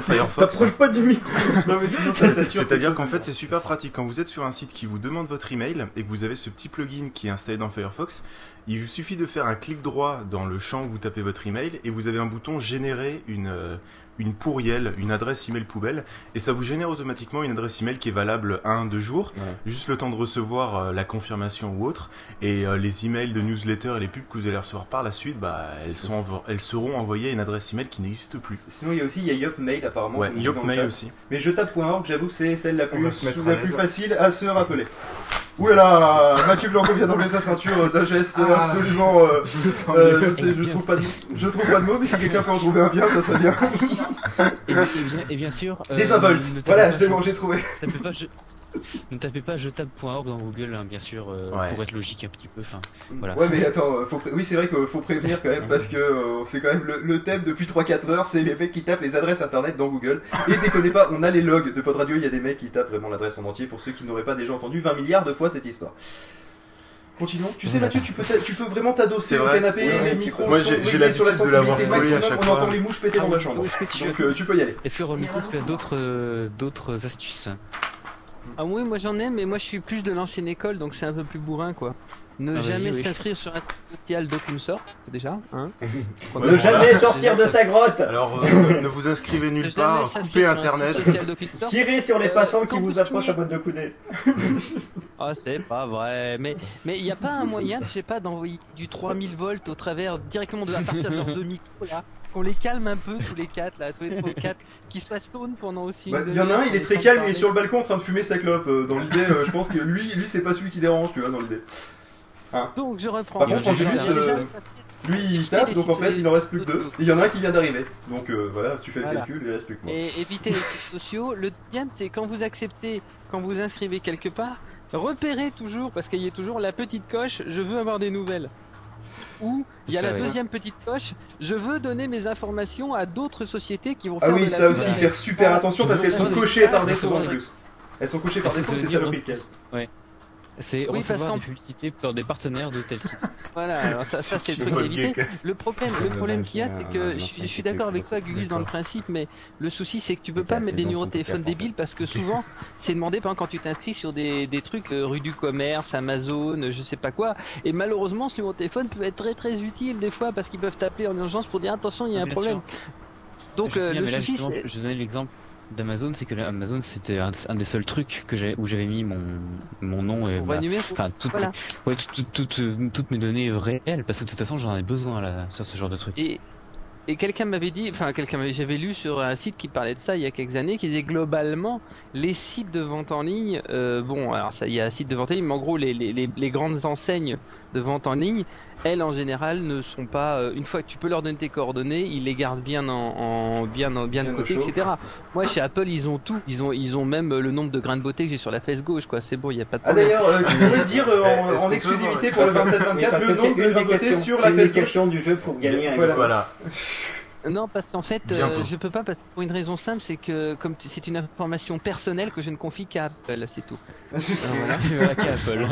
Firefox.
T'approches pas du micro. [laughs] [laughs]
C'est-à-dire qu'en fait, c'est super pratique. Quand vous êtes sur un site qui vous demande votre email et que vous avez ce petit plugin qui est installé dans Firefox, il vous suffit de faire un clic droit dans le champ où vous tapez votre email et vous avez un bouton générer une, euh, une pourrielle, une adresse email poubelle et ça vous génère automatiquement une adresse email qui est valable un, deux jours, juste le temps de recevoir euh, la confirmation ou autre et euh, les emails de newsletter et les pubs que vous allez recevoir par la suite, bah, elles, sont envo- elles seront envoyées à une adresse email qui n'existe plus.
Sinon, il y a aussi il y a Yopmail apparemment.
Ouais, Yopmail aussi.
Mais je tape.org, j'avoue que c'est celle la plus, la facile à se rappeler. Oulala, Mathieu Blanco vient d'enlever sa ceinture euh, d'un geste
Ah,
absolument. euh,
je
euh, je trouve pas de, je trouve pas de mots, mais si quelqu'un peut en trouver un bien, ça serait bien. [laughs]
Et, bien- et bien, et bien sûr. euh,
Désinvolte.
ne tapez
Voilà,
pas
c'est bon, j'ai trouvé.
tapez pas je- Ne tapez pas jetape.org dans Google, hein, bien sûr, euh,
Ouais.
pour être logique un petit peu. Enfin, voilà.
Ouais, mais attends, faut pré- oui, c'est vrai qu'il faut prévenir quand même parce que euh, c'est quand même le, le thème depuis 3-4 heures, c'est les mecs qui tapent les adresses internet dans Google. Et déconnez pas, on a les logs de Pod Radio, il y a des mecs qui tapent vraiment l'adresse en entier pour ceux qui n'auraient pas déjà entendu 20 milliards de fois cette histoire. Continuons. Tu sais, Mathieu, tu peux, t'a- tu peux vraiment t'adosser au
vrai.
canapé,
Ouais,
les micros
Moi,
sont réglés sur la sensibilité maximum, on entend
fois.
les mouches péter dans ma chambre.
Est-ce que tu,
Donc euh, tu peux y aller.
est-ce que Romito, tu as d'autres euh, d'autres astuces?
Ah oui, moi j'en ai, mais moi je suis plus de l'ancienne école, donc c'est un peu plus bourrin quoi. Ne
Ah,
jamais
oui.
s'inscrire sur un site social d'aucune sorte, déjà. Hein [laughs]
Ne jamais sortir de sa grotte.
Alors, euh, ne vous inscrivez nulle part, coupez internet.
Tirez sur les
Euh,
passants qui vous
vous
approchent à botte de coudée.
Ah, c'est pas vrai. Mais mais il n'y a pas un moyen, je sais pas, d'envoyer du 3000 volts au travers directement de la partir de leurs deux micros là, qu'on les calme un peu tous les quatre là, tous les quatre, qu'ils soient stone pendant aussi.
Bah,
une
Il y en a un, il est très calme, il est sur le balcon en train de fumer sa clope. euh, Dans l'idée, euh, je pense que lui, lui c'est pas celui qui dérange, tu vois, dans l'idée. Hein.
Donc je reprends.
Par contre, euh, lui il tape, donc en fait il en reste plus que deux. Et il y en a un qui vient d'arriver. Donc euh, voilà, si tu fais le
Voilà.
calcul, il reste plus que moi.
Et éviter les sites sociaux. Le deuxième, c'est quand vous acceptez, quand vous inscrivez quelque part, repérez toujours, parce qu'il y a toujours la petite coche, je veux avoir des nouvelles. Ou il y a
Ça,
la deuxième petite coche, je veux donner mes informations à d'autres sociétés qui vont
Ah
faire
oui,
de la
ça
pub
aussi, faire super attention parce qu'elles sont cochées par défaut en plus. Elles sont cochées par défaut, c'est ça le piquet.
Ouais. C'est
Oui, parce
recevoir
qu'en-
des publicités par des partenaires de tel site. [laughs]
Voilà, alors ça, ça c'est le truc à éviter. Le problème, le problème qu'il y a, c'est que je, suis- je suis d'accord avec toi, Gugus, dans le principe, mais le souci, c'est que tu peux pas mettre des numéros de téléphone débiles parce que souvent, c'est demandé par exemple, quand tu t'inscris sur des, des trucs euh, rue du commerce, Amazon, je sais pas quoi. Et malheureusement, ce numéro de téléphone peut être très très utile des fois parce qu'ils peuvent t'appeler en urgence pour dire attention, il y a
Ah,
un problème. Donc, euh, le souci,
je donnais l'exemple d'Amazon, c'est que Amazon c'était un, un des seuls trucs que j'ai où j'avais mis mon mon nom et
numéro.
enfin toutes,
Voilà.
ouais, toutes, mes données réelles parce que de toute façon j'en ai besoin là sur ce genre de truc.
Et, et quelqu'un m'avait dit, enfin quelqu'un m'avait, j'avais lu sur un site qui parlait de ça il y a quelques années, qui disait globalement les sites de vente en ligne, euh, bon alors ça il y a un site de vente en ligne, mais en gros les, les, les, les grandes enseignes de vente en ligne, elles en général ne sont pas, euh, une fois que tu peux leur donner tes coordonnées, ils les gardent bien en, en bien en, bien de
Bien
côté, etc. Moi chez Apple ils ont tout, ils ont ils ont même le nombre de grains de beauté que j'ai sur la fesse gauche quoi, c'est bon il y a pas de
Ah
problème.
d'ailleurs, euh, tu pourrais dire euh, [laughs] en, exclusivité pour le
Parce que-
27-24
mais parce
le
que
nom
c'est
de
une des
Gravoté
questions-
sur
c'est
la
questions du jeu pour gagner un
Voilà.
Non, parce qu'en fait, euh, je peux pas parce- pour une raison simple, c'est que comme tu- c'est une information personnelle que je ne confie qu'à Apple, c'est tout. [laughs]
voilà, voilà qu'à Apple.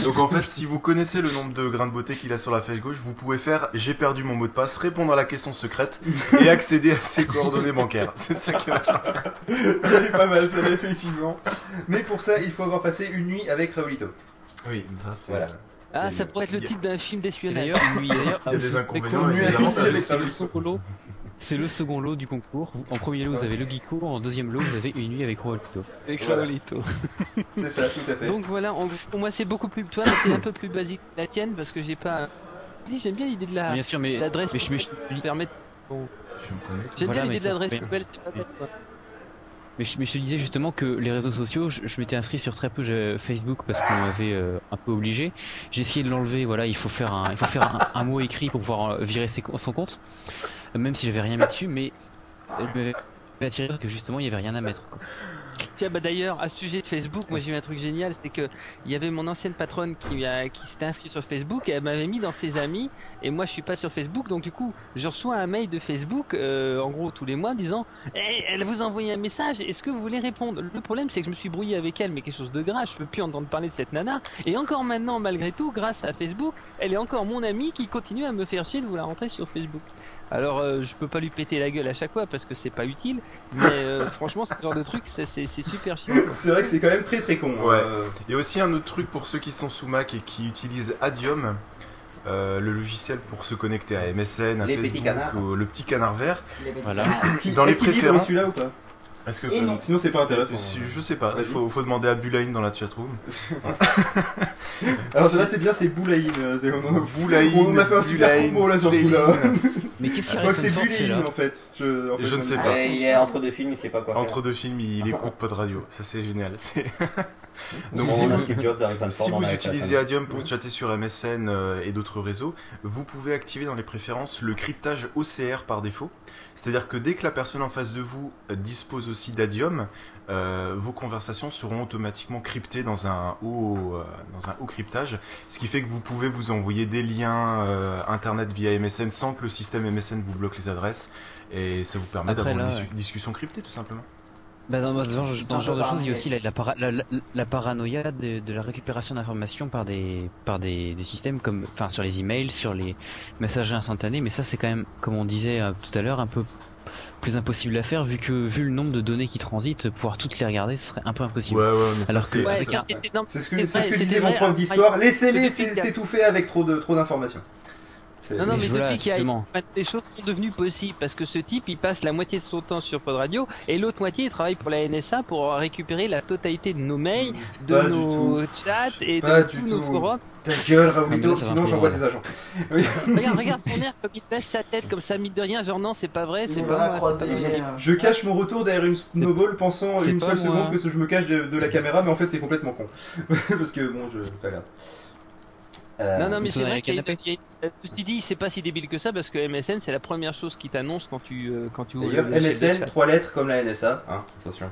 [laughs]
Donc en fait, si vous connaissez le nombre de grains de beauté qu'il a sur la fesse gauche, vous pouvez faire j'ai perdu mon mot de passe, répondre à la question secrète et [laughs] accéder à ses coordonnées bancaires. C'est ça qui va
Elle est pas mal celle effectivement. Mais pour ça, il faut avoir passé une nuit avec Raulito.
Oui, ça c'est.
Voilà.
Ah, ça pourrait être le titre d'un film d'espionnage.
D'ailleurs, c'est- le second lot. C'est le second lot du concours. En premier lot, vous avez le Geeko. En deuxième lot, vous avez une nuit avec Roalito.
Avec. Raoulito.
C'est ça, tout à fait.
Donc voilà, pour moi c'est beaucoup plus. Toi, c'est un peu plus basique que la tienne parce que j'ai pas. J'aime bien l'idée de la
Bien sûr, mais
l'adresse
mais je- mais je-
qui permet. Bon.
Je suis en train de mettre-
J'aime bien
mais
l'idée de l'adresse poubelle, c'est pas bête quoi.
Mais je, mais je te disais justement que les réseaux sociaux, je, m'étais inscrit sur très peu Facebook parce qu'on m'avait euh, un peu obligé. J'ai essayé de l'enlever. Voilà, il faut faire un, il faut faire un, mot écrit pour pouvoir euh, virer ses, son compte, Euh, même si j'avais rien mis dessus. Mais elle m'avait attiré que justement il y avait rien à mettre. Quoi.
Tiens, bah d'ailleurs, à ce sujet de Facebook, moi j'ai eu un truc génial, c'était que il y avait mon ancienne patronne qui, a, qui s'était inscrite sur Facebook, et elle m'avait mis dans ses amis, et moi je suis pas sur Facebook, donc du coup, je reçois un mail de Facebook, euh, en gros tous les mois, disant, Eh, elle vous a envoyé un message, est-ce que vous voulez répondre? Le problème, c'est que je me suis brouillé avec elle, mais quelque chose de grave, je peux plus entendre parler de cette nana, et encore maintenant, malgré tout, grâce à Facebook, elle est encore mon amie qui continue à me faire chier de vouloir rentrer sur Facebook. Alors euh, je peux pas lui péter la gueule à chaque fois parce que c'est pas utile, mais euh, [laughs] franchement ce genre de truc c'est super chiant.
C'est vrai que c'est quand même très très con.
Ouais.
euh.
Il y a aussi un autre truc pour ceux qui sont sous Mac et qui utilisent Adium, euh, le logiciel pour se connecter à MSN, à
Les petits
Facebook, au- le petit canard vert.
Les petits
Voilà.
Qui-
Dans les préférences.
celui-là ou pas?
Est-ce que
Et non.
Sinon c'est pas intéressant.
Si- Je sais pas, il faut, faut demander à Bulain dans la chatroom.
Alors là c'est bien, c'est Boulaïn. euh, c'est- on, a-
Boulaïn,
on a fait un super
Boulaïn,
combo là sur ce
Céline.
coup-là.
Mais qu'est-ce qui
Je crois que
reste
c'est Bulaïn en fait. Je, en fait,
Je ne sais pas.
Il est entre deux films, il sait pas quoi faire.
Entre deux films, il écoute [laughs] pas de radio. Ça, c'est génial. C'est- [laughs] [laughs] Donc, si vous,
Jobs,
si utilisez. Adium pour chatter sur MSN euh, et d'autres réseaux, vous pouvez activer dans les préférences le cryptage OCR par défaut. C'est-à-dire que dès que la personne en face de vous euh, dispose aussi d'Adium, euh, vos conversations seront automatiquement cryptées dans un haut, euh, dans un haut cryptage, ce qui fait que vous pouvez vous envoyer des liens euh, internet via MSN sans que le système MSN vous bloque les adresses, et ça vous permet d'avoir une dis- discussion cryptée tout simplement.
Bah dans, dans ce genre- dans ce de choses, il y a aussi la, la, para- la- la- la paranoïa de, de la récupération d'informations par des par des, des systèmes comme enfin sur les emails, sur les messages instantanés. Mais ça, c'est quand même, comme on disait euh, tout à l'heure, un peu plus impossible à faire vu que vu le nombre de données qui transitent, pouvoir toutes les regarder, ce serait un peu impossible.
Ouais, ouais, mais
Alors
c'est- Ouais,
un-
ce que, ce disait mon prof d'histoire. Laissez-les s'étouffer avec trop de trop d'informations.
Non, non, mais
voilà,
depuis qu'il y a les choses sont devenues possibles parce que ce type il passe la moitié de son temps sur Pod Radio et l'autre moitié il travaille pour la NSA pour récupérer la totalité de nos mails, de
Pas
nos chats et
Pas
de tous nos forums.
Ta gueule,
Ah, mais
Raoulito, sinon j'envoie des agents. Oui.
Regarde, regarde son air comme il baisse sa tête comme ça, mine de rien, genre non, c'est pas vrai, c'est pas moi.
euh,
Je cache mon retour derrière une snowball pensant une seule
moi.
seconde que je me cache de, de la caméra, mais en fait c'est complètement con. Parce que bon, je. Pas grave. Euh,
Non, non, mais c'est vrai qu'il y a, y a- euh, Ceci dit, c'est pas si débile que ça parce que MSN c'est la première chose qui t'annonce quand tu euh, quand tu
D'ailleurs, MSN, trois lettres comme la NSA. Hein, attention.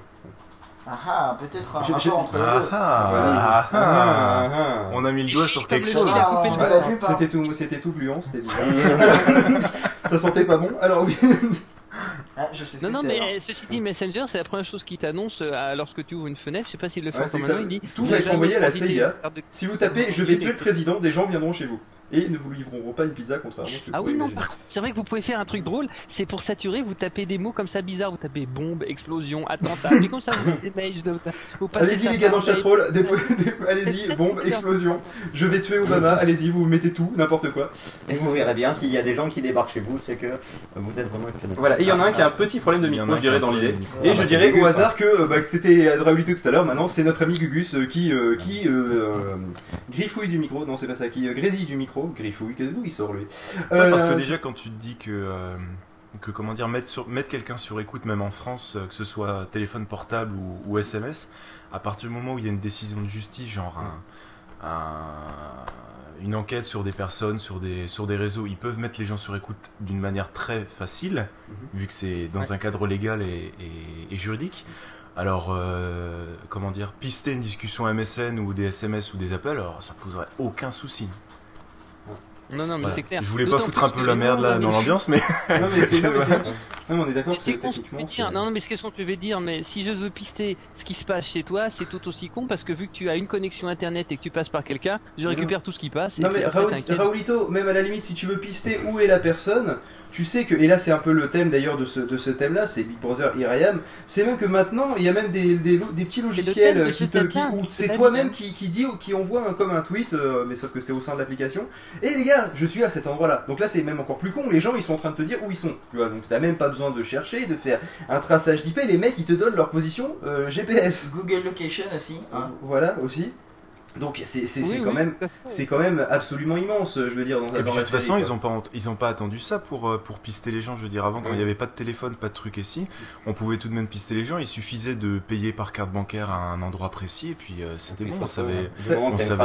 Ah ah, peut-être un
Je-
rapport
je-
entre les
Ah
deux.
ah, ah. On a mis le doigt sur quelque chose.
Ah.
C'était tout, c'était tout gluant, c'était bizarre. [laughs] Ça sentait pas bon. Alors oui. [laughs]
Ah, je sais ce
Non,
que
non, mais
alors.
euh, ceci dit, Messenger, c'est la première chose qui t'annonce euh, lorsque tu ouvres une fenêtre. Je sais pas s'il le fait
Ouais,
maintenant. Il dit
tout va être envoyé à la CIA.
de-
Si vous tapez je vais tuer le président, des gens viendront chez vous. Et ne vous livreront pas une pizza contrairement à ce que
Ah
vous
oui, non, par contre, c'est vrai que vous pouvez faire un truc drôle. C'est pour saturer, vous tapez des mots comme ça bizarres. Vous tapez bombe, explosion, attentat. [laughs] Mais comme ça, vous faites des mails. de- vous passez
Allez-y les gars dans le
mail.
chatroll, [laughs] allez-y, bombe, explosion, je vais tuer Obama, allez-y, vous mettez tout, n'importe quoi.
Et vous verrez bien, s'il y a des gens qui débarquent chez vous, c'est que vous êtes vraiment exceptionnel.
Voilà, et il y en a un qui a un petit problème de micro, je dirais, dans l'idée. Et
Ah
je
bah,
dirais au hasard que euh, bah, que c'était Raoulito tout à l'heure, maintenant c'est notre ami Gugus euh, qui, euh, qui euh, euh, griffouille du micro, non c'est pas ça, qui euh, grésille du micro, griffouille, que- d'où il sort lui
Ouais, parce que
Euh,
déjà, quand tu te dis que, euh, que comment dire, mettre, sur, mettre quelqu'un sur écoute, même en France, euh, que ce soit téléphone portable ou, ou SMS, à partir du moment où il y a une décision de justice, genre un- un- une enquête sur des personnes, sur des, sur des réseaux, ils peuvent mettre les gens sur écoute d'une manière très facile, vu que c'est dans un cadre légal et, et- et juridique. Alors, euh, comment dire, pister une discussion MSN ou des SMS ou des appels, alors ça poserait aucun souci.
Non, non, mais
Voilà.
c'est clair.
Je voulais pas foutre un peu la merde là dans l'ambiance, mais.
Non mais c'est [laughs] non, on est d'accord
c'est con ce que tu
techniquement
veux dire.
c'est-
Non, mais ce que tu veux dire, mais si je veux pister ce qui se passe chez toi, c'est tout aussi con parce que vu que tu as une connexion internet et que tu passes par quelqu'un, je
Non.
récupère tout ce qui passe.
Non mais. Raoulito, même à la limite, si tu veux pister où est la personne, tu sais que, et là c'est un peu le thème d'ailleurs de ce, de ce thème-là, c'est Big Brother IRM, c'est même que maintenant, il y a même des, des, lo- des petits
thème
logiciels
de
qui te, où
c'est
toi-même qui, dit, qui envoie un- comme un tweet, euh, mais sauf que c'est au sein de l'application, et les gars, je suis à cet endroit-là. Donc là c'est même encore plus con, les gens ils sont en train de te dire où ils sont, tu vois, donc t'as même pas besoin de chercher, de faire un traçage d'IP, les mecs ils te donnent leur position euh, GPS.
Google Location aussi. hein.
Voilà aussi. Donc c'est c'est-
Oui,
quand même c'est quand même absolument immense, je veux dire dans,
Et
dans
puis, de toute façon,
quoi.
ils ont pas ils ont pas attendu ça pour euh, pour pister les gens. Je veux dire, avant quand il n'y avait pas de téléphone, pas de truc ici, on pouvait tout de même pister les gens. Il suffisait de payer par carte bancaire à un endroit précis et puis euh, c'était bon. On savait.
Ça-
on savait.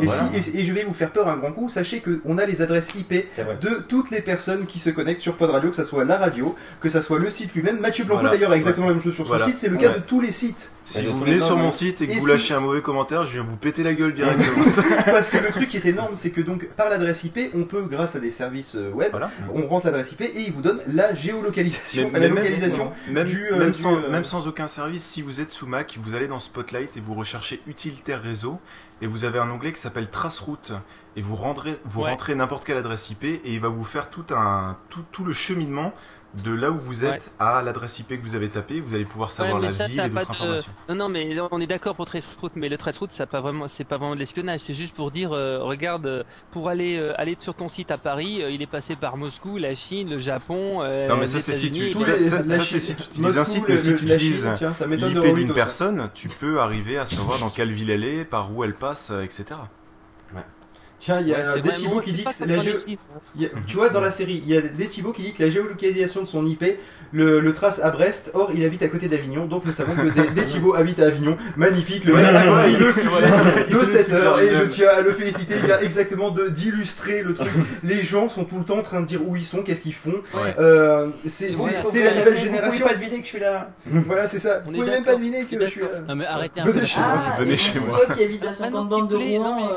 Et, si- et- et je vais vous faire peur un grand coup, sachez qu'on a les adresses IP de toutes les personnes qui se connectent sur Pod Radio, que ce soit la radio, que ce soit le site lui-même. Mathieu Blanco
Voilà.
d'ailleurs a exactement
Ouais.
la même chose sur son
Voilà.
site, c'est le cas
Ouais.
de tous les sites.
Si vous venez sur mon site et que vous lâchez un mauvais commentaire, je viens vous péter la gueule directement. [laughs]
Parce que le truc qui est énorme, c'est que donc par l'adresse IP, on peut, grâce à des services euh, web, on rentre l'adresse IP et il vous donne la géolocalisation,
Mais-
la
mais
localisation
même,
du,
même
euh, du,
sans,
euh,
même sans aucun service, si vous êtes sous Mac, vous allez dans Spotlight et vous recherchez utilitaire réseau et vous avez un onglet qui s'appelle trace route et vous, rendrez, vous
Ouais.
rentrez n'importe quelle adresse IP et il va vous faire tout, un, tout, tout le cheminement de là où vous êtes à l'adresse IP que vous avez tapé. Vous allez pouvoir savoir
Ouais,
la
ça,
ville
ça
et d'autres
de-
informations.
Non, non, mais on est d'accord pour traceroute, mais le traceroute, ça pas vraiment, c'est pas vraiment de l'espionnage. C'est juste pour dire, euh, regarde, euh, pour aller euh, aller sur ton site à Paris, euh, il est passé par Moscou, la Chine, le Japon. euh,
Non mais ça c'est si tu
États-Unis,
ça,
et-
ça-
la
ça,
Chine-
c'est si tu utilises un site mais si
le-
tu utilises l'IP d'une personne, tu peux arriver à savoir dans quelle ville elle est, par où elle passe, etc.
Tiens, il y a
Ouais,
des
moi,
qui dit que la
les
géo-
chiffres.
il y a- Tu vois, dans la série, il y a des Thibaut qui dit que la géolocalisation de son IP le, le trace à Brest. Or, il habite à côté d'Avignon, donc nous savons que des, des [laughs] Thibaut habite à Avignon. Magnifique, le mec
voilà,
compris le
il-
sujet
il
de
le
cette
super
heure et je tiens à le féliciter. Il vient exactement de- d'illustrer le truc. [laughs] Les gens sont tout le temps en train de dire où ils sont, qu'est-ce qu'ils font.
Ouais.
Euh, c'est c'est-
Voilà.
c'est la
Vous
nouvelle
pouvez
génération.
pas deviner que je suis là. [laughs]
Voilà, c'est ça. Vous pouvez même pas deviner que je suis là.
Non mais arrêtez un
Venez
peu.
chez moi.
Ah,
Venez chez
c'est
moi.
toi qui habites à 50 bandes de Rouen.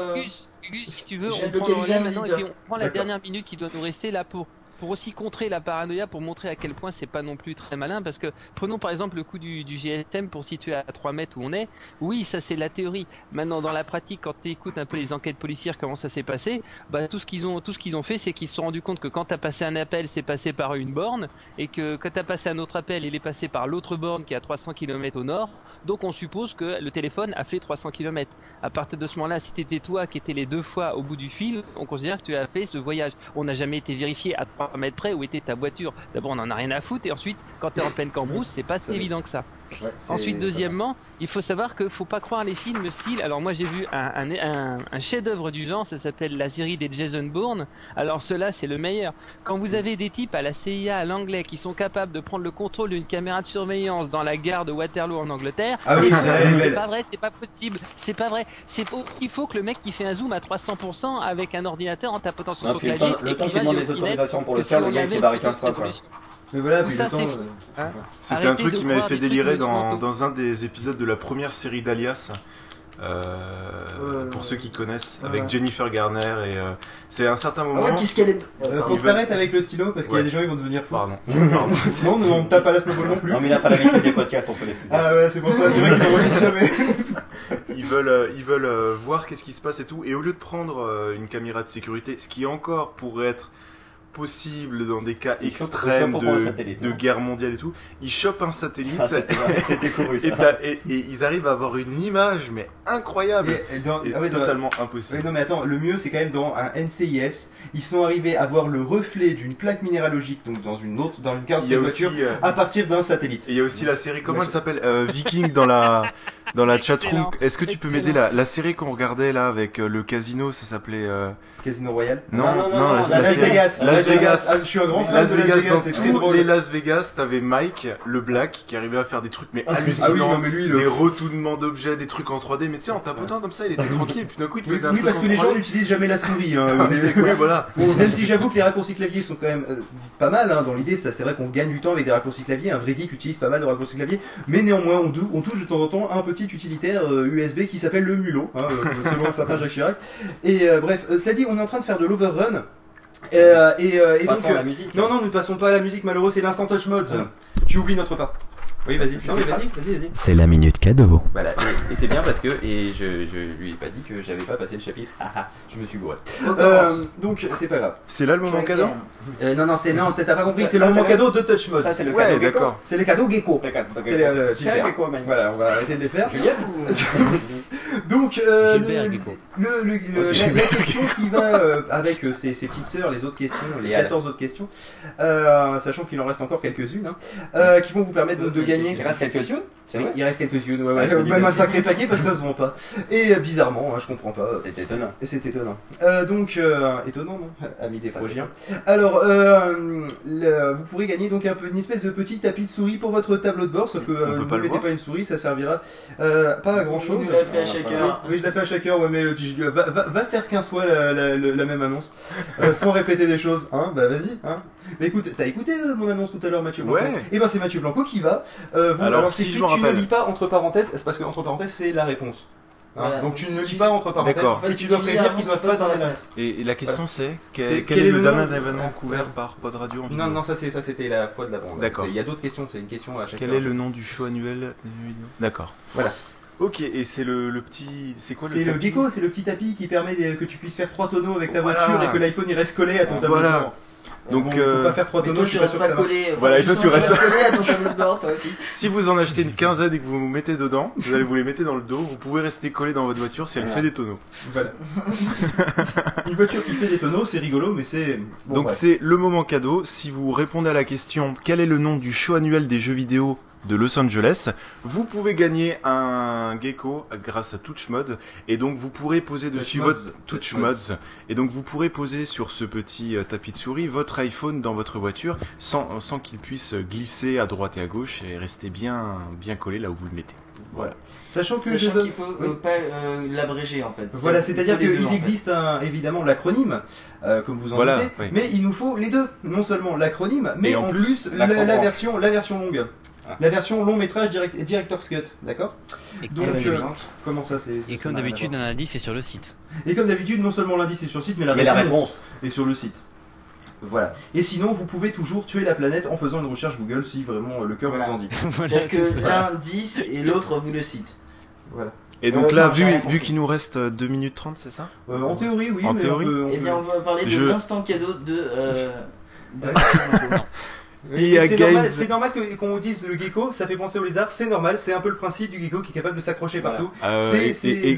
Si tu veux, on prend le
localiser
relais
un
maintenant et
auditeur.
puis on prend la dernière minute qui doit nous rester là pour pour aussi contrer la paranoïa, pour montrer à quel point c'est pas non plus très malin, parce que prenons par exemple le coup du, du GSM pour situer à 3 mètres où on est. Oui, ça c'est la théorie. Maintenant, dans la pratique, quand tu écoutes un peu les enquêtes policières, comment ça s'est passé, bah tout ce qu'ils ont, tout ce qu'ils ont fait, c'est qu'ils se sont rendus compte que quand t'as passé un appel, c'est passé par une borne, et que quand t'as passé un autre appel, il est passé par l'autre borne qui est à 300 km au nord. Donc on suppose que le téléphone a fait 300 km. À partir de ce moment-là, si t'étais toi qui étais les deux fois au bout du fil, on considère que tu as fait ce voyage. On n'a jamais été vérifié à 3 mètres près où était ta voiture. D'abord, on en a rien à foutre, et ensuite, quand t'es en [laughs] pleine cambrousse, c'est pas si évident que ça.
Ouais,
Ensuite, deuxièmement, il faut savoir qu'il faut pas croire les films style. Alors moi, j'ai vu un, un, un- un chef-d'œuvre du genre, ça s'appelle la série des Jason Bourne. Alors cela, c'est le meilleur. Quand vous avez des types à la CIA, à l'anglais, qui sont capables de prendre le contrôle d'une caméra de surveillance dans la gare de Waterloo en Angleterre,
Ah oui, c'est
pas vrai, c'est pas possible, c'est pas vrai. C'est. Il faut que le mec qui fait un zoom à 300% avec un ordinateur en tapotant sur son
le
clavier
temps- le
et
temps
qui
qu'il
va
demande
net
autorisations pour le faire,
on
le gars, il s'est barré
une
15 fois.
Mais voilà, puis
ça,
le temps,
c'est
euh.
Hein
C'était
Arrêtez
un truc
de
qui m'avait
croire
fait
des trucs
délirer dans, dans un des épisodes de la première série d'Alias. euh,
Euh,
pour ceux qui connaissent, avec Jennifer Garner et euh, c'est à un certain moment.
Ah ouais, qu'est-ce qu'elle est.
Euh, faut
Ils
que t'arrêtes avec le stylo parce qu'il y a
Ouais.
des gens ils vont devenir fous.
Pardon. [laughs]
non, non, on tape pas la snowball non plus.
Non, mais il a pas l'habitude des podcasts, on peut l'excuser.
Ah ouais, c'est pour ça, c'est vrai qu'il [laughs] n'enregistre jamais.
ils veulent, euh, ils veulent euh, voir qu'est-ce qui se passe et tout. Et au lieu de prendre euh, une caméra de sécurité, ce qui encore pourrait être possible dans des cas extrêmes de,
satellite,
de
non
guerre mondiale et tout, ils chopent un satellite
Ah, couru,
et, t'as- et- et ils arrivent à avoir une image mais incroyable
Et- et dans-
et
ah ouais, dans-
totalement impossible.
Ouais, non mais attends, le mieux c'est quand même dans un NCIS, ils sont arrivés à voir le reflet d'une plaque minéralogique, donc dans une autre, dans une
a
de voiture,
euh,
à partir d'un satellite.
Et il y a aussi la série, comment
Ouais,
elle s'appelle Euh, Viking dans la dans la [laughs] chatroom. Est-ce que tu peux m'aider la, la série qu'on regardait là avec euh, le casino, ça s'appelait euh,
Casino Royal.
non,
Non, non, non, non,
la,
Las
Vegas.
Las Vegas.
Ah, je suis un grand fan
Las
de Las
Vegas,
c'est très drôle.
les Las Vegas, t'avais Mike, le Black, qui arrivait à faire des trucs mais hallucinants,
Ah oui, non mais lui, le...
des retournements d'objets, des trucs en 3D, mais tu sais, en tapotant comme ça, il était tranquille, et puis d'un coup, il te faisait un
oui, parce que les gens
3D.
n'utilisent jamais la souris. Hein, [laughs]
Ah, [laughs] voilà.
Même si j'avoue que les raccourcis clavier sont quand même euh, pas mal, hein, dans l'idée, c'est vrai qu'on gagne du temps avec des raccourcis clavier. Un vrai geek utilise pas mal de raccourcis clavier, mais néanmoins on, touche de temps en temps un petit utilitaire euh, USB qui s'appelle le mulot, hein, euh, selon un [laughs] certain Jacques Chirac. Et euh, bref, euh, cela dit, on est en train de faire de l'overrun. Euh, et, euh, et donc,
Passons à la
euh,
musique.
non, non, nous ne passons pas à la musique, malheureux, c'est l'instant touch mods. Tu oublies notre part. Oui, vas-y. Vas-y, vas-y, vas-y.
C'est la minute cadeau.
Voilà, et, et c'est bien parce que et je, je lui ai pas dit que j'avais pas passé le chapitre. Ah ah, je me suis gouré.
Euh, donc, c'est pas grave.
C'est là le moment cadeau
Euh, non, non, c'est non, c'est- t'as pas compris, c'est le moment cadeau de Touch Mode.
Ça, c'est le
Ouais,
cadeau gecko.
d'accord.
C'est les cadeaux gecko. C'est les, euh,
gecko.
Voilà, on va arrêter de les faire.
Juliette [laughs]
Donc, euh, le, le- le- le-
Oh,
la, question qui va euh, avec euh, ses, ses petites sœurs, les autres questions, les
Léal.
14 autres questions, euh, sachant qu'il en reste encore quelques-unes, hein, euh, qui vont vous permettre donc de gagner.
Il reste quelques-unes C'est vrai
il reste quelques yeux, ouais,
Ah,
ouais,
je dis,
même un
bah,
sacré paquet parce que ça se vend pas. Et euh, bizarrement, hein, je comprends pas.
C'est étonnant.
Et c'est étonnant. Euh, donc, euh, étonnant, non [laughs] Ami des Phrygiens. Alors, euh, le- vous pourrez gagner donc un peu une espèce de petit tapis de souris pour votre tableau de bord, sauf que euh, ne
pas le
mettez pas une souris, ça servira euh, pas à grand chose.
Il nous l'a fait à chaque heure.
Oui, je l'ai fait à chaque heure, ouais, mais euh, je- va, va, va faire 15 fois la, la- la- la même annonce, euh, [laughs] sans répéter des choses, hein Bah vas-y, hein Mais écoute, t'as écouté euh, mon annonce tout à l'heure, Mathieu Blanco
Ouais.
Et ben c'est Mathieu Blanco qui va. Euh, vous,
Alors, si je
tu ne lis pas entre parenthèses, c'est parce que entre parenthèses c'est la réponse. Hein,
Voilà,
donc
donc
tu
si
ne lis pas entre parenthèses,
D'accord.
en fait,
fait,
tu dois prévenir qu'ils
réponse,
doivent pas donner
la fenêtre.
Et, et la question c'est quel, quel est le dernier
de-
événement
Ouais.
couvert par Pod Radio en vidéo
Non, non, ça c'était la fois de l'avant.
D'accord.
Il y a d'autres questions, c'est une question à chaque
Quel
heure.
est le nom du show annuel D'accord.
Voilà.
Ok, et c'est le, le petit. C'est quoi le
C'est le gecko, c'est le petit tapis qui permet de- que tu puisses faire trois tonneaux avec ta voiture et que l'iPhone il reste collé à ton tableau
Voilà.
Bord.
Donc,
Bon,
euh,
faut pas faire trois
Mais
tonneaux,
toi,
je
tu
suis pas
restes
sûr
pas
que ça va.
collé. enfin,
Voilà, et toi,
justement,
tu restes-
collé à ton [laughs] tableau de bord, toi aussi.
Si vous en achetez une quinzaine et que vous vous mettez dedans, vous allez vous les mettre dans le dos, vous pouvez rester collé dans votre voiture si elle
Voilà.
fait des tonneaux.
Voilà. [laughs] Une voiture qui fait des tonneaux, c'est rigolo, mais c'est. bon,
Donc c'est le moment cadeau. Si vous répondez à la question quel est le nom du show annuel des jeux vidéo de Los Angeles, vous pouvez gagner un gecko grâce à Touch Mode et donc vous pourrez poser dessus
Touch
votre et donc vous pourrez poser sur ce petit euh, tapis de souris votre iPhone dans votre voiture sans, sans qu'il puisse glisser à droite et à gauche et rester bien bien collé là où vous le mettez. Voilà.
Sachant que je
Sachant
donne-
qu'il faut
Oui.
euh, pas euh, l'abréger en fait.
Voilà,
Il
c'est-à-dire qu'il existe un- évidemment l'acronyme, euh, comme vous en
Voilà,
doutez,
oui.
mais il nous faut les deux. Non seulement l'acronyme, mais
Et en
en
plus,
plus,
la
la, la
comprendre.
version, la version longue. La version long métrage direct, Director's Cut, d'accord
Et
Donc,
comme
euh,
d'habitude-
comment ça c'est
Et comme d'habitude, un indice c'est sur le site.
Et comme d'habitude, non seulement l'indice est sur le site, mais la
Mais la
réponse est sur le site. Voilà. Et sinon, vous pouvez toujours tuer la planète en faisant une recherche Google si vraiment euh, le cœur
Voilà.
vous en dit. [laughs]
C'est-à-dire que l'un 10 et l'autre vous le cite.
Voilà.
Et donc
Euh,
là,
non,
vu, qu'il nous reste euh, 2 minutes 30, c'est ça
Euh, en théorie, oui.
En
mais
théorie
on peut- on
Eh bien, on va parler de
Je-
l'instant cadeau de. euh, de-
c'est normal, normal que- qu'on utilise le gecko, ça fait penser au lézard, c'est normal, c'est un peu le principe du gecko qui est capable de s'accrocher partout.
Euh,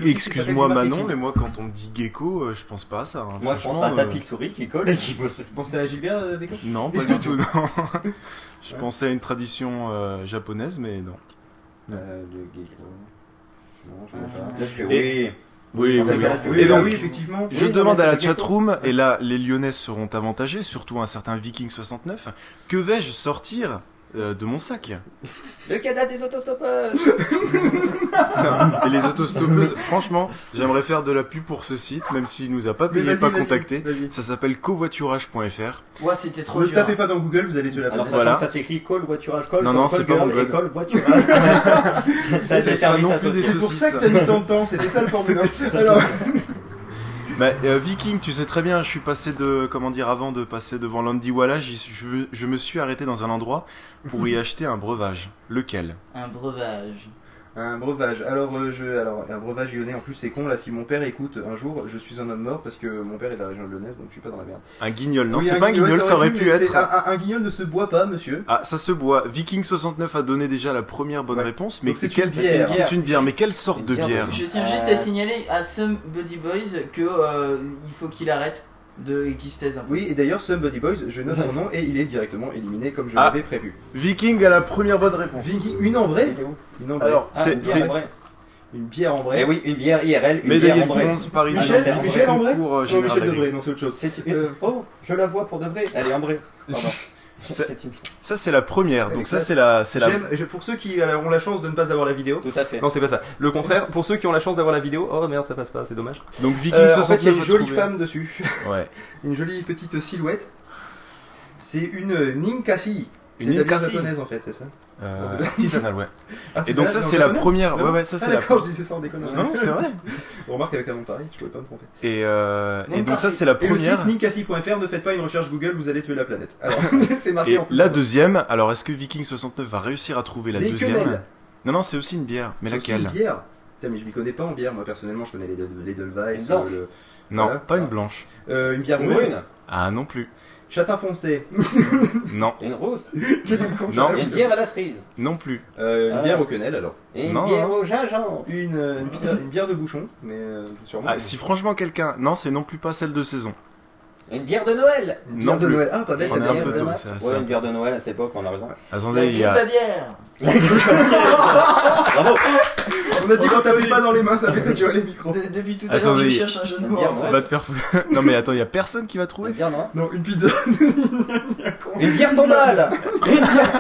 Excuse-moi Manon, mais moi quand on me dit gecko, euh, je pense pas à ça. hein.
Moi, je pense à un
euh,
tapis de souris qui colle et qui.
Tu pensais à Gilbert, euh, Beko
Non, pas du [laughs] tout, non. je pensais à une tradition euh, japonaise, mais non.
Euh, le gecko. Non, je sais pas. Là, je fais
Et-
oui.
Oui, oui, oui. Et donc,
oui, effectivement.
je
Oui,
demande à la chatroom, et là, les Lyonnais seront avantagés, surtout un certain Viking 69. Que vais-je sortir euh, de mon sac
Le cadavre des autostoppeurs [laughs]
Et les autostoppeuses, franchement, j'aimerais faire de la pub pour ce site, même s'il nous a pas
Mais
payé,
vas-y,
pas
vas-y,
contacté.
vas-y.
Ça s'appelle covoiturage.fr.
Ouais, c'était trop
Ne
dur.
tapez pas dans Google, vous allez tuer la
Alors, sachant
Voilà.
que ça s'écrit call voiturage, call,
Non,
comme
non,
call
c'est pas
girl
mon
et
code.
call voiturage. [laughs] ça,
C'est ça plus des
associé.
C'est pour ça que
saucisses.
t'as mis tant de temps, c'était ça le formulaire.
Ça.
Alors,
Bah, euh, Viking, tu sais très bien, je suis passé de, comment dire, avant de passer devant l'Andy Walla, j'y suis- je, je me suis arrêté dans un endroit pour y [laughs] acheter un breuvage. Lequel?
Un breuvage.
Un breuvage. Alors, euh, je, alors, un breuvage lyonnais, en plus c'est con, là, si mon père écoute un jour, je suis un homme mort parce que mon père est de la région lyonnaise, donc je suis pas dans la merde.
Un guignol. Non,
Oui,
c'est pas un guignol,
ouais,
ça aurait pu
c'est-
être.
Un, un- un guignol ne se boit pas, monsieur.
Ah, ça se boit. Viking69 a donné déjà la première bonne
Ouais.
réponse, mais
Donc c'est
quelle-
une bière.
C'est une bière, mais quelle sorte de
bière de-
bière
Je tiens juste
Euh,
à signaler à Some Buddy Boys que euh, il faut qu'il arrête de.
Oui, et d'ailleurs, Somebody Boys, je note son [laughs] nom et il est directement éliminé comme je
Ah.
l'avais prévu.
Viking a la première bonne réponse.
Vicky, une ambrée Une ambrée.
Alors,
Ah,
c'est.
une bière
c'est-
en vrai.
Une bière ambrée.
Eh oui, une bière IRL, une
Médaillé
bière
de
en vrai.
bronze, Paris
Ah,
Michel,
c'est
Michel
concours, euh,
Non,
général
Michel
d'agri.
Debré, non, c'est autre chose.
C'est euh, Oh, je la vois pour de vrai. Elle est en vrai. [laughs] Pardon.
Ça, c'est la première. Donc, ça, c'est la. c'est la...
Pour ceux qui euh, ont la chance de ne pas avoir la vidéo.
Tout à fait.
Non, c'est pas ça. Le contraire, pour ceux qui ont la chance d'avoir la vidéo. Oh merde, ça passe pas, c'est dommage.
Donc,
Euh, en
Viking69
fait, il y a une jolie femme dessus. [laughs]
Ouais.
Une jolie petite silhouette. C'est une Ninkasi.
Une Ninkasi.
japonaise en fait, c'est ça
Euh, artisanal, ouais.
Ah,
Et donc, ça, c'est la première. Ouais, ouais, ça,
Ah
c'est la.
d'accord, je disais ça en déconnant.
Non, c'est vrai. [laughs]
Remarque avec un nom pareil, je pouvais pas me tromper.
Et, euh, et donc, ça, c'est la
Et le
première.
ninkasi.fr, ne faites pas une recherche Google, vous allez tuer la planète. Alors, [laughs] [laughs] c'est marqué
Et
en plus.
la deuxième, alors est-ce que Viking69 va réussir à trouver la
Des
deuxième?
Quenelles.
Non, non, c'est aussi une bière. Mais
C'est aussi
laquelle?
une bière. Putain, mais je m'y connais pas en bière, moi personnellement, je connais les, les Edelweiss, euh, le-
Non, pas une blanche.
euh, une bière
Une
brune.
brune.
Ah, non plus.
Châtain foncé. [laughs]
Non,
Une rose. [laughs]
Non.
Une bière à la cerise.
non plus.
Euh, une
Ah.
bière au quenelle alors.
Et une
Non,
bière
non.
au gingembre.
Une, euh, une, bière, une bière de bouchon, mais euh, sûrement.
Ah, si franchement quelqu'un. Non, c'est non plus pas celle de saison.
Une bière de Noël
Une bière de
plus.
Noël. Ah, pas bête,
On
la
est un
bière
peu
de
tôt,
Noël.
ça-
Ouais,
ça-
une bière de Noël à cette époque, on a raison.
Attendez, il y a.
bière
Bravo [laughs]
On a dit qu'on tapait pas dans les mains, ça fait saturer les micros.
De- Depuis tout à l'heure,
Attendez,
je cherche un jeu de mots. en fait.
On va te faire foutre. [laughs] Non mais attends, y a personne qui va trouver.
Bière, non
Non, une pizza. [laughs]
Une bière tombale Une bière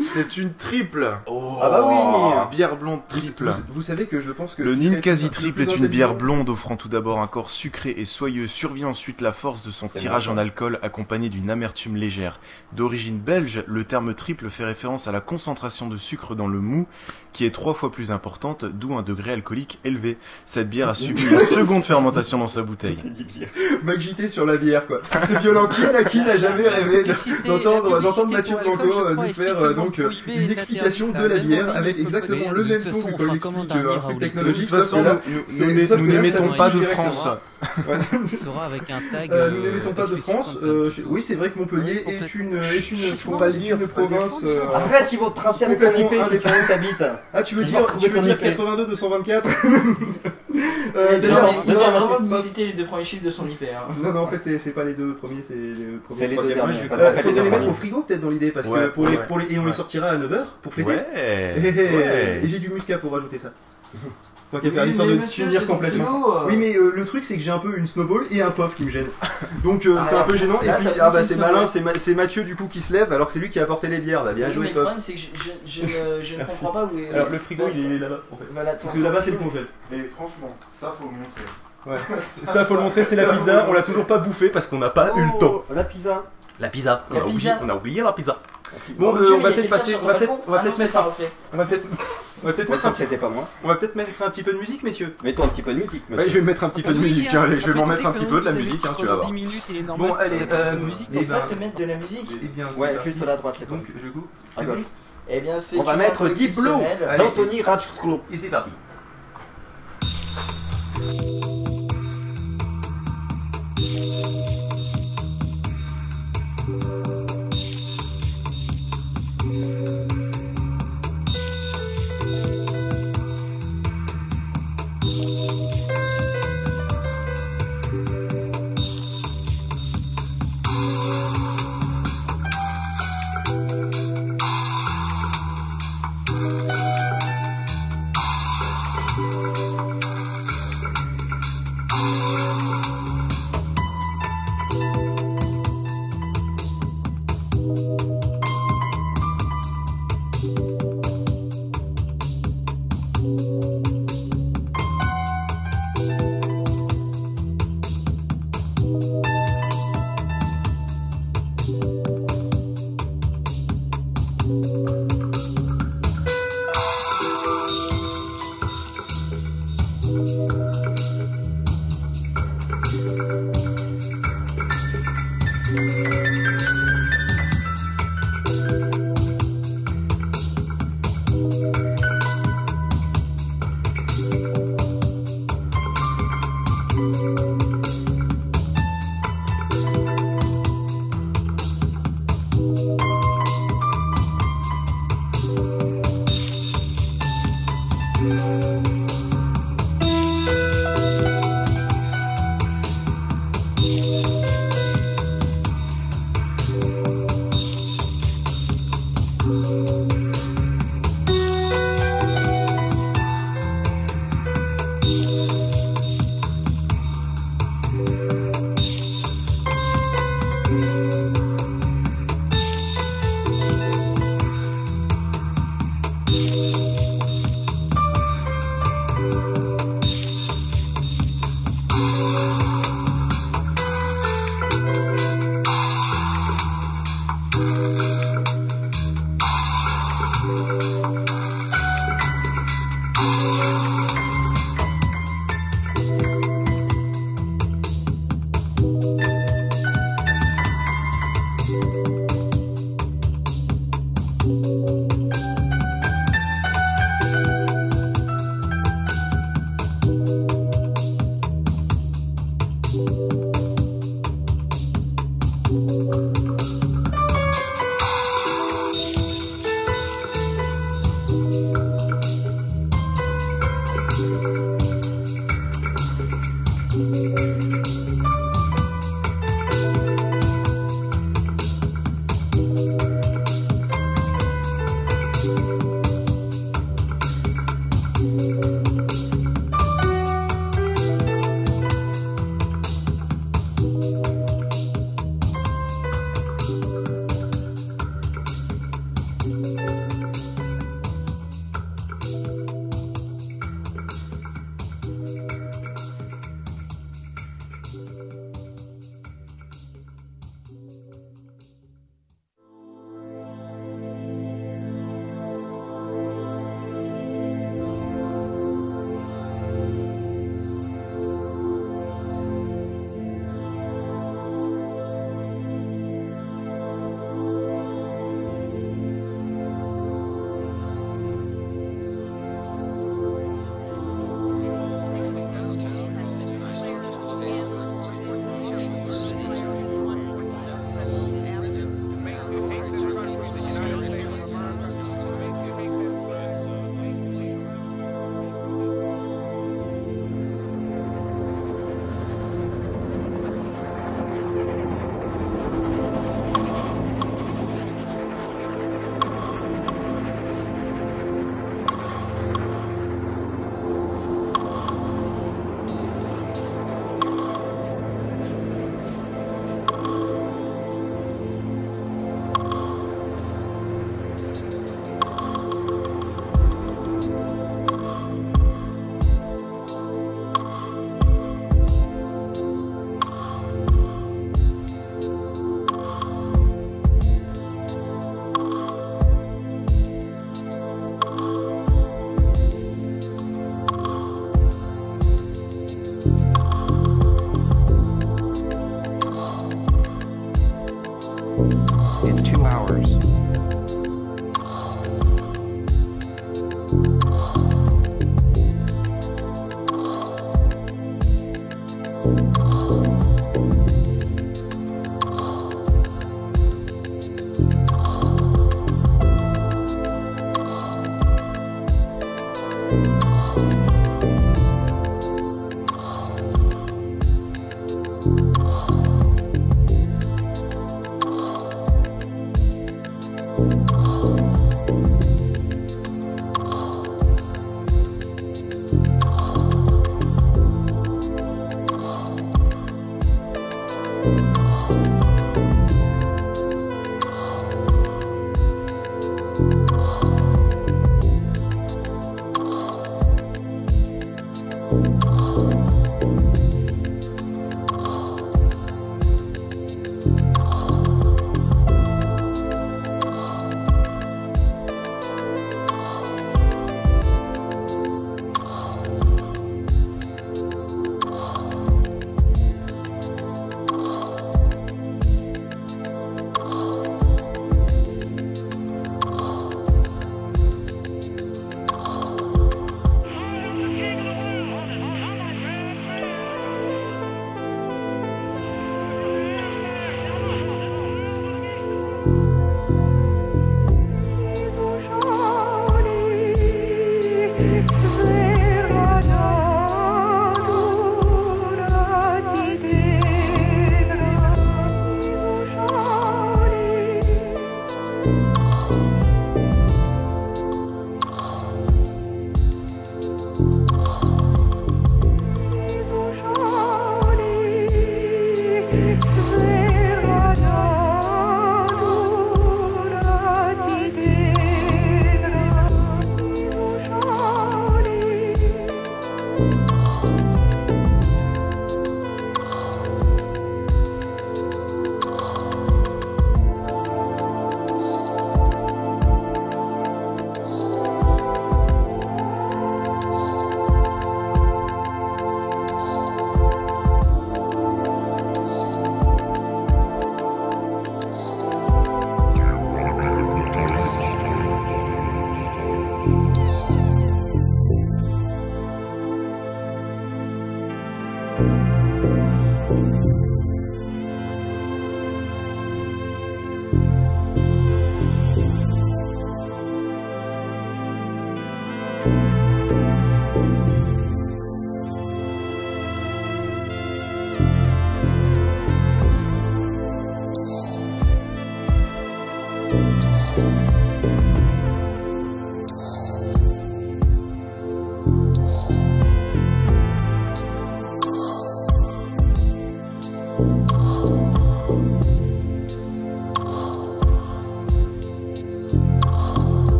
C'est une triple. Oh,
Ah bah oui.
Bière blonde triple.
Vous, vous savez que je pense que.
Le Ninkasi
le
Triple est une bière blonde offrant tout d'abord un corps sucré et soyeux, survit ensuite la force de son tirage en
ça.
alcool accompagné d'une amertume légère. D'origine belge, le terme triple fait référence à la concentration de sucre dans le mou qui est trois fois plus importante, d'où un degré alcoolique élevé. Cette bière a subi une seconde fermentation dans sa bouteille.
Mac JT sur la bière, quoi. C'est violent. Qui n'a qui n'a jamais rêvé d'entendre d'entendre Mathieu Blanco euh, nous faire euh, donc euh, une explication de la bière avec exactement le même ton
façon,
que
on
quand il
fera
explique un truc technologique.
De toute façon, nous, n'émettons pas de. France.
nous n'émettons pas de France. oui, c'est vrai que Montpellier est une, est une, faut
Chut,
pas le
chut,
dire, une province.
Arrête, ils vont te tracer avec ton IP, c'est pas où t'habites
Ah, tu veux dire, tu veux dire
IP.
82 224
Il
euh, D'ailleurs,
il
d'ailleurs,
vraiment de
pas-
vous citer les deux premiers chiffres de son IP. hein. [laughs]
Non, non, en fait, c'est pas les deux premiers, c'est les premiers.
C'est les deux
troisième.
derniers,
Moi, je-
les
les mettre au frigo, peut-être, dans l'idée, parce que
Ouais,
pour les, pour les, et on les sortira à 9h pour fêter.
Ouais. [laughs]
Et j'ai du muscat pour rajouter ça. [laughs] Faire une sorte
mais
de s'unir complètement.
euh.
Oui, mais euh, le truc, c'est que j'ai un peu une snowball et un pof qui me gênent. [laughs] Donc euh,
Ah,
c'est un peu gênant. Et puis, ah bah c'est malin, c'est Ma- c'est Mathieu du coup qui se lève alors que c'est lui qui a apporté les bières. Bah, bien
Oui,
joué,
mais le
pof.
problème, c'est que je, je, je ne, je ne
Merci.
comprends pas où est.
Alors le frigo, il est là-bas. en fait.
Voilà,
Parce que là-bas, c'est le congèle.
Et franchement, ça faut le montrer.
Ouais. [laughs] Ça, faut le montrer, c'est la pizza. On l'a toujours pas bouffé parce qu'on n'a pas eu le temps.
Oh, La pizza
La pizza. On
La
a oublié,
pizza.
on a oublié la pizza.
Bon,
euh, on va peut-être passer, on va peut-être, on
Ah
mettre,
pas
un-
reflet.
on va peut-être, on va peut-être
Moi,
mettre un
que c'était pas moi.
on va peut-être mettre un petit peu de musique, messieurs.
Mets-toi un petit peu de musique,
je vais mettre un petit peu de musique. Tiens, allez, je vais m'en mettre un petit peu de la
savez
musique, hein,
que
tu vas
pendant
voir.
10 minutes, il est
Bon,
normal
allez, euh,
la
et
va te mettre de la musique.
eh
Ouais, juste à droite, les
Donc, je coupe.
À gauche.
Eh bien, c'est
On va mettre Diplo d'Anthony Ratchclub.
Et c'est parti.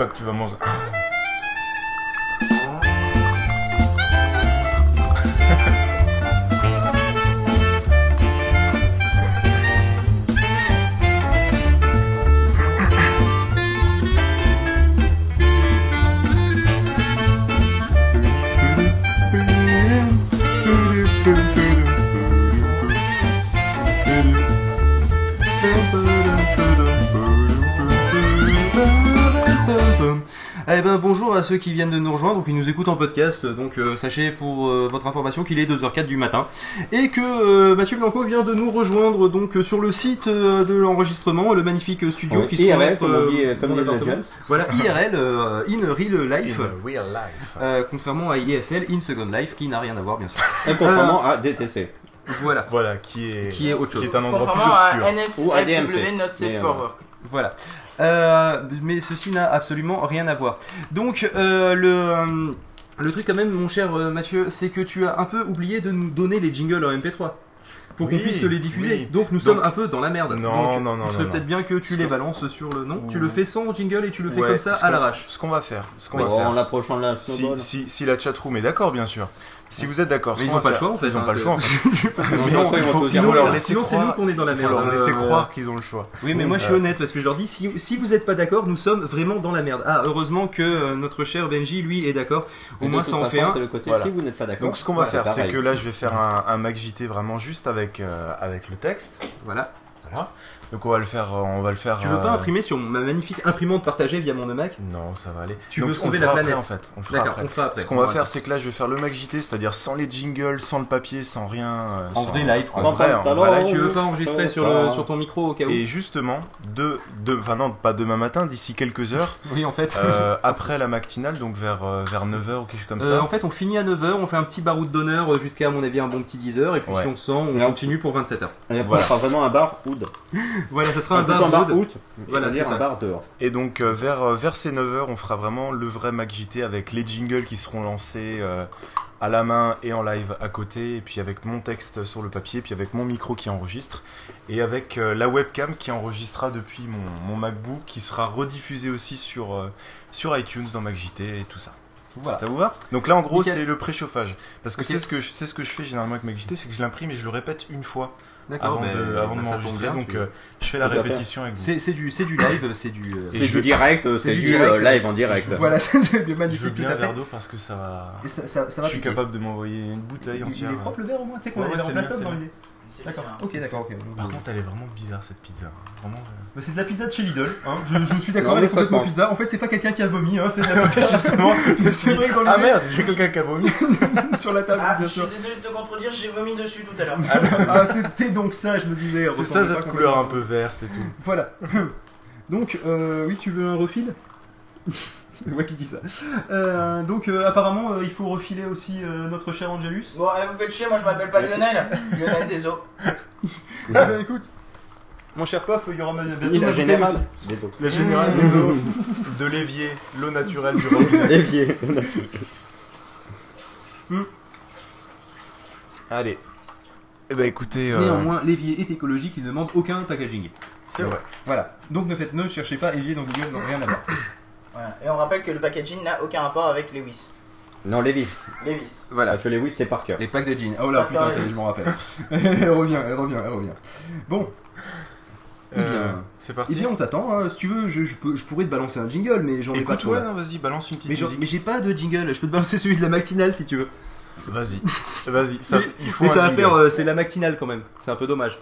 Pas que tu vas manger.
Ben bonjour à ceux qui viennent de nous rejoindre ou qui nous écoutent en podcast. Donc euh, sachez pour euh, votre information qu'il est 2h04 du matin et que euh, Mathieu Blanco vient de nous rejoindre donc euh, sur le site euh, de l'enregistrement, le magnifique studio
Oui,
qui se
IRL,
trouve être,
comme on dit, comme dit.
Voilà IRL, euh, in real life.
In real life.
Euh, contrairement à ISL, in second life, qui n'a rien à voir bien sûr.
Et contrairement à DTC.
Voilà.
Voilà, qui est,
Qui est autre chose.
Qui est un endroit plus
Contrairement à
obscur.
NSFW, Not Safe for Work.
Voilà. Euh, mais ceci n'a absolument rien à voir. Donc, euh, le. euh, le truc quand même, mon cher euh, Mathieu, c'est que tu as un peu oublié de nous donner les jingles en MP3 pour qu'on puisse les diffuser.
oui.
Donc nous
Donc-
sommes un peu dans la merde.
Non,
Donc,
non, non,
Il serait
non,
peut-être bien que tu les
que-
balances sur le. Non, tu le fais sans jingle et tu le fais
Ouais,
comme ça à l'arrache.
Ce qu'on va faire, ce qu'on va
En
faire.
l'approchant de la
si, si, si la chatroom est d'accord, bien sûr. Si vous êtes d'accord,
Mais ils
qu'on
ont
va
pas le choix, en fait,
Ils ont
hein,
pas le choix. En [laughs] fait. Sinon,
sinon,
il faut,
sinon,
sinon leur laisser
sinon, c'est nous qu'on est dans la
il faut
merde.
leur laisser
Euh,
croire qu'ils ont le choix.
Oui, mais moi je suis
Euh,
honnête parce que je leur dis si, si vous n'êtes pas d'accord, nous sommes vraiment dans la merde. Ah, heureusement que euh, notre cher Benji, lui, est d'accord. Au moins ça en fait un.
vous n'êtes pas d'accord.
Donc ce qu'on va faire, c'est que là, je vais faire un, un Mac JT vraiment juste avec avec le texte.
Voilà.
Voilà. Donc on va le faire, euh, on va le faire.
Tu veux pas
euh,
imprimer sur ma magnifique imprimante partagée via mon Mac?
Non, ça va aller.
Tu
Donc,
veux
on
sauver la
fera
planète
après, en fait. On le fera
D'accord,
après.
on fera après.
Ce qu'on
On
va faire,
attendre.
c'est que là, je vais faire le Mac JT, c'est-à-dire sans les jingles, sans le papier, sans rien. euh,
En
sans-
vrai live.
En vrai, en vrai.
Voilà, tu veux pas enregistrer sur, le- sur ton micro au cas où?
Et justement, de, de, enfin non, pas demain matin, d'ici quelques heures. [laughs]
Oui, en fait.
euh, après la matinale, donc vers, vers 9h ou quelque chose comme
Euh,
ça.
en fait, on finit à 9h, on fait un petit baroud d'honneur jusqu'à, à mon avis, un bon petit 10h, et puis
Ouais.
si on sent, on continue pour 27h.
Et après, on fera vraiment un bar
Voilà, ça sera un bar
un bar out.
Voilà, c'est
un bar dehors.
Et donc euh, vers, euh, vers ces 9h, on fera vraiment le vrai Mac JT avec les jingles qui seront lancés euh, à la main et en live à côté, et puis avec mon texte sur le papier, puis avec mon micro qui enregistre, et avec euh, la webcam qui enregistrera depuis mon, mon MacBook, qui sera rediffusée aussi sur, sur iTunes dans Mac JT et tout ça.
Voilà.
Ça vous va? Donc là en gros c'est le préchauffage. Parce que c'est ce que je, c'est ce que je fais généralement avec Mac JT, c'est que je l'imprime et je le répète une fois avant
ben,
de, avant
ben,
de m'enregistrer.
bien,
Donc euh, je fais la répétition avec vous.
C'est c'est du, c'est du live, c'est du. euh,
C'est
je-
du direct, euh, c'est du euh, live en direct.
Voilà, [laughs] c'est
Je veux
magnifique, tout
bien un verre d'eau parce que ça va.
Et ça, ça, ça va
je suis
piquer.
capable de m'envoyer une bouteille
Il-
entière.
Il est propre le verre au moins, tu sais qu'on
Ouais,
a
ouais,
verres en
bien,
dans l'idée. D'accord, ok, d'accord, ok.
Par contre, elle est vraiment bizarre cette pizza. Vraiment.
Bah, c'est de la pizza de chez Lidl, hein. je, je suis d'accord,
Non,
elle
mais
est complètement pizza. En fait, c'est pas quelqu'un qui a vomi, hein, c'est de la pizza [laughs] justement. C'est vrai dans
Ah merde, j'ai quelqu'un qui a vomi. [laughs]
sur la table,
Ah, je
bien
suis
sûr.
désolé de te contredire, j'ai vomi dessus tout à l'heure.
Ah, c'était donc ça, je me disais.
C'est ça cette
pas
couleur un
complètement.
peu verte et tout.
Voilà. [laughs] Donc, euh, oui, tu veux un refil [laughs] C'est moi qui dis ça. Euh, donc, euh, apparemment, euh, il faut refiler aussi euh, notre cher Angelus.
Bon, allez, vous faites chier, moi je m'appelle pas Lionel. Lionel Deso.
Ah bah écoute, mon cher Pof, il y aura bientôt
Il
ma
a général.
aussi.
Des eaux.
La générale des eaux.
De l'évier, l'eau naturelle du robinet. [laughs]
Évier.
Allez. Eh ben écoutez. euh,
Néanmoins, l'évier est écologique, il ne demande aucun packaging.
C'est vrai.
Voilà. Donc ne faites, ne cherchez pas évier dans Google, non, rien à voir.
Voilà. Et on rappelle que le packaging n'a aucun rapport avec Lewis.
Non, Lévis.
Lewis.
Voilà.
Parce que Lewis, c'est par cœur.
Les packs de jeans. Oh là,
Pas
putain, ça y est,
pareil.
je m'en rappelle. [laughs] elle revient, elle revient, elle revient. Bon. Eh
Euh,
bien,
c'est parti.
eh bien, on t'attend. hein. Si tu veux, je, je peux, je pourrais te balancer un jingle, mais j'en ai pas
Écoute, ouais, non, vas-y, balance une petite
Mais,
musique.
mais j'ai pas de jingle. Je peux te balancer celui de la matinale si tu veux.
Vas-y, vas-y. Ça,
mais
il faut
mais
un
ça va
jingle.
faire, euh, c'est la matinale quand même. C'est un peu dommage.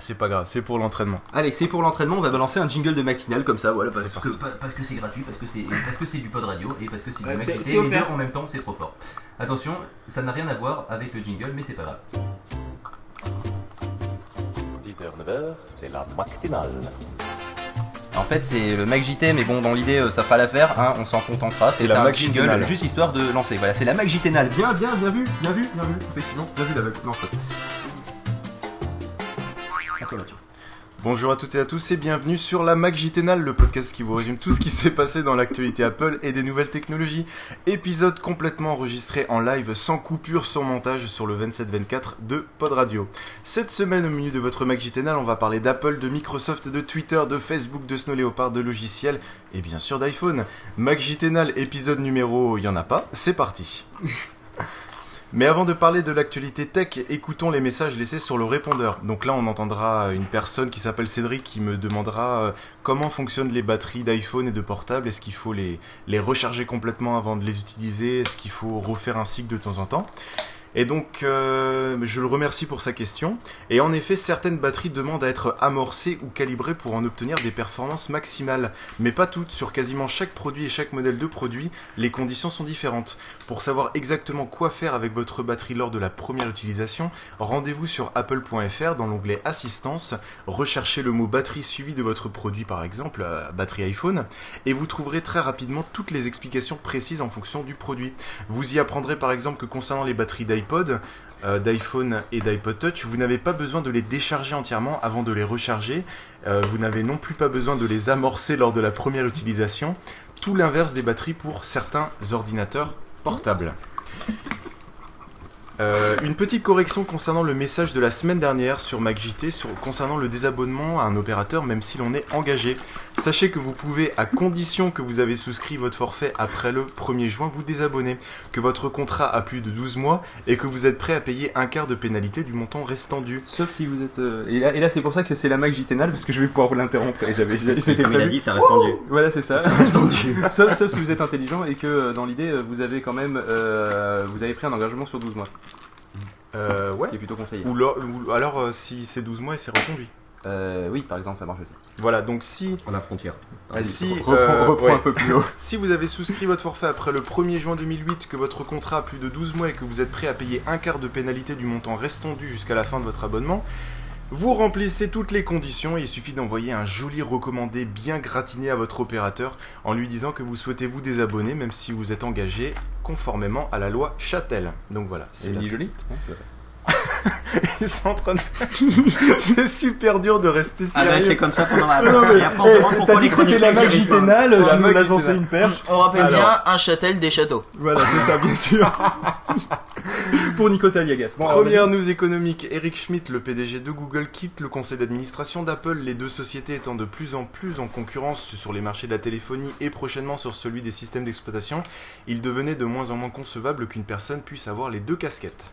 C'est pas grave, c'est pour l'entraînement.
Allez, c'est pour l'entraînement. On va balancer un jingle de matinale comme ça. Voilà.
C'est
parce
parti.
que-
Pa- Parce que c'est gratuit, parce que c'est parce que c'est du pod radio et parce que c'est du
Ouais,
mec
c'est-
qui
c'est
fait les
offert.
deux en même temps, c'est trop fort. Attention, ça n'a rien à voir avec le jingle, mais c'est pas grave.
6h, 9h, c'est la matinale.
En fait, c'est le Mac JT, mais bon, dans l'idée, euh, ça fera l'affaire, hein, on s'en contentera.
C'est la
un
Mac
jingle,
JTnale.
juste histoire de lancer. Voilà, c'est la Mac JTnale. Bien, bien, bien vu, bien vu, bien vu. Effectivement, bien vu la Non, je passe.
Bonjour à toutes et à tous et bienvenue sur la Mac JTNAL, le podcast qui vous résume tout ce qui s'est passé dans l'actualité Apple et des nouvelles technologies. Épisode complètement enregistré en live sans coupure, sans montage sur le 27-24 de Pod Radio. Cette semaine au menu de votre Mac JTNAL, on va parler d'Apple, de Microsoft, de Twitter, de Facebook, de Snow Leopard, de logiciels et bien sûr d'iPhone. Mac JTNAL épisode numéro, il y en a pas, c'est parti. Mais avant de parler de l'actualité tech, écoutons les messages laissés sur le répondeur. Donc là, on entendra une personne qui s'appelle Cédric qui me demandera euh, comment fonctionnent les batteries d'iPhone et de portable. Est-ce qu'il faut les, les recharger complètement avant de les utiliser? Est-ce qu'il faut refaire un cycle de temps en temps? Et donc, euh, je le remercie pour sa question. Et en effet, certaines batteries demandent à être amorcées ou calibrées pour en obtenir des performances maximales. Mais pas toutes, sur quasiment chaque produit et chaque modèle de produit, les conditions sont différentes. Pour savoir exactement quoi faire avec votre batterie lors de la première utilisation, rendez-vous sur apple.fr dans l'onglet Assistance, recherchez le mot batterie suivi de votre produit par exemple, euh, batterie iPhone, et vous trouverez très rapidement toutes les explications précises en fonction du produit. Vous y apprendrez par exemple que concernant les batteries euh, d'iPhone et d'iPod Touch, vous n'avez pas besoin de les décharger entièrement avant de les recharger. Euh, vous n'avez non plus pas besoin de les amorcer lors de la première utilisation. Tout l'inverse des batteries pour certains ordinateurs portables. Euh, une petite correction concernant le message de la semaine dernière sur MacJT sur, concernant le désabonnement à un opérateur même si l'on est engagé. Sachez que vous pouvez, à condition que vous avez souscrit votre forfait après le 1er juin, vous désabonner, que votre contrat a plus de 12 mois et que vous êtes prêt à payer un quart de pénalité du montant restant dû.
Sauf si vous êtes. euh, Et là, et là, c'est pour ça que c'est la Mac JTNAL, parce que je vais pouvoir vous l'interrompre. Et j'avais, j'avais- c'était
Comme il a
prévu.
dit, ça reste tendu.
Voilà, c'est ça.
Ça reste tendu. [laughs]
sauf, sauf si vous êtes intelligent et que euh, dans l'idée, euh, vous avez quand même. euh, vous avez pris un engagement sur 12 mois.
Euh, ouais.
Ce qui est plutôt conseillé.
Ou, lo- ou alors euh, si c'est 12 mois et c'est reconduit.
Euh, oui, par exemple, ça marche aussi.
Voilà, donc si.
À la frontière.
Ah, si,
Reprends-
euh,
reprends
ouais.
un peu plus haut. [laughs]
Si vous avez souscrit votre forfait après le 1er juin 2008, que votre contrat a plus de 12 mois et que vous êtes prêt à payer un quart de pénalité du montant restant dû jusqu'à la fin de votre abonnement, vous remplissez toutes les conditions et il suffit d'envoyer un joli recommandé bien gratiné à votre opérateur en lui disant que vous souhaitez vous désabonner même si vous êtes engagé conformément à la loi Châtel. Donc voilà.
C'est joli C'est pas ça.
Ils sont en train de. [laughs] c'est super dur de rester
Ah
sérieux.
bah, c'est comme ça pendant la-
Non, mais-
Et après, on
eh,
demande pourquoi
dit
les
que c'était la
C'est la
tu nous as
JTNAL.
lancé une perche.
On rappelle
Alors.
bien un châtel des châteaux.
Voilà, c'est ça, bien sûr. [laughs] Pour Nikos Aliagas. Bon,
Première news économique, Eric Schmidt, le PDG de Google, quitte le conseil d'administration d'Apple, les deux sociétés étant de plus en plus en concurrence sur les marchés de la téléphonie et prochainement sur celui des systèmes d'exploitation. Il devenait de moins en moins concevable qu'une personne puisse avoir les deux casquettes.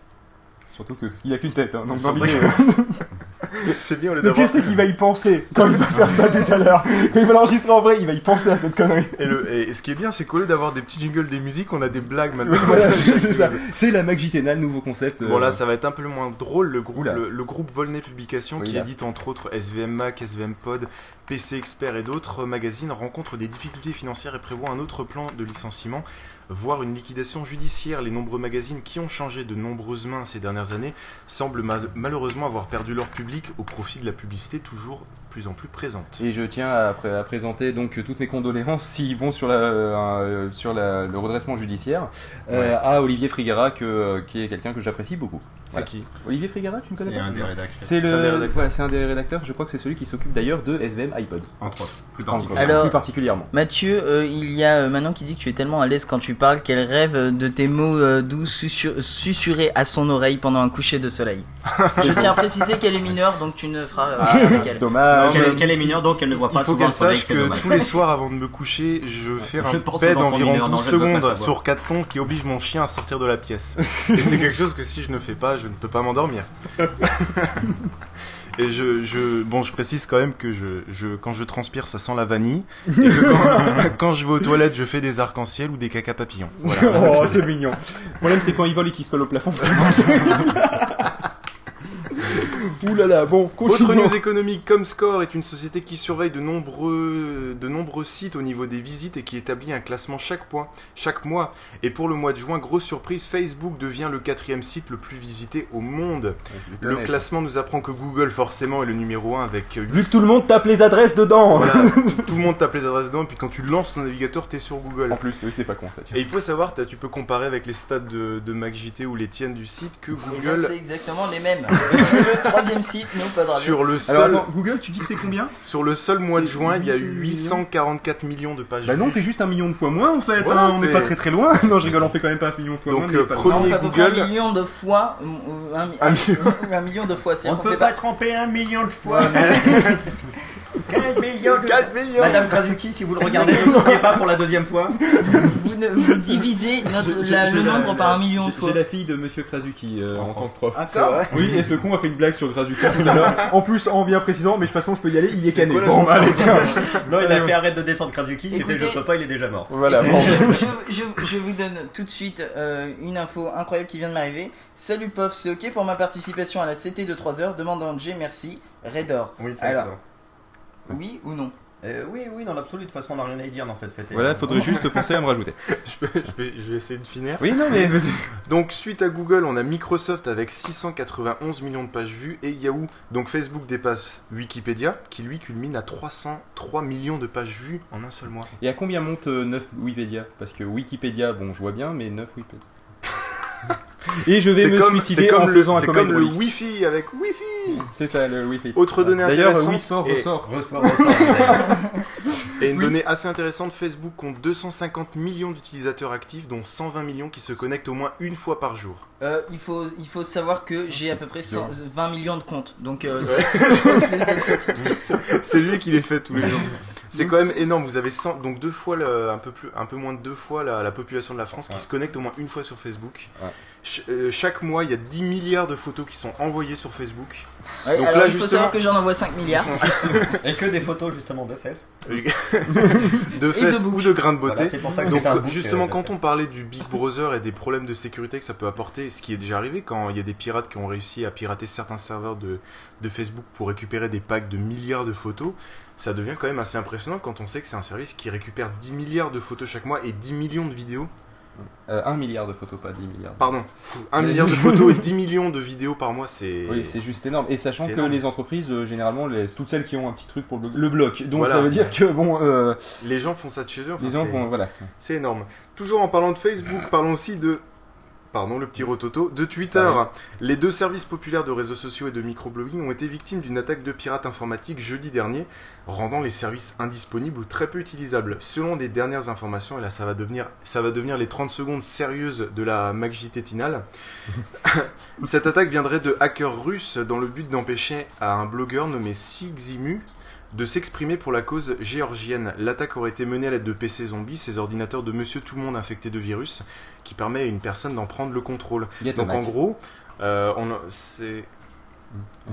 Surtout qu'il a qu'une tête, hein, donc dans
Surtout
l'idée,
que-
euh, [laughs]
C'est bien lieu
Le pire, c'est qu'il va y penser quand il va faire ça tout à l'heure. [laughs] Quand il va l'enregistrer en vrai, il va y penser à cette connerie.
Et, le- et ce qui est bien, c'est qu'au lieu d'avoir des petits jingles des musiques, on a des blagues maintenant. [laughs]
Voilà, c'est ça. C'est la Mac JTNAL, nouveau concept. euh,
Bon là ça va être un peu moins drôle, le groupe, le, le groupe Volney Publications
Oui,
qui édite entre autres SVM Mac, SVM Pod, PC Expert et d'autres magazines rencontre des difficultés financières et prévoit un autre plan de licenciement, voire une liquidation judiciaire. Les nombreux magazines qui ont changé de nombreuses mains ces dernières années semblent ma- malheureusement avoir perdu leur public au profit de la publicité toujours plus en plus présente.
Et je tiens à, pré- à présenter donc toutes mes condoléances s'ils vont sur, la, euh, sur la- le redressement judiciaire euh, à Olivier Frigara, que, euh, qui est quelqu'un que j'apprécie beaucoup.
C'est qui
Olivier Frigara, tu ne connais
C'est
pas
un des rédacteurs.
C'est
un des
le,
rédacteurs.
ouais, c'est un des rédacteurs. Je crois que c'est celui qui s'occupe d'ailleurs de SVM iPod.
Entre autres, plus particulièrement.
Alors-
plus particulièrement.
Mathieu, euh, il y a euh, Manon qui dit que tu es tellement à l'aise quand tu parles qu'elle rêve euh, de tes mots euh, doux susurr- susurrés à son oreille pendant un coucher de soleil. [laughs] Je tiens à préciser qu'elle est mineure, donc tu ne feras euh,
Ah,
avec elle.
Dommage.
Qu'elle est- qu'elle est mineure, donc elle ne voit pas
Il faut
souvent
qu'elle
soleil,
sache
c'est
que
dommage.
tous les soirs avant de me coucher, je fais
Je
un
pense aux
paix
enfants
d'environ
mineurs, non,
12
je ne veux pas
secondes
savoir.
sur 4 tons qui oblige mon chien à sortir de la pièce. [laughs] Et c'est quelque chose que si je ne fais pas, je ne peux pas m'endormir. [laughs] Et je, je, bon, je précise quand même que je, je, quand je transpire, ça sent la vanille. [laughs] Et que quand, [laughs] quand je vais aux toilettes, je fais des arcs-en-ciel ou des caca papillons. Voilà.
oh, c'est mignon. Le problème, c'est quand il vole et qu'il se colle au plafond. Ouh là là, bon,
Autre
continuons.
news économique, Comscore est une société qui surveille de nombreux, de nombreux sites au niveau des visites et qui établit un classement chaque, point, chaque mois. Et pour le mois de juin, grosse surprise, Facebook devient le quatrième site le plus visité au monde. Le
connais,
classement nous apprend que Google forcément est le numéro 1 avec
Vu que tout le monde tape les adresses dedans.
Voilà, [laughs] tout le monde tape les adresses dedans et puis quand tu lances ton navigateur, t'es sur Google.
En plus, oui, c'est pas con ça. tiens.
Et il faut savoir, tu peux comparer avec les stats de, de MacJT ou les tiennes du site que Google,
C'est exactement les mêmes. [laughs] troisième site, nous, pas de radio.
sur le
Alors
seul,
attends, Google, tu dis que c'est combien
sur le seul mois de
C'est
juin, il y a eu
800
844 millions de pages
Bah non, on fait juste un million de fois moins en fait.
Voilà,
hein, on n'est
c'est-
pas très très loin. [laughs] Non, je rigole, on fait quand même pas un million de fois
Donc,
moins.
euh,
pas
premier-
Non, on
Google.
un million de fois. euh, Un,
Un
un-
million.
un million de fois. c'est-à-dire
On peut
fait
pas tremper un million de fois. [laughs] 15 millions de
4 millions
Madame Krasuki, si vous le regardez, n'oubliez pas pour la deuxième fois.
Vous, ne- vous divisez notre-
J'ai-
la-
j'ai
le
la-
nombre par un million de fois.
J'ai la fille de Monsieur Krasuki euh, en tant que prof.
Ah, vrai
Oui, et ce con a fait une blague sur Krasuki tout à l'heure. [laughs] En plus, en bien précisant, mais je pense que je peux y aller, il est
C'est
cané.
quoi la
Bon,
chanson
allez, tiens. [laughs]
Non, il a fait arrête de descendre Krasuki, j'ai fait
Écoutez-
je peux pas, il est déjà mort.
Voilà, bon.
je, je- je vous donne tout de suite euh, une info incroyable qui vient de m'arriver. Salut Pof, c'est ok pour ma participation à la CT de 3 heures? Demande à Angé, merci. Redor.
Oui, c'est
Alors,
d'accord.
Oui ou non
Euh, oui, oui, dans l'absolu, de toute façon, on n'a rien à y dire dans cette CT.
Voilà, faudrait juste penser à me rajouter. [laughs]
je, peux- je vais, je vais essayer de finir.
Oui, non, mais vas-y. [laughs]
Donc suite à Google, on a Microsoft avec 691 millions de pages vues et Yahoo. Donc Facebook dépasse Wikipédia qui lui culmine à 303 millions de pages vues en un seul mois.
Et à combien monte euh, 9 Wikipédia? Parce que Wikipédia, bon, je vois bien, mais 9 Wikipédia. Et je vais
C'est
me
comme-
suicider
c'est comme
en
le-
faisant un
comme le. Wi-Fi avec Wi-Fi.
C'est ça, le Wi-Fi.
Autre donnée
D'ailleurs,
intéressante.
oui, sort,
et-
ressort. [laughs]
Et une
Oui.
donnée assez intéressante, Facebook compte 250 millions d'utilisateurs actifs, dont 120 millions qui se connectent au moins une fois par jour.
Euh, il, faut, il faut savoir que j'ai à peu près 100 20 millions de comptes. Donc, euh,
Ouais. [laughs]
c'est-
lui qui les fait tous les jours. C'est quand même énorme. Vous avez 100, donc deux fois le- un peu plus, un peu moins de deux fois la, la population de la France qui
Ouais.
se connecte au moins une fois sur Facebook.
Ouais.
Ch- euh, chaque mois, il y a 10 milliards de photos qui sont envoyées sur Facebook.
Ouais, alors, il faut savoir que j'en envoie 5 milliards. [laughs]
Et que des photos justement de fesses. [laughs]
de fesses
de
ou de grains de beauté.
Voilà, c'est pour ça que
Donc
c'est un book,
justement,
euh,
quand on parlait du Big Brother et des problèmes de sécurité que ça peut apporter, ce qui est déjà arrivé quand il y a des pirates qui ont réussi à pirater certains serveurs de, de Facebook pour récupérer des packs de milliards de photos, ça devient quand même assez impressionnant quand on sait que c'est un service qui récupère 10 milliards de photos chaque mois et 10 millions de vidéos.
Euh, 1 milliard de photos, pas 10 milliards.
Pardon, 1 milliard de [laughs] photos et 10 millions de vidéos par mois, c'est...
Oui, c'est juste énorme. Et sachant que
énorme.
les entreprises, euh, généralement, les- toutes celles qui ont un petit truc pour le, le bloquent. Donc
Voilà.
ça veut dire que, bon. euh,
Les gens font ça de chez eux. enfin,
les gens vont. Voilà.
C'est énorme. Toujours en parlant de Facebook, parlons aussi de. Pardon, le petit rototo. De Twitter. Les deux services populaires de réseaux sociaux et de microblogging ont été victimes d'une attaque de pirates informatiques jeudi dernier, rendant les services indisponibles ou très peu utilisables. Selon les dernières informations, et là ça va devenir, ça va devenir les 30 secondes sérieuses de la MacJT Tinal, [laughs] cette attaque viendrait de hackers russes dans le but d'empêcher à un blogueur nommé Siximu de s'exprimer pour la cause géorgienne. L'attaque aurait été menée à l'aide de PC zombies, ces ordinateurs de monsieur tout le monde infectés de virus, qui permet à une personne d'en prendre le contrôle. Donc en gros, euh, on c'est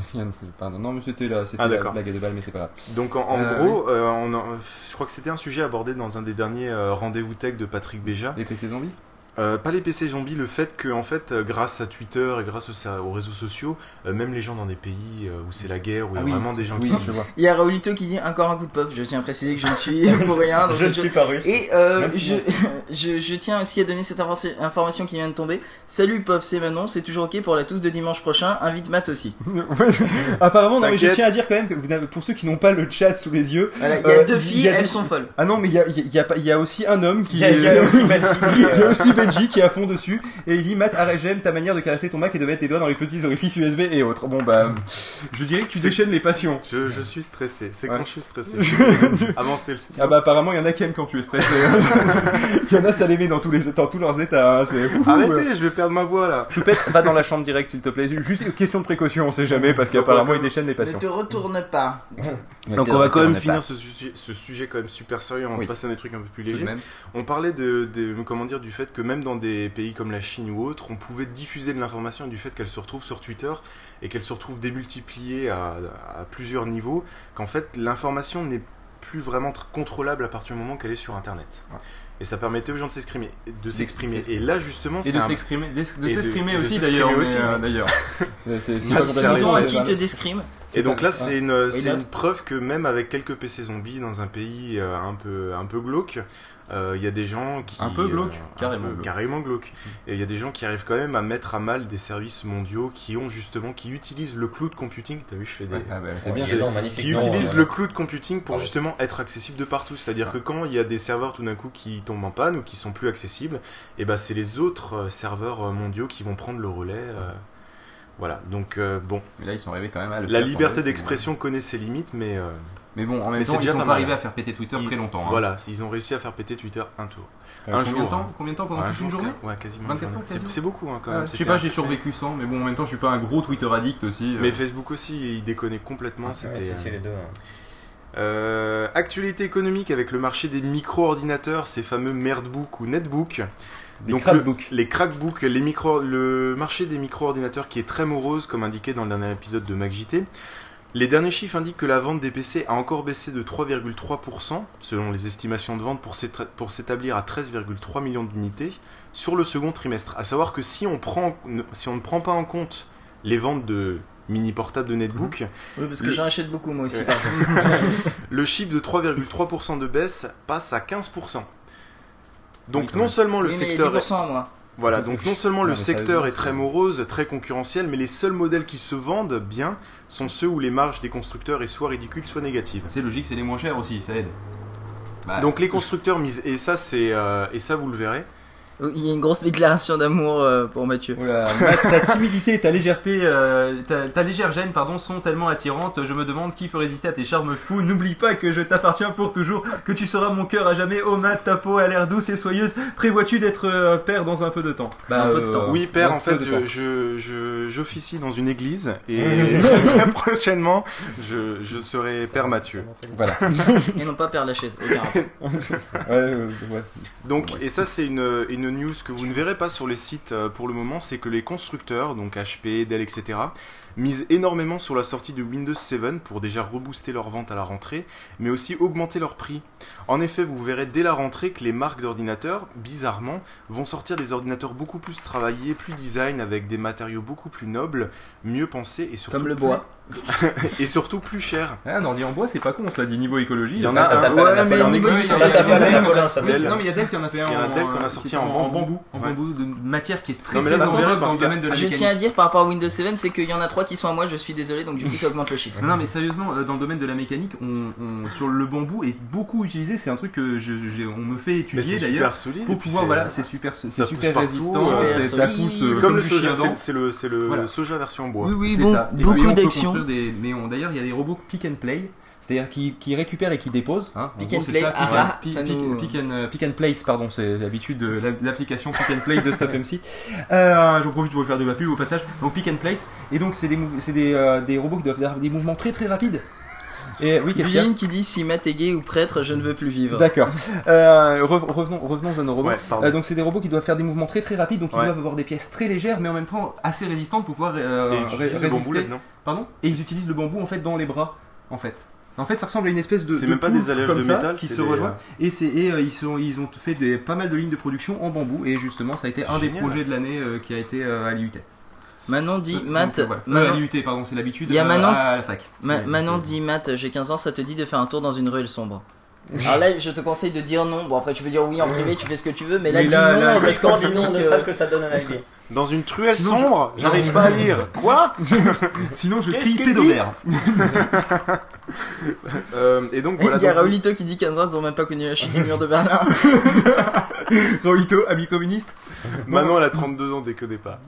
[laughs]
Pardon, non, mais c'était là, c'était
Ah,
la blague à deux balles, mais c'est pas grave.
Donc en, en
Euh,
gros, euh, on je crois que c'était un sujet abordé dans un des derniers rendez-vous tech de Patrick Béja.
Les PC zombies?
Euh, pas les PC zombies, le fait que en fait, euh, grâce à Twitter et grâce aux, aux réseaux sociaux, euh, même les gens dans des pays où c'est la guerre, où il y a
Ah oui.
vraiment des gens
Oui,
qui.
Il y a Raoulito qui dit encore un coup de puff. Je tiens à préciser que je ne suis [laughs] pour rien.
Je ne suis pas russe.
Et euh, je, [laughs] je, je tiens aussi à donner cette infor- information qui vient de tomber. Salut Puff, c'est Manon. C'est toujours ok pour la tous de dimanche prochain. Invite Matt aussi. [laughs]
Apparemment, non, mais je tiens à dire quand même que vous pour ceux qui n'ont pas le chat sous les yeux.
Voilà, il y a deux
il
filles,
a
elles
des-
sont folles.
Ah non, mais il y a, y y aussi un homme qui.
Il y a- il y a aussi Benji, euh,
qui est à fond dessus. Et il dit Matt, arrête, j'aime ta manière de caresser ton Mac et de mettre tes doigts dans les petits orifices USB et autres. Bon, bah. Je dirais que tu déchaînes les passions.
Je, je suis stressé. C'est
Ouais.
quand je suis stressé. Je [laughs] Avant c'était le style.
Ah bah apparemment il y en a qui aiment quand tu es stressé. [laughs] il y en a ça les met dans tous les dans tous leurs états. hein,
Arrêtez, je vais perdre ma voix là.
Choupette, va dans la chambre direct s'il te plaît. Juste une question de précaution, on sait jamais parce qu'apparemment il déchaîne les
Ne
passions.
te retourne pas.
Donc on va quand même finir ce sujet, ce sujet quand même super sérieux, on va
Oui.
passer à des trucs un peu plus légers. On parlait de, de- comment dire, du fait que même dans des pays comme la Chine ou autres, on pouvait diffuser de l'information et du fait qu'elle se retrouve sur Twitter et qu'elle se retrouve démultipliée à, à plusieurs niveaux, qu'en fait l'information n'est plus vraiment tr- contrôlable à partir du moment qu'elle est sur Internet.
Ouais.
Et ça permettait aux gens de s'exprimer. De s'exprimer. Et là justement,
Et
c'est
de
un-
s'exprimer, de
et de-
s'exprimer
de
aussi d'ailleurs. euh.
Ils ont un kit d'escrime.
Et donc là, c'est une, preuve que même avec quelques PC zombies dans un pays euh, un peu, un peu glauque, il y a des gens qui
Un peu glauque,
un
carrément
peu-
glauque.
carrément glauque. Et il y a des gens qui arrivent quand même à mettre à mal des services mondiaux qui ont justement, qui utilisent le cloud computing. T'as vu, je fais des.
Ouais, ah bah, c'est bien.
magnifique
Qui utilisent
euh,
le cloud computing pour justement être accessible de partout. C'est-à-dire que quand il y a des serveurs tout d'un coup qui tombent en panne ou qui sont plus accessibles, et ben c'est les autres euh, serveurs euh, mondiaux qui vont prendre le relais. euh, Voilà. Donc euh, bon,
Mais là ils sont arrivés quand même à le
la liberté d'expression connaît ses limites, mais euh,
Mais bon, en même
Mais
temps
c'est
ils
déjà
sont
pas
pas
mal.
arrivés à faire péter Twitter
Ils-
très longtemps. hein.
Voilà, ils ont réussi à faire péter Twitter un tour.
Euh,
un
combien
jour.
de temps Combien de temps pendant
un
toute une
jour,
journée
Ouais, quasiment.
24
une journée.
heures,
C'est-
quasiment.
C'est beaucoup hein, quand
Ouais,
même.
Je sais pas, j'ai survécu sans, mais bon, en même temps, je suis pas un gros Twitter addict aussi. euh.
Mais Facebook aussi, il déconnait complètement.
Ouais,
C'était.
c'est- c'est les deux. hein.
Euh, actualité économique avec le marché des micro-ordinateurs, ces fameux merdebook ou netbook.
Les
le-
crackbooks.
les crackbooks, les micro, le marché des micro-ordinateurs qui est très morose, comme indiqué dans le dernier épisode de MacJT. Les derniers chiffres indiquent que la vente des PC a encore baissé de 3,3%, selon les estimations de vente, pour s'établir à 13,3 millions d'unités sur le second trimestre. À savoir que si on, prend, si on ne prend pas en compte les ventes de mini portables de netbook,
Oui, parce que
Le-
j'en achète beaucoup moi aussi. [laughs]
Le chiffre de 3,3% de baisse passe à 15%. Donc
Oui,
non seulement le
Oui, mais
secteur
10% à moi.
Voilà, donc non seulement le secteur est très morose, très concurrentiel, mais les seuls modèles qui se vendent bien sont ceux où les marges des constructeurs est soit ridicules, soit négatives.
C'est logique, c'est les moins chers aussi, ça aide. Bah,
Donc les constructeurs misent et ça c'est euh, et ça vous le verrez.
Il y a une grosse déclaration d'amour euh, pour Mathieu.
Oula, Matt, ta timidité et ta légèreté, euh, ta, ta légère gêne, pardon, sont tellement attirantes. Je me demande qui peut résister à tes charmes fous. N'oublie pas que je t'appartiens pour toujours, que tu seras mon cœur à jamais. Oh Matt, ta peau a l'air douce et soyeuse. Prévois-tu d'être euh, père dans un peu de temps?
Bah,
Un peu de
euh,
temps.
Oui, père, en fait, je-
temps.
je- je- j'officie dans une église et [laughs] très [laughs] prochainement, je, je serai père Mathieu.
Voilà.
Et non pas perdre la chaise. aucun rapport. [laughs]
Donc, et ça, c'est une, une news que vous ne verrez pas sur les sites euh, pour le moment, c'est que les constructeurs, donc HP, Dell, etc., misent énormément sur la sortie de Windows 7 pour déjà rebooster leurs ventes à la rentrée, mais aussi augmenter leur prix. En effet, vous verrez dès la rentrée que les marques d'ordinateurs, bizarrement, vont sortir des ordinateurs beaucoup plus travaillés, plus design, avec des matériaux beaucoup plus nobles, mieux pensés et surtout
Comme le
plus-
bois. [laughs]
et surtout plus chers.
Ah, un ordi en bois, c'est pas con, cela dit niveau écologie.
Il y en
ça,
a
ça
un-
s'appelle-
mais
Non, mais il y a Dell qui en a fait un.
Il y a Dell qu'on a sorti en bambou.
bambou, en
Ouais.
bambou, de matière qui est très
Non, mais là,
très
vous verrez
envergée dans le domaine de la
Je tiens à dire par rapport à Windows 7, c'est qu'il y en a trois qui sont à moi, je suis désolé, donc du coup ça augmente le chiffre. [laughs]
Non mais sérieusement, euh, dans le domaine de la mécanique, on, on- sur le bambou est beaucoup utilisé. C'est un truc que on me fait étudier
c'est
d'ailleurs
super solide,
pour pouvoir
c'est-
voilà, c'est super, résistant, c'est- ça pousse
Comme le soja, c'est- le, soja version bois.
Oui, oui, beaucoup
on
d'actions.
Construire des- Mais on- d'ailleurs, il y a des robots pick and play. C'est-à-dire qui, qui récupèrent et qui déposent. hein.
Pick and
c'est
play,
ça,
ah ah,
pick-
ça nous-
pick and, euh, pick and place, pardon, c'est l'habitude de la- l'application Pick and Play de [laughs] Stuff MC. Euh, J'en profite pour vous faire de la pub au passage. Donc Pick and Place, et donc c'est des, des, euh, des robots qui doivent faire des mouvements très très rapides. Et oui, qu'est-ce qu'il y a
Lynn qui dit si Matt est gay ou prêtre, je ne veux plus vivre.
D'accord. [laughs] Euh, rev- revenons, revenons à nos robots.
Ouais.
Euh, donc c'est des robots qui doivent faire des mouvements très très rapides, donc ils
Ouais.
doivent avoir des pièces très légères, mais en même temps assez résistantes pour pouvoir euh,
Et
ré-
utilises le bambou
résister.
là-dedans
Pardon? Et ils utilisent le bambou en fait dans les bras, en fait. En fait, ça ressemble à une espèce de.
C'est même pas des alliages
comme
de
ça,
métal,
qui se
des,
rejoignent.
euh,
Et, euh, ils, sont, ils ont fait des, pas mal de lignes de production en bambou, et justement, ça a été un des projets de l'année euh, qui a été euh, à l'IUT.
Manon dit
Donc,
Matt.
euh, voilà. Euh,
Manon-
à l'IUT, pardon, c'est l'habitude.
Il y a
euh,
Manon.
à la fac.
Ma- Manon dit Matt, j'ai 15 ans, ça te dit de faire un tour dans une ruelle sombre. Alors là, je te conseille de dire non. Bon, après, tu peux dire oui en privé, tu fais ce que tu veux, mais là,
Mais
dis
là,
non
là,
parce
Quand
qu'en
on dit non, ne
euh,
serait-ce que ça donne un [laughs] avis.
Dans une truelle
Sinon, je-
sombre, j'arrive pas à lire. [laughs] Quoi
Sinon, je
Qu'est-ce
crie pédovert. [laughs]
Euh, Et donc voilà.
il y a
donc-
Raulito qui dit 15 ans, ils ont même pas connu la chute du mur de Berlin. [laughs]
Raulito, ami communiste.
Manon, elle a 32 ans, déconnez pas.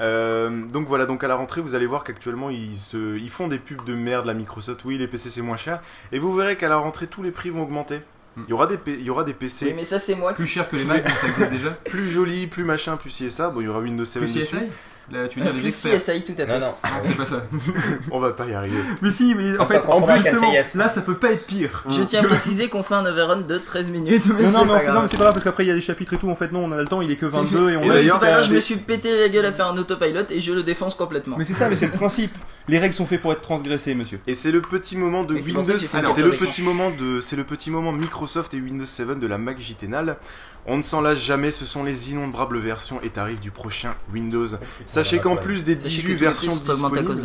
Euh, donc voilà, donc à la rentrée, vous allez voir qu'actuellement ils, se, ils font des pubs de merde, la Microsoft. Oui, les PC c'est moins cher. Et vous verrez qu'à la rentrée, tous les prix vont augmenter. Il y aura des, P- il y aura des PC
Oui, mais ça, c'est moi qui.
Plus cher que les Mac, donc ça existe déjà. [laughs]
plus jolis, plus machin, plus ci et ça. Bon, il y aura Windows 7
Plus
dessus.
Là, tu veux dire les experts.
CSI, tout à fait.
Non, non.
Non, c'est pas ça.
On va pas y arriver.
Mais si, mais en fait, en plus, là, ça peut pas être pire.
Je tiens à préciser qu'on fait un overrun de 13 minutes, mais
Non, non, mais, non, mais c'est pas grave parce qu'après il y a des chapitres et tout. En fait, non, on a le temps, il est que
C'est
22 et on a
c'est
d'ailleurs.
je me suis pété la gueule à faire un autopilot et je le défonce complètement.
Mais c'est ça, mais c'est le principe. Les règles sont faites pour être transgressées, monsieur.
Et c'est le petit moment de Windows, c'est le petit moment de, c'est le petit moment Microsoft et Windows 7 de la Mac JTNAL. On ne s'en lasse jamais, ce sont les innombrables versions et tarifs du prochain Windows. Sachez qu'en plus des
Sachez
18
que tous les
versions disponibles.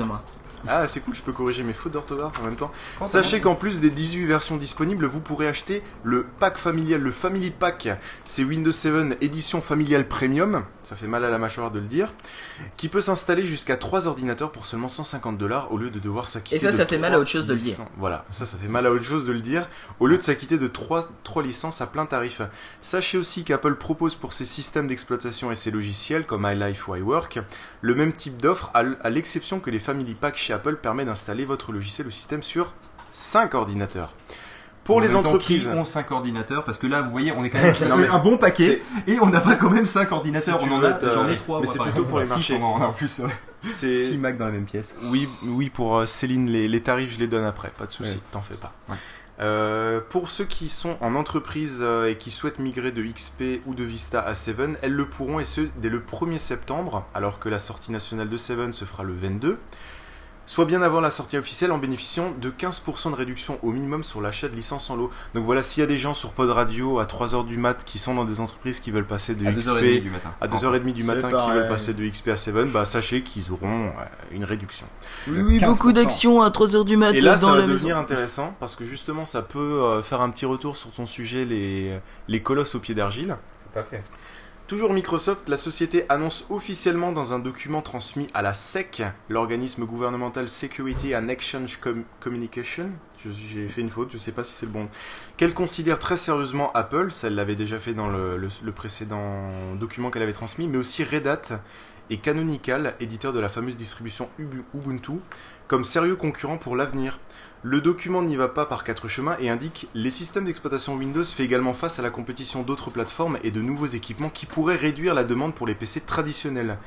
Ah c'est cool, je peux corriger mes fautes d'orthographe en même temps. Sachez qu'en plus des 18 versions disponibles, vous pourrez acheter le pack familial, le Family Pack. C'est Windows 7 édition familiale premium, ça fait mal à la mâchoire de le dire, qui peut s'installer jusqu'à 3 ordinateurs pour seulement 150 dollars au lieu de devoir s'acquitter
Et ça,
de
ça fait mal à autre chose de le dire.
Voilà, ça, ça fait mal à autre chose de le dire. Au lieu de s'acquitter de 3, 3 licences à plein tarif. Sachez aussi qu'Apple propose pour ses systèmes d'exploitation et ses logiciels, comme iLife ou iWork, le même type d'offre, à l'exception que les Family Pack chez Apple permet d'installer votre logiciel ou système sur 5 ordinateurs. Pour
En
les entreprises.
qui ont 5 ordinateurs parce que là, vous voyez, on est quand même [laughs]
Non, mais
un bon paquet et on n'a pas quand même 5 ordinateurs.
si
on en a, j'en
euh,
ai 3
mais c'est plutôt pour les marchés.
On en a en plus.
C'est
6 Mac dans la même pièce.
Oui, oui, pour euh, Céline, les, les tarifs, je les donne après, pas de souci,
Ouais.
t'en fais pas.
Ouais.
Euh, pour ceux qui sont en entreprise euh, et qui souhaitent migrer de XP ou de Vista à 7, elles le pourront et ce dès le 1er septembre, alors que la sortie nationale de 7 se fera le 22. Soit bien avant la sortie officielle en bénéficiant de 15% de réduction au minimum sur l'achat de licences en lot. Donc voilà, s'il y a des gens sur Pod Radio à 3h du mat qui sont dans des entreprises qui veulent passer de
À
XP
2h30 du matin.
à 2h30 du matin qui veulent passer de XP à 7, bah sachez qu'ils auront euh, une réduction.
Oui, oui, beaucoup
15%.
d'actions à 3h du mat
Et là, ça
dans
va
la
devenir
maison.
intéressant parce que justement, ça peut euh, faire un petit retour sur ton sujet, les, les colosses au pied d'argile.
Tout à fait.
Toujours Microsoft, la société annonce officiellement dans un document transmis à la SEC, l'organisme gouvernemental Security and Exchange Com- Communication, j'ai fait une faute, je sais pas si c'est le bon, qu'elle considère très sérieusement Apple, ça elle l'avait déjà fait dans le, le- précédent document qu'elle avait transmis, mais aussi Red Hat et Canonical, éditeur de la fameuse distribution Ubu- Ubuntu, comme sérieux concurrents pour l'avenir. Le document n'y va pas par quatre chemins et indique les systèmes d'exploitation Windows fait également face à la compétition d'autres plateformes et de nouveaux équipements qui pourraient réduire la demande pour les PC traditionnels.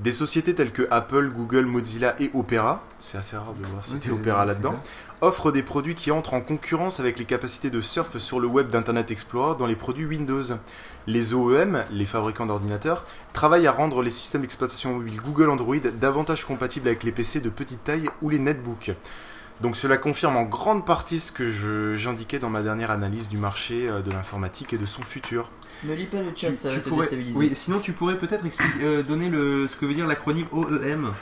Des sociétés telles que Apple, Google, Mozilla et Opera, c'est assez rare de voir citer Opera là-dedans, offrent des produits qui entrent en concurrence avec les capacités de surf sur le web d'Internet Explorer dans les produits Windows. Les OEM, les fabricants d'ordinateurs, travaillent à rendre les systèmes d'exploitation mobile Google Android davantage compatibles avec les PC de petite taille ou les netbooks. Donc cela confirme en grande partie ce que j'indiquais dans ma dernière analyse du marché euh, de l'informatique et de son futur.
Ne lis pas le chat, ça va te déstabiliser.
Oui, sinon tu pourrais peut-être euh, donner le, ce que veut dire l'acronyme OEM.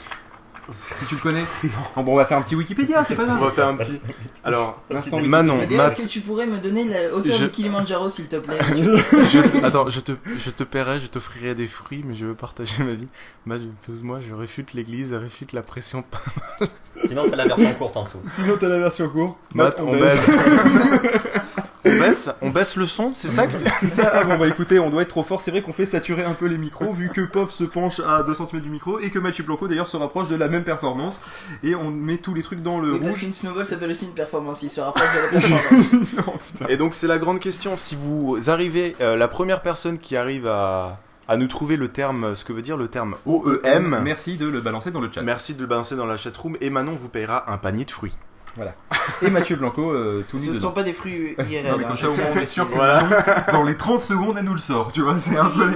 Si tu le connais. [laughs] Non. Bon, on va faire un petit Wikipédia, c'est pas grave.
On va faire un petit. Alors,
L'instant
Manon,
d'ailleurs,
Matt,
est-ce que tu pourrais me donner la hauteur
Je-
du Kilimanjaro, s'il te plaît [laughs]
je- attends, je te, je te paierai, je t'offrirai des fruits, mais je veux partager ma vie. Bah, je- moi, je réfute l'église, réfute la pression.
Sinon, t'as la version courte en dessous.
Sinon, t'as la version courte.
Matt, on baisse. [laughs] on baisse, on baisse le son, c'est ça que
C'est ça, ah bon bah écoutez, on doit être trop fort. C'est vrai qu'on fait saturer un peu les micros, vu que POF se penche à 2 cm du micro et que Mathieu Blanco d'ailleurs se rapproche de la même performance. Et on met tous les trucs dans le
Oui, parce qu'une snowball s'appelle aussi une performance, il se rapproche de la performance. [laughs]
Et donc c'est la grande question. Si vous arrivez, euh, la première personne qui arrive à, à nous trouver le terme, ce que veut dire le terme OEM,
Merci de le balancer dans le chat.
merci de le balancer dans la chatroom et Manon vous payera un panier de fruits.
Voilà. Et Mathieu Blanco, euh, tout
Ce ne
dedans.
sont pas des fruits IRL.
Non, mais
hein,
comme ça, au moins, on est sûr que
Voilà.
Dans les 30 secondes, elle nous le sort. Tu vois, c'est un peu. les-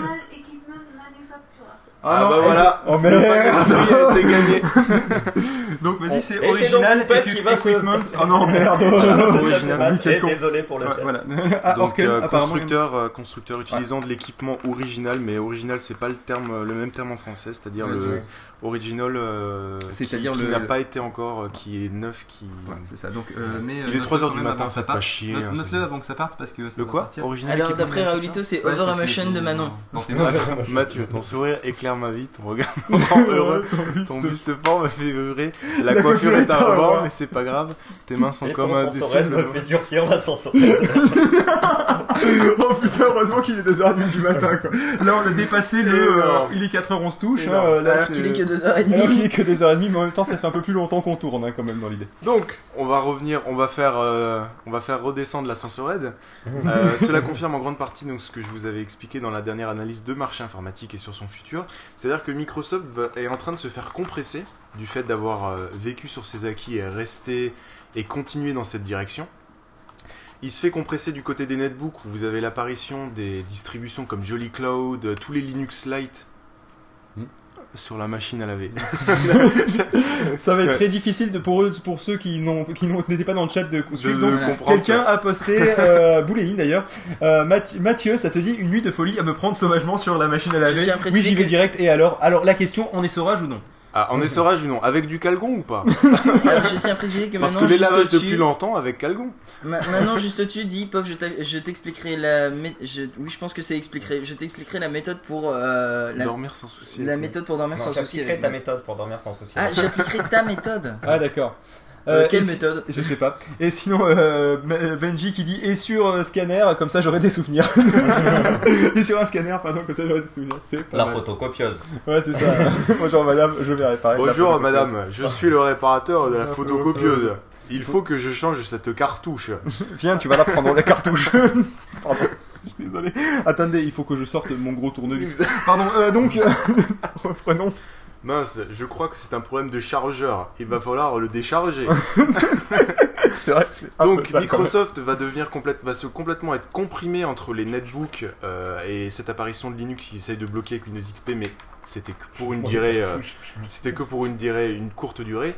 Ah
Ah,
non,
bah voilà,
Oh merde
été gagné. [laughs]
Donc vas-y, c'est
Et c'est
original
Poupette
et
qui va se-
equipment. [laughs] Oh non, merde.
Original. [laughs]
Oui, quel
Et
con.
désolé pour le
Ouais,
chat.
Voilà. [laughs] Ah,
Donc
Orkel,
euh,
apparemment.
constructeur, euh, constructeur utilisant de l'équipement original, mais original c'est pas le terme, euh, le même terme en français, c'est-à-dire le original, euh,
C'est-à-dire
qui, qui
le-
n'a pas été encore, euh, qui est neuf, qui.
Ouais, c'est ça. Donc, euh, mais, euh,
Il est
note-le
3 heures
quand
du
même
matin,
que ça
faites pas
parte.
chier.
Note-
hein, c'est-
Note-le avant que ça parte parce que ça va
quoi
partir.
Original
Alors,
équipement
d'après Raulito, c'est
Ouais,
Over
parce que
Emotion de
c'est-
Manon.
dans tes notes.
Mathieu, ton sourire éclaire ma vie, ton regard me rend heureux, ton buste fort me fait vibrer, la,
La
coiffure
coiffure
est à revoir. mais c'est pas grave, tes mains sont
Et
comme un
sensorel me fait durcir la [laughs]
oh putain, heureusement qu'il est 2h30 du matin quoi. Là on a dépassé le. euh, il est 4h11 touche.
Énorme.
Hein, euh, là,
Alors qu'il est que 2h30.
Alors qu'il est que 2h30, mais en même temps ça fait un peu plus longtemps qu'on tourne hein, quand même dans l'idée.
Donc, on va revenir, on va faire, euh, on va faire redescendre la sensorette. Euh, [laughs] cela confirme en grande partie donc, ce que je vous avais expliqué dans la dernière analyse de marché informatique et sur son futur. C'est-à-dire que Microsoft est en train de se faire compresser du fait d'avoir euh, vécu sur ses acquis et resté et continuer dans cette direction. Il se fait compresser du côté des netbooks où vous avez l'apparition des distributions comme Jolly Cloud, euh, tous les Linux Lite sur la machine à laver. [laughs]
Ça va être très difficile de, pour eux, pour ceux qui n'étaient pas dans le chat de suivre.
de
Donc,
comprendre
quelqu'un a posté, euh, [laughs] Bouléine d'ailleurs, euh, Math- Mathieu, ça te dit une nuit de folie à me prendre sauvagement sur la machine à laver? Oui, j'y vais
que-
direct. Et alors, alors la question, en essorage ou non?
Ah, en essorage ou non Avec du calgon ou pas [laughs]
Alors, je tiens à préciser que
Parce
maintenant,
que les lavages depuis longtemps avec calgon.
Ma- Maintenant, juste au-dessus, dis, Pov, je t'expliquerai la. mé- je- Oui, je pense que c'est expliquerai. Je t'expliquerai la méthode pour. euh, la...
Dormir sans souci.
La méthode pour dormir
Non,
sans souci.
j'appliquerai ta méthode pour dormir sans souci.
Ah, j'appliquerai ta méthode.
Ah d'accord.
Euh, quelle
et si-
méthode
Je sais pas. Et sinon, euh, Me- Benji qui dit et sur euh, scanner, comme ça j'aurai des souvenirs. [laughs] et sur un scanner, pardon, comme ça j'aurai des souvenirs. C'est pas
La
mal.
photocopieuse.
Ouais, c'est ça. [laughs] Bonjour madame, je vais réparer.
Bonjour madame, je suis le réparateur de la photocopieuse. Il faut que je change cette cartouche. [laughs]
Viens, tu vas la prendre la cartouche. Pardon. Je suis désolé. Attendez, il faut que je sorte mon gros tournevis. Pardon, euh, donc, euh, reprenons.
Mince, je crois que c'est un problème de chargeur. Il va falloir le décharger. [laughs]
C'est vrai que c'est
Donc
ça,
Microsoft va devenir complète, va se complètement être comprimé entre les netbooks euh, et cette apparition de Linux qui essaye de bloquer avec Windows XP, mais c'était que pour une durée, euh, c'était que pour une durée, une courte durée.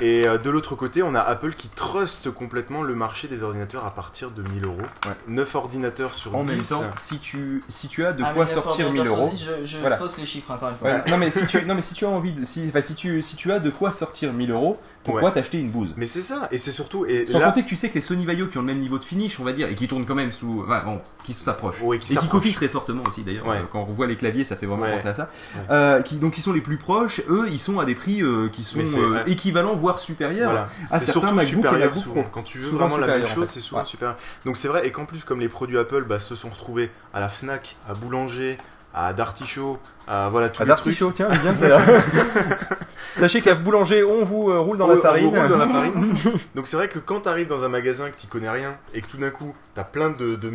Et euh, de l'autre côté, on a Apple qui truste complètement le marché des ordinateurs à partir de 1000 euros. 9 ordinateurs sur
En
10.
même temps, si tu, si tu as de
Ah,
quoi sortir
neuf
1000 euros.
Je, je
Voilà.
fausse les chiffres encore une fois.
Ouais, non mais si tu non mais si tu as envie de si, enfin, si tu si tu as de quoi sortir 1000 euros Pourquoi
Ouais.
t'acheter une bouse
Mais c'est ça, et c'est surtout. Et
Sans
là-
compter que tu sais que les Sony Vaio qui ont le même niveau de finish, on va dire, et qui tournent quand même sous. Enfin, bon, qui s'approchent.
Ouais, qui
et qui copient très fortement aussi d'ailleurs.
Ouais.
Euh, Quand on revoit les claviers, ça fait vraiment penser à ça. Euh, qui, donc, ils sont les plus proches, eux, ils sont à des prix euh, qui sont euh, équivalents, voire supérieurs
Voilà.
à
C'est surtout
MacBook
supérieur souvent.
Pro.
Quand tu veux
Souvent
vraiment la même
en
chose,
fait.
c'est souvent supérieur. Donc c'est vrai, et qu'en plus, comme les produits Apple bah, se sont retrouvés à la Fnac, à Boulanger, à Darty-Show, à voilà tous
À
les
Darty
trucs.
Show, tiens, bien [laughs] celle-là. [laughs] Sachez qu'à Boulanger, on vous euh, roule dans la farine.
roule dans la [laughs] farine. Donc c'est vrai que quand tu arrives dans un magasin que tu connais rien et que tout d'un coup tu as plein de, de-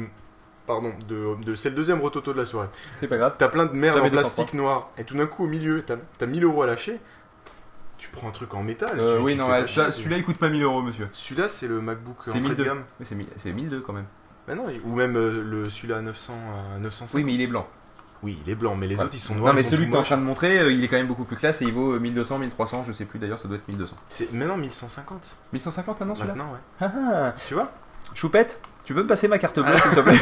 pardon de, de c'est le deuxième rototo de la soirée.
C'est pas grave.
T'as plein de merde
Jamais
en plastique
203.
noir et tout d'un coup au milieu t'as as 1000 euros à lâcher. Tu prends un truc en métal.
Euh,
tu-
oui,
te
non,
fais
ouais,
pas
ça,
chier.
celui-là il coûte pas 1000 euros, monsieur.
Celui-là c'est le MacBook
C'est
entrée de
1002.
gamme.
C'est 1000 c'est 1002 quand même.
Bah non, ou même euh, le celui-là à 900 à 950.
Oui, mais il est blanc.
Oui, il est blanc, mais les
Voilà.
autres ils sont noirs.
Non, mais celui que t'es en
moches.
train de montrer, euh, il est quand même beaucoup plus classe et il vaut euh, 1200, 1300, je sais plus d'ailleurs, ça doit être 1200.
C'est maintenant 1150.
1150 maintenant celui-là
Maintenant, ouais.
Ah, ah.
Tu vois?
Choupette, tu peux me passer ma carte bleue
Ah.
s'il te plaît?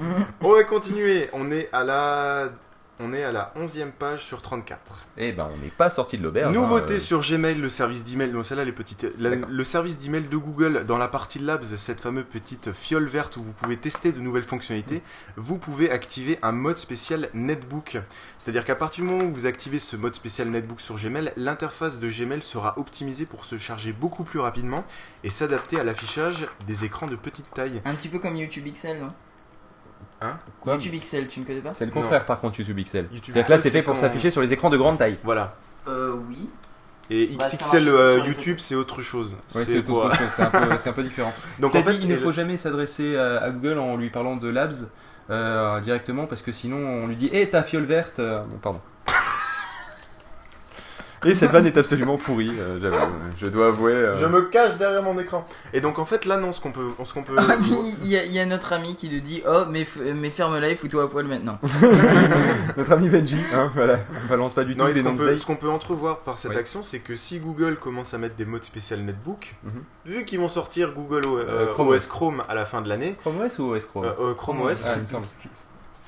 [laughs]
On va continuer. On est à la on est à la 11e page sur 34.
Eh ben, on n'est pas sorti de l'auberge.
Nouveauté
hein, euh.
sur Gmail, le service d'email. Donc celle-là, les petites. la-
D'accord.
le service d'email de Google dans la partie Labs, cette fameuse petite fiole verte où vous pouvez tester de nouvelles fonctionnalités. Vous pouvez activer un mode spécial Netbook. C'est-à-dire qu'à partir du moment où vous activez ce mode spécial Netbook sur Gmail, l'interface de Gmail sera optimisée pour se charger beaucoup plus rapidement et s'adapter à l'affichage des écrans de petite taille.
Un petit peu comme YouTube XL, non?
Hein
Quoi
YouTube XL, tu ne connais pas
C'est le contraire par contre YouTube XL. C'est-à-dire que là c'est fait pour s'afficher sur les écrans de grande taille.
Voilà.
Euh, oui.
Et
Bah,
XXL euh, YouTube, c'est autre chose.
Ouais, c'est autre chose, c'est un, peu- c'est un peu différent. [laughs]
Donc en fait,
il ne
elle-
faut jamais s'adresser à, à Google en lui parlant de Labs euh, directement parce que sinon on lui dit Eh ta fiole verte euh, bon, Pardon. Et cette vanne est absolument pourrie, euh, j'avoue, je dois avouer. euh.
Je me cache derrière mon écran. Et donc en fait là non, ce qu'on peut, ce qu'on peut.
Ah, il, y a, il y a notre ami qui nous dit Oh, mais, f- mais ferme-la et fous-toi à poil maintenant. [laughs]
Notre ami Benji, hein, voilà, on balance pas du
Non,
tout des
ce qu'on
noms
peut,
de
ce qu'on peut entrevoir par cette
Oui.
action, c'est que si Google commence à mettre des modes spécial Netbook,
Mhm.
vu qu'ils vont sortir Google O-
Euh,
euh,
Chrome
OS
OS.
Chrome à la fin de l'année,
Chrome OS ou OS Chrome
euh, euh, Chrome OS,
Ah, il me semble.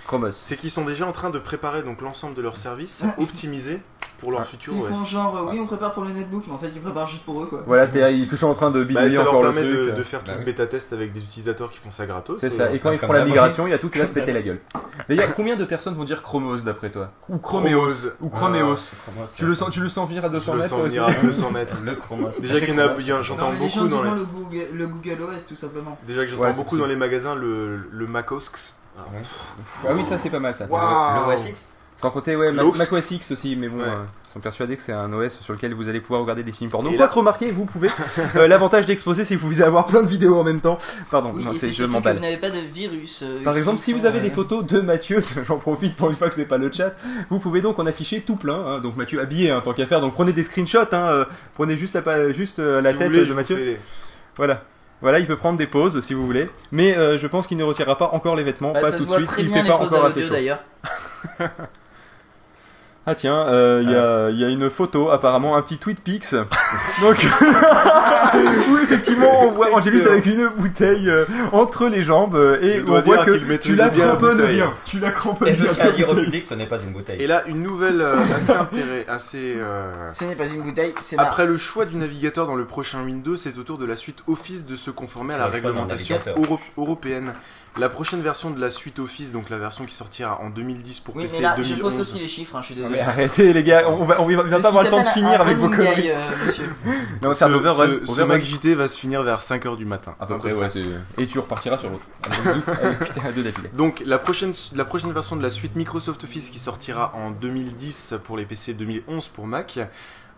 Chrome OS.
c'est qu'ils sont déjà en train de préparer donc l'ensemble de leurs services optimisés pour leur futur
Ils font genre, euh, oui, on prépare pour le netbook, mais en fait, ils préparent juste pour eux, quoi.
Voilà, c'est-à-dire ils sont en train de
Bah,
bidouiller
ça leur
encore le
permet
truc.
de, de faire tout
Bah
le bêta test avec des utilisateurs qui font ça gratos.
C'est ça, et quand ils feront la migration, il y a tout qui va se péter la gueule. [laughs] D'ailleurs, combien de personnes vont dire Chromos d'après toi Ou Chromeos. Ou Chromeos
Ah,
tu, le sens, tu le sens venir à 200
Je le
mètres
sens venir à 200 mètres. [laughs]
Le Chromos.
Déjà qu'il y en a, j'entends beaucoup dans les.
le Google, le Google OS, tout simplement.
Déjà que j'entends beaucoup dans les magasins le, le Mac OS.
Ah oui, ça c'est pas mal ça.
Le OS X
Sans compter, ouais, Mac, OS X aussi, mais bon,
Ouais.
euh, ils sont persuadés que c'est un OS sur lequel vous allez pouvoir regarder des films porno. Quoi
là-
que remarquez, vous pouvez. [laughs] euh, L'avantage d'exposer, c'est que vous pouvez avoir plein de vidéos en même temps. Pardon,
Oui,
non, c'est
c'est
je m'emballe.
vous n'avez pas de virus. euh,
Par exemple, si vous avez
euh,
des photos de Mathieu, [laughs] j'en profite pour une fois que c'est pas le chat, vous pouvez donc en afficher tout plein. hein. Donc Mathieu habillé, hein, tant qu'à faire. Donc prenez des screenshots, hein, euh, prenez juste la, pa- juste, euh, la
Si vous
tête
voulez,
de Mathieu.
les-
Voilà. Voilà, il peut prendre des pauses si vous voulez, mais euh, je pense qu'il ne retirera pas encore les vêtements,
bah,
pas
ça
tout
se
de
voit
suite.
très
il
bien
fait
les
pas
pauses
encore assez
d'ailleurs. [laughs]
Ah tiens, euh, il y, a, il y a une photo, apparemment un petit tweet pix. [laughs] Donc, [laughs] où effectivement on voit Angélus avec une bouteille euh, entre les jambes euh, et on voit que
qu'il maîtrise
tu la cramponnes
bouteille.
bien. Tu la cramponnes
Et
bien.
je tiens à dire au public, ce n'est pas une bouteille.
Et là, une nouvelle euh, assez intéressante. Assez, euh,
Ce n'est pas une bouteille, c'est.
Après le choix du navigateur dans le prochain Windows, c'est au tour de la suite Office de se conformer à la réglementation euro- européenne. La prochaine version de la suite Office, donc la version qui sortira en 2010 pour
Oui,
PC
mais là, je
2011.
fausse aussi les chiffres, hein, je suis désolé.
mais arrêtez les gars, on va, on va, va
C'est
pas
ce
avoir le temps de finir avec vos conneries.
euh, monsieur. [laughs]
Non,
ce,
overrun.
ce- ce
overrun.
Mac JT va se finir vers 5h du matin.
À peu
À
près,
peu
ouais,
près.
c'est- Et tu repartiras sur l'autre. [laughs]
Donc la prochaine, la prochaine version de la suite Microsoft Office qui sortira en 2010 pour les PC, 2011 pour Mac,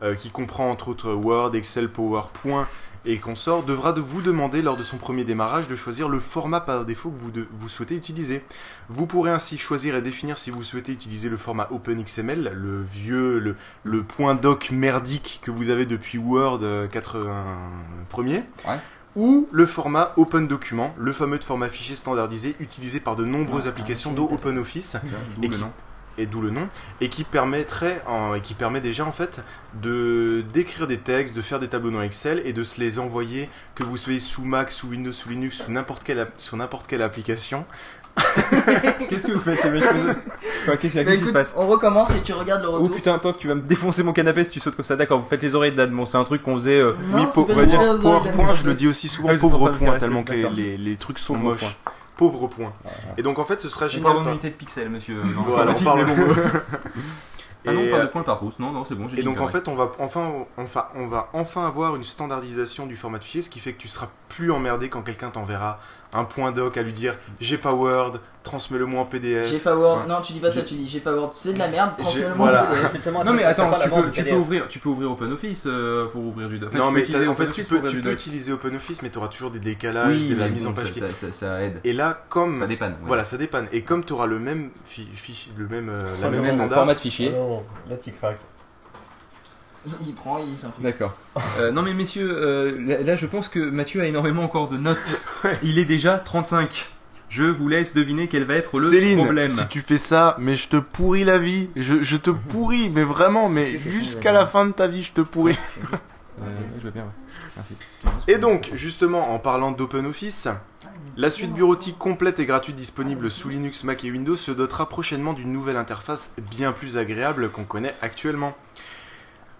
euh, qui comprend entre autres Word, Excel, PowerPoint et consorts, devra de vous demander lors de son premier démarrage de choisir le format par défaut que vous, de- vous souhaitez utiliser. Vous pourrez ainsi choisir et définir si vous souhaitez utiliser le format OpenXML, le vieux, le, le point doc merdique que vous avez depuis Word euh, 81er.
Ouais.
Ou le format Open Document, le fameux format fichier standardisé utilisé par de nombreuses applications et qui-
nom.
Et d'où le nom, et qui permettrait, en- et qui permet déjà en fait de d'écrire des textes, de faire des tableaux dans Excel et de se les envoyer, que vous soyez sous Mac, sous Windows, sous Linux, sous n'importe quelle, sur n'importe quelle application. [laughs]
Qu'est-ce que vous faites, les Enfin, Qu'est-ce qu'il y a
Bah
Qu'est-ce qui se
écoute,
passe
on recommence et tu regardes le
Oh
retour.
putain, pauvre, tu vas me défoncer mon canapé si tu sautes comme ça. D'accord, vous faites les oreilles d'Anne. Bon, c'est un truc qu'on faisait. euh,
Non,
po- on va
du
dire
d'Anne.
je le dis aussi souvent
Ah de
pauvre point, tellement que les,
d'accord.
les, les trucs sont moches.
point.
Pauvre point. Et donc en fait, ce sera
On
génial.
parle en
par-
unité de pixels, monsieur. [laughs]
Voilà, on
informatique,
parle
bon. Ah non,
Et,
pas de point par pouce. Non, non, c'est bon, j'ai
Et donc en fait, on va enfin, enfin, on va enfin avoir une standardisation du format de fichier, ce qui fait que tu seras plus emmerdé quand quelqu'un t'enverra un point doc à lui dire j'ai pas Word, transmets-le moi en PDF.
J'ai pas Word.
Ouais.
Non, tu dis pas ça, tu dis j'ai pas Word. C'est de la merde. Transmets-le
J'ai-
moi
voilà. [laughs]
en PDF.
Non mais attends, tu peux, tu ouvrir, tu peux ouvrir OpenOffice euh, pour ouvrir du doc. Enfin,
non mais en fait tu peux, tu peux utiliser OpenOffice mais tu auras toujours des décalages,
Oui,
de la mise
bon,
en page.
ça-
qui-
ça- aide.
Et là comme
Ça dépanne, ouais.
Voilà, ça dépanne. Et comme tu auras le même fi- fichier, le même, euh, la
Oh, le
même
même
standard,
format de fichier.
Ah non, là tu craques.
Il prend, il s'en fout.
D'accord. Euh, non mais messieurs, euh, là, là, je pense que Mathieu a énormément encore de notes. Il est déjà 35. Je vous laisse deviner quel va être le
Céline,
problème.
si tu fais ça, mais je te pourris la vie. Je, je te pourris, mais vraiment, mais jusqu'à la fin de ta vie, je te pourris.
Euh, [laughs] je veux bien, ouais. Merci.
Et donc, justement, en parlant d'OpenOffice, la suite bureautique complète et gratuite disponible sous Linux, Mac et Windows se dotera prochainement d'une nouvelle interface bien plus agréable qu'on connaît actuellement.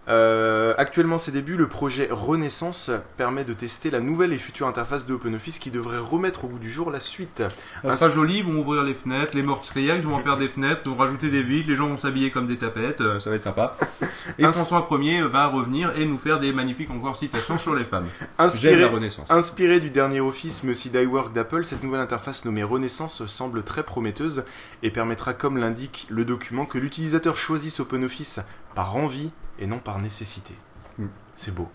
Euh, actuellement, ses débuts, le projet Renaissance permet de tester la nouvelle et future interface de OpenOffice qui devrait remettre au goût du jour la suite.
Ça sera joli, ils vont ouvrir les fenêtres, les meurtrières, ils vont en faire des fenêtres, vont rajouter des vitres, les gens vont s'habiller comme des tapettes, euh, ça va être sympa. [laughs] Et François Ier va revenir et nous faire des magnifiques encore citations sur les femmes.
Inspiré,
la Renaissance.
inspiré du dernier Office Messy Die Work d'Apple, cette nouvelle interface nommée Renaissance semble très prometteuse et permettra, comme l'indique le document, que l'utilisateur choisisse OpenOffice par envie et non par nécessité. C'est beau.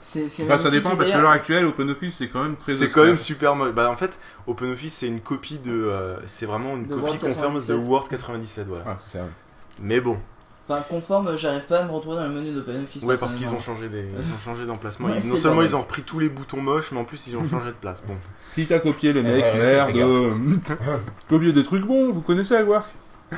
C'est c'est
Enfin, ça dépend parce qu'à
d'ailleurs,
l'heure actuelle, OpenOffice c'est quand même très
C'est quand même super moche. Bah en fait, OpenOffice c'est une copie de, euh, c'est vraiment une
De
copie conforme de
97.
Word 97, voilà.
Ah, c'est.
Mais bon,
Enfin, conforme, j'arrive pas à me retrouver dans le menu d'OpenOffice.
ouais parce qu'ils ont changé des, ils ont changé d'emplacement. [laughs]
Ouais,
non seulement ils ont repris tous les boutons moches, mais en plus ils ont changé de place. Bon.
Quitte à copier les mecs,
Ouais, ouais,
merde. euh, [laughs] copier des trucs bons, vous connaissez à voir. [laughs]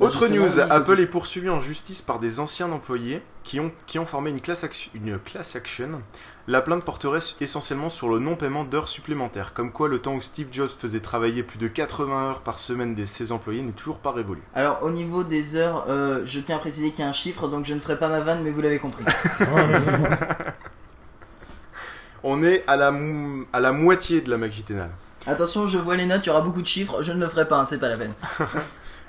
Autre
justement,
news, Apple est poursuivi en justice par des anciens employés qui ont, qui ont formé une class, action, une class action. La plainte porterait essentiellement sur le non-paiement d'heures supplémentaires, comme quoi le temps où Steve Jobs faisait travailler plus de 80 heures par semaine de ses employés n'est toujours pas révolu.
Alors, au niveau des heures, euh, je tiens à préciser qu'il y a un chiffre, donc je ne ferai pas ma vanne, mais vous l'avez compris. [laughs] [laughs]
On est à la, mou- à la moitié de la Magitenal.
Attention, je vois les notes, il y aura beaucoup de chiffres, je ne le ferai pas, hein, c'est pas la peine. [laughs]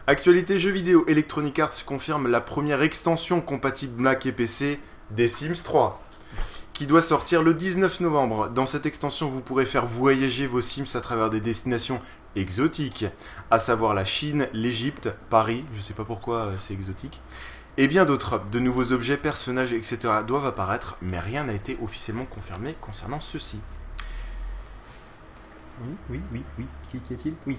Actualité jeux vidéo, Electronic Arts confirme la première extension compatible Mac et PC des Sims 3 qui doit sortir le 19 novembre. Dans cette extension, vous pourrez faire voyager vos Sims à travers des destinations exotiques, à savoir la Chine, l'Égypte, Paris, je sais pas pourquoi euh, c'est exotique, et bien d'autres. De nouveaux objets, personnages, etc. doivent apparaître, mais rien n'a été officiellement confirmé concernant ceux-ci.
Oui, oui, oui, oui. Qui, qui est-il? Oui.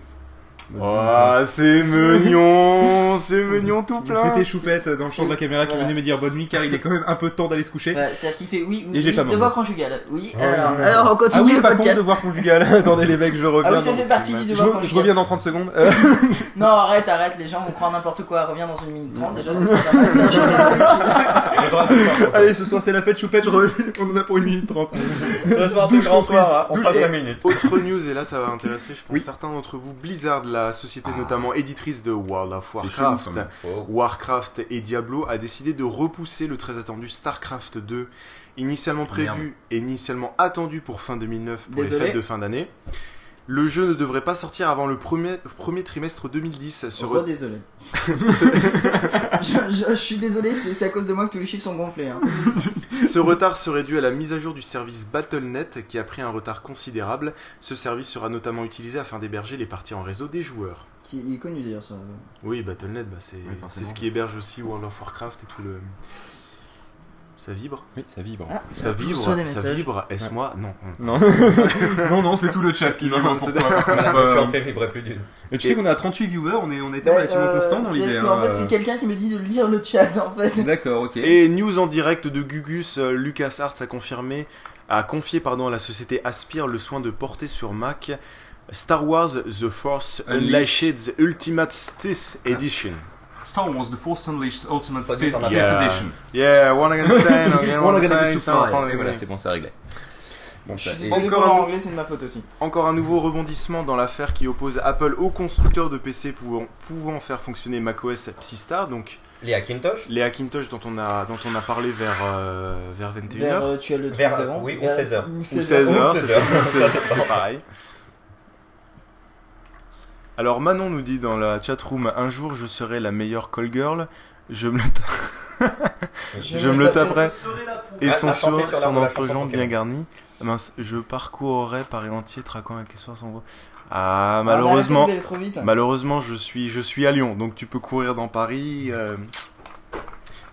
Oh, c'est mignon, c'est mignon tout plein.
C'était Choupette dans le champ de la caméra qui
Voilà.
venait me dire bonne nuit car il est quand même un peu temps d'aller se coucher.
C'est-à-dire qu'il fait oui, oui, oui devoir conjugal. Oui,
Oh
alors,
là.
alors on continue
ah oui,
le
pas
podcast.
devoir conjugal. [laughs] Attendez les mecs, je reviens.
Ah oui, ça
dans-
fait partie du
je,
devoir
je
conjugal.
reviens dans 30 secondes. [laughs] [laughs]
Non, arrête, arrête, les gens vont croire n'importe quoi. Reviens dans une minute trente, déjà, c'est pas mal.
Allez, ce soir c'est la fête Choupette, je reviens. on en a pour une minute trente. Douche comprise. Douche-
Et Autre news, et là ça va intéresser, je pense, certains d'entre vous. Blizzard, la société notamment éditrice de World of Warcraft,
Oh.
Warcraft et Diablo, a décidé de repousser le très attendu StarCraft 2, initialement prévu
Merde.
et initialement attendu pour fin 2009 pour
Désolé.
les fêtes de fin d'année. Le jeu ne devrait pas sortir avant le premier, premier trimestre 2010. Se re-
désolé. [laughs] je, je- je suis désolé, c'est à cause de moi que tous les chiffres sont gonflés. hein.
Ce retard serait dû à la mise à jour du service Battle.net qui a pris un retard considérable. Ce service sera notamment utilisé afin d'héberger les parties en réseau des joueurs.
Qui il est connu d'ailleurs, ça.
Oui, Battle.net, bah, c'est ce qui héberge aussi World of Warcraft et tout le. Ça vibre
Oui, ça vibre.
Ah,
Ça vibre, ça
messages.
vibre. Est-ce moi? Non.
Non. [laughs]
non, non, c'est tout le chat qui vibre.
non,
Pourquoi [laughs] Pourquoi-
tu en fais vibrer plus d'une.
Et tu sais qu'on à 38 viewers, on est, on était
Bah,
relativement
euh,
constant dans l'idée. Hein,
fait,
euh.
c'est quelqu'un qui me dit de lire le chat en fait.
D'accord, ok.
Et news en direct de Gugus, euh, LucasArts a confirmé, a confié pardon à la société Aspire le soin de porter sur Mac Star Wars The Force Unleashed Ultimate Stith Edition.
Star Wars The Force Unleashed Ultimate
Pas dit
Fifth
en
Fifth
Yeah.
Edition.
Yeah, gonna say, no, again,
be
so-
smart. Et voilà, c'est bon, c'est réglé.
Bon,
Je suis
ça- et-
encore
pour
un-
l'anglais, c'est de ma faute aussi.
Encore un nouveau rebondissement dans l'affaire qui oppose Apple aux constructeurs de PC pouvant, pouvant faire fonctionner macOS Psystar, donc
Les Hackintosh
les Hackintosh dont on a, dont on a parlé vers, euh, vers 21h.
Vers, euh, tu as le
Vers-
devant
oui, ou
Vers-
16 heures.
ou
ou
16
16
heures.
heures,
Ou
c'est
16 heures. [laughs]
c'est-
Ça dépend.
c'est pareil. Alors Manon nous dit dans la chatroom un jour je serai la meilleure call girl, je me le, ta- [laughs] je me le taperai et
À-
son sourire, son entrejambe bien garni. Mince, je parcourrai Paris entier traquant avec soir sans voix. Ah
Ah, mais
malheureusement, malheureusement je suis je suis à Lyon donc tu peux courir dans Paris. euh,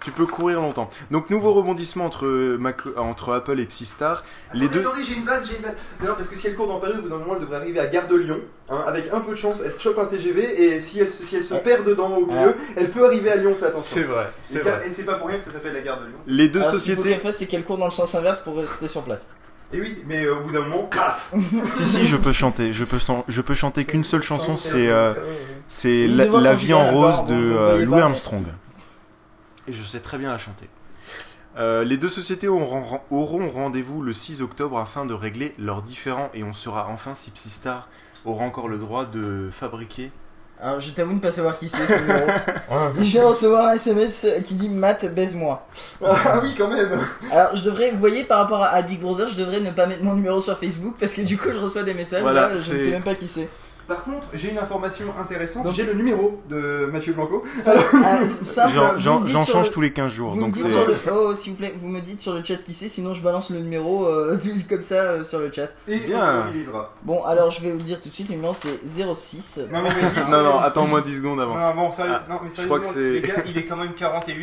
tu peux courir longtemps. Donc nouveau rebondissement entre, Mac- entre Apple et Psystar. Les deux.
Attendez, j'ai une vanne, j'ai une vanne. Non, parce que si elle court dans Paris, au bout d'un moment, elle devrait arriver à Gare de Lyon. hein, avec un peu de chance, elle chope un TGV et si elle, se- si elle se perd dedans au milieu, elle peut arriver à Lyon, fais attention.
C'est vrai,
Et
c'est vrai.
Et c'est pas pour rien que ça s'appelle la Gare de Lyon.
Les deux
Alors, ce qu'il faut
sociétés.
qu'elle fasse, c'est qu'elle court dans le sens inverse pour rester sur place.
Et oui, mais euh, au bout d'un moment, paf [laughs]
Si si, je peux chanter. Je peux san- je peux chanter qu'une seule chanson. C'est euh, la, vie en rose de euh, Louis Armstrong. Et je sais très bien la chanter. Euh, les deux sociétés auront, auront rendez-vous le 6 octobre afin de régler leurs différends et on saura enfin si Psystar aura encore le droit de fabriquer.
Alors, je t'avoue de ne pas savoir qui c'est ce numéro. [laughs] je viens de recevoir un SMS qui dit Matt, baise-moi. [laughs]
Ah oui, quand même
Alors, je devrais, vous voyez, par rapport à Big Brother, je devrais ne pas mettre mon numéro sur Facebook parce que du coup, je reçois des messages.
Voilà,
là, je ne sais même pas qui c'est.
Par contre, j'ai une information intéressante. J'ai le numéro de Mathieu Blanco.
Simple, [laughs]
J'en- change
le-
tous les 15 jours.
Vous
Donc
sur le... Oh, s'il vous plaît, vous me dites sur le chat qui c'est, sinon je balance le numéro euh, [laughs] comme ça euh, sur le chat.
Et
Bien.
on utilisera.
Bon, alors je vais vous dire tout de suite, le numéro c'est 06.
Non, mais vas-y,
Non, non, attends-moi 10 secondes avant.
Non, bon, sérieux,
Ah,
non, mais
je crois que
sérieusement,
c'est.
les gars, il est quand même 41.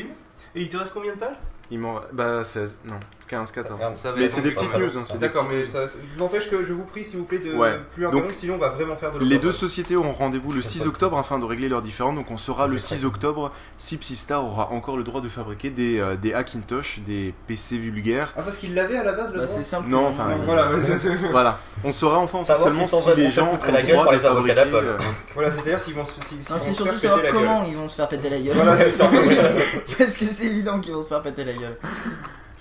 Et il te reste combien de pages?
Il m'en. Bah 16. Non, 15, 14.
Regarde, ça va
Mais
être
c'est des petites news. hein, c'est des
D'accord, mais
news.
ça n'empêche que je vous prie, s'il vous plaît, de
Ouais.
plus
Donc,
interrompre, sinon on va vraiment faire de
Les deux sociétés auront rendez-vous le 6 octobre afin de régler leurs différends. Donc on saura le 6 octobre si Psystar aura encore le droit de fabriquer des, euh, des Hackintosh, des PC vulgaires.
Ah, parce qu'il l'avait à la base, le
Bah, c'est simple.
Non, enfin,
voilà, [laughs] c'est-
Voilà, on saura enfin officiellement
si
les gens ont
la
le
gueule
droit
pour
de
les
fabriquer.
d'Apple.
euh, [laughs]
Voilà, c'est-à-dire s'ils vont se vont
c'est
se
surtout
faire
savoir
péter la gueule.
comment ils vont se faire péter la gueule.
Voilà, c'est sûr. [laughs]
Parce que c'est évident qu'ils vont se faire péter la gueule.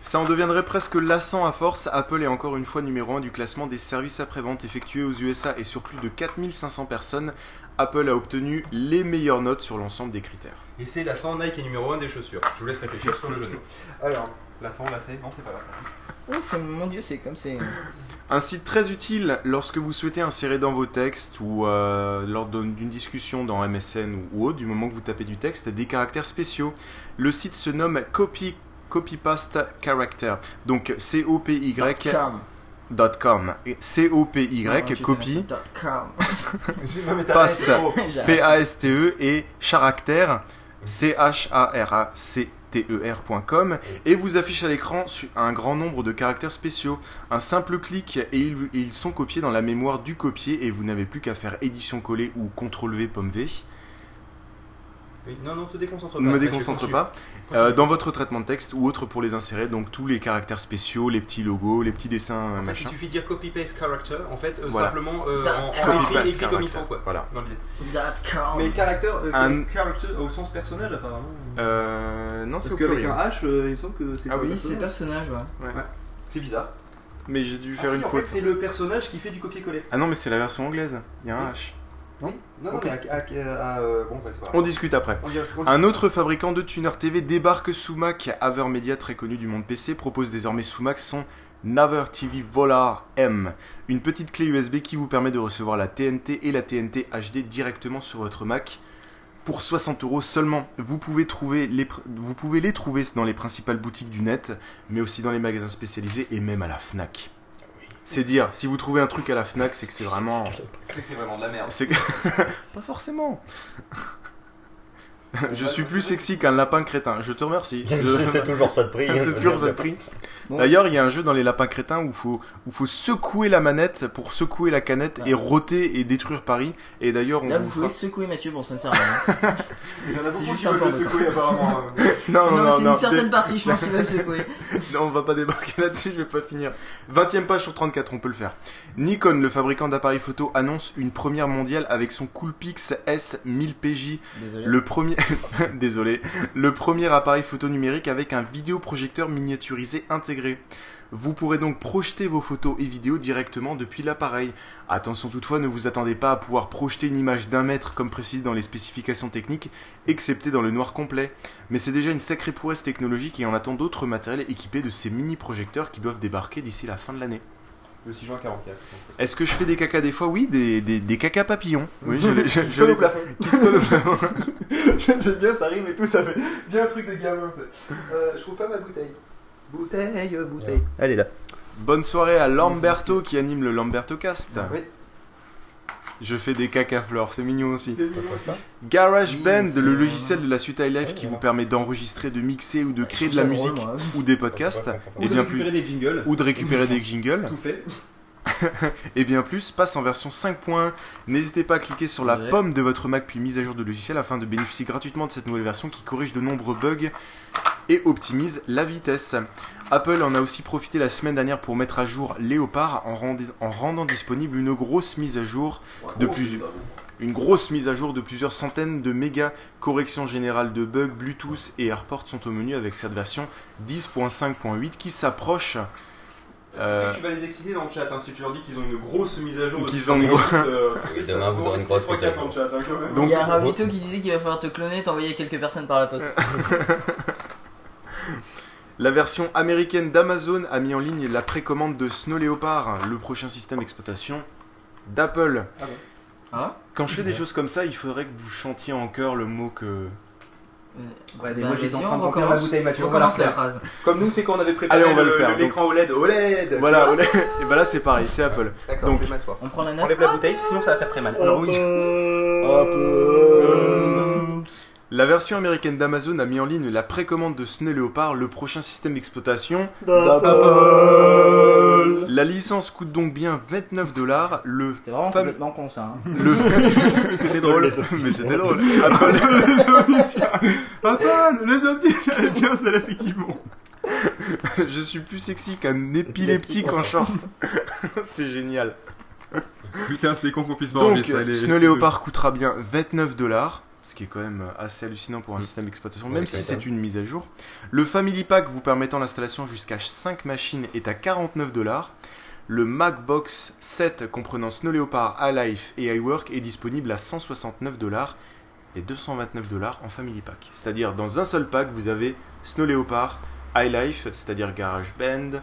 Ça en deviendrait presque lassant à force. Apple est encore une fois numéro 1 du classement des services après-vente effectués aux USA et sur plus de 4500 personnes. Apple a obtenu les meilleures notes sur l'ensemble des critères.
Et c'est la 100 Nike est numéro 1 des chaussures. Je vous laisse réfléchir sur le jeu de mots. [laughs] Alors, la 100, la C, non, c'est pas grave.
Oh, c'est mon dieu, c'est comme c'est.
Un site très utile lorsque vous souhaitez insérer dans vos textes ou euh, lors d'une discussion dans MSN ou, ou autre, du moment que vous tapez du texte, des caractères spéciaux. Le site se nomme Copy, Copypaste Character. Donc C-O-P-Y.
Com.
Dot .com. C-O-P-Y, copy, [laughs] paste. [laughs] P-A-S-T-E et caractère, C-H-A-R-A-C-T-E-R.com et vous affiche à l'écran un grand nombre de caractères spéciaux. Un simple clic et ils, sont copiés dans la mémoire du copier et vous n'avez plus qu'à faire édition coller ou CTRL V pomme V.
Oui, Non, non, te déconcentre pas.
Ne me déconcentre pas. Euh, dans votre traitement de texte ou autre pour les insérer, donc tous les caractères spéciaux, les petits logos, les petits dessins,
En fait, il suffit de dire copy-paste character, en fait, euh,
Voilà.
simplement euh, en, en écrit, comme il faut, quoi.
Voilà.
Dans. Mais caractère, euh,
Un-
character au sens personnel, apparemment.
Euh, non, c'est
Parce
au
qu'avec un H, euh, il me semble que c'est
Ah oui,
c'est personnage, ouais.
Ouais.
C'est bizarre.
Mais j'ai dû
Ah
faire
si,
une
en
faute.
fait, c'est le personnage qui fait du copier-coller.
Ah non, mais c'est la version anglaise. Il y a un H.
Non, non,
Ok.
mais à, à- à- euh, bon, ouais, c'est pas grave.
On discute après.
On.
Un autre fabricant de tuners TV débarque sous Mac. Avermedia, très connu du monde PC, propose désormais sous Mac son Naver TV Volar M, une petite clé USB qui vous permet de recevoir la TNT et la TNT HD directement sur votre Mac. Pour 60 euros seulement, vous pouvez, trouver les, pr- vous pouvez les trouver dans les principales boutiques du net, mais aussi dans les magasins spécialisés et même à la FNAC. C'est dire, si vous trouvez un truc à la FNAC, c'est que c'est vraiment...
C'est que c'est vraiment de la merde.
C'est [laughs] pas forcément. [laughs] Je suis plus sexy qu'un lapin crétin. Je te remercie. [laughs] Je-
C'est toujours ça de prix. [laughs]
C'est toujours ça de prix. D'ailleurs, il y a un jeu dans les lapins crétins où faut où faut secouer la manette pour secouer la canette et roter et détruire Paris. Et d'ailleurs, on
Là,
vous
vous pouvez
fera-
secouer Mathieu, bon, ça ne sert à rien.
Il y en a
C'est
beaucoup
juste
qui
un
veulent le secouer, apparemment. hein.
Non, non,
Non,
non,
c'est une certaine partie, je pense qu'il va le secouer.
non, on va pas débarquer là-dessus, je vais pas finir. 20ème page sur 34, on peut le faire. Nikon, le fabricant d'appareils photo, annonce une première mondiale avec son Coolpix S 1000 PJ.
Désolé.
Le premier. [laughs] désolé, le premier appareil photo numérique avec un vidéoprojecteur miniaturisé intégré. Vous pourrez donc projeter vos photos et vidéos directement depuis l'appareil. Attention toutefois, ne vous attendez pas à pouvoir projeter une image d'un mètre comme précisé dans les spécifications techniques, excepté dans le noir complet. Mais c'est déjà une sacrée prouesse technologique et on attend d'autres matériels équipés de ces mini-projecteurs qui doivent débarquer d'ici la fin de l'année.
Le 6 juin 44.
Est-ce que je fais des cacas des fois Oui, des, des, des cacas papillons. Oui, je,
collent [laughs] au plafond.
Qui se collent au [laughs] plafond. [laughs]
J'aime bien, ça rime et tout, ça fait bien un truc de gamin. Euh, je trouve pas ma bouteille. Bouteille, bouteille. Elle est là.
Bonne soirée à Lamberto qui anime le Lamberto Cast.
Oui.
Je fais des cacaflores, c'est mignon aussi.
C'est mignon aussi.
GarageBand, le logiciel de la suite iLife qui vous permet d'enregistrer, de mixer ou de créer de la musique
drôle, moi.
ou des podcasts.
Ou
et
de
bien
récupérer
plus,
des jingles.
Ou de récupérer des jingles.
Tout fait. [laughs]
et bien plus, passe en version 5. points. N'hésitez pas à cliquer sur la
Ouais.
pomme de votre Mac puis mise à jour de logiciel afin de bénéficier gratuitement de cette nouvelle version qui corrige de nombreux bugs et optimise la vitesse. Apple en a aussi profité la semaine dernière pour mettre à jour Léopard en, rendi- en rendant disponible une grosse mise à jour de plus une grosse mise à jour de plusieurs centaines de mégas corrections générales de bugs Bluetooth et AirPort sont au menu avec cette version 10.5.8 qui s'approche
Tu
euh,
sais que tu vas les exciter dans le chat hein, si tu leur dis qu'ils ont une grosse mise à jour.
Qu'ils ont une grosse-
euh, [laughs]
demain, vous aurez une grosse mise à
3-4 dans le chat hein, quand même.
Donc-
il y a Ravito qui disait qu'il va falloir te cloner, t'envoyer quelques personnes par la poste. [laughs] [laughs]
La version américaine d'Amazon a mis en ligne la précommande de Snow Leopard, le prochain système d'exploitation d'Apple.
Ah bon
Hein
Quand je fais des choses comme ça, il faudrait que vous chantiez en chœur le mot que.
Ouais, mais
Bah,
moi j'étais en train
on
de remplir ma bouteille, Mathieu.
on
on va la
recommence la
refaire.
phrase.
Comme nous, tu sais, quand on avait préparé
Allez, on va le
le-
faire,
l'écran OLED. OLED
Voilà. OLED. et bah là c'est pareil, c'est Apple.
D'accord,
Donc,
je vais m'asseoir.
On prend la note.
Enlève la bouteille, sinon ça va faire très mal. Alors oui.
La version américaine d'Amazon a mis en ligne la précommande de Snow Leopard, le prochain système d'exploitation
d'Apple.
La licence coûte donc bien 29 dollars. Le
C'était vraiment
fam-
complètement con ça. hein.
le... [laughs]
Mais c'était drôle.
Mais c'était drôle. Apple. [laughs]
les. Apple, les omniscients. Elle est bien celle effectivement.
Je suis plus sexy qu'un épileptique en short. [laughs] c'est génial.
Putain, c'est con qu'on puisse pas
Donc, Snow Leopard coûtera bien 29 dollars, ce qui est quand même assez hallucinant pour un système d'exploitation, même si c'est une mise à jour. Le Family Pack vous permettant l'installation jusqu'à 5 machines est à 49 dollars. Le Macbox 7 comprenant Snow Leopard, iLife et iWork est disponible à 169 dollars et 229 dollars en Family Pack. C'est-à-dire dans un seul pack, vous avez Snow Leopard, iLife, c'est-à-dire GarageBand,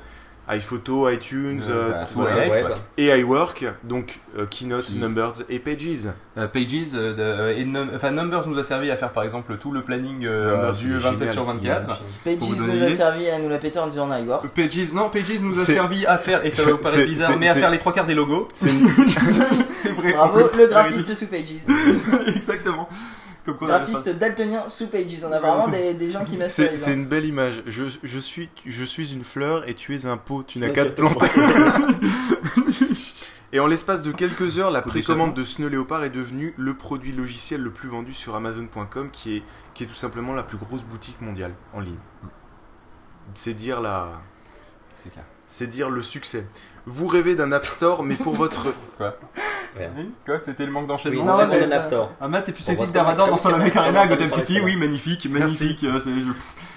iPhoto, iTunes,
Euh,
euh,
bah,
tout
tout
voilà.
quoi.
et iWork, donc euh, Keynote,
Qui-
Numbers et Pages.
Euh, Pages euh, de- euh, et num- enfin, Numbers nous a servi à faire par exemple tout le planning euh,
Numbers,
du
il est
27
génial,
sur
il est
24.
magnifique.
Pages nous a servi à nous la péter en disant on Igor.
Pages, non, Pages nous a servi à faire, et ça va vous paraître bizarre, mais à faire les trois quarts des logos.
C'est [laughs]
vrai.
Bravo, le graphiste sous Pages. [laughs]
Exactement. Comme quoi,
Graphiste daltonien sous Pages. On a vraiment des, des gens qui
C'est
masterisent.
c'est
hein.
une belle image. Je, je, suis, je suis une fleur et tu es un pot. Tu n'as qu'à te planter. [laughs] et en l'espace de quelques heures, la précommande de Snow Leopard est devenue le produit logiciel le plus vendu sur Amazon.com, qui est, qui est tout simplement la plus grosse boutique mondiale en ligne. C'est dire la.
C'est.
C'est dire le succès. Vous rêvez d'un App Store, mais pour votre. [laughs]
Quoi. Oui, Quoi C'était le manque d'enchaînement
Oui, non,
c'est le App Store.
Ah, Matt est plus sexy que Darador dans
ça,
Arena à Gotham City. Oui, magnifique, magnifique.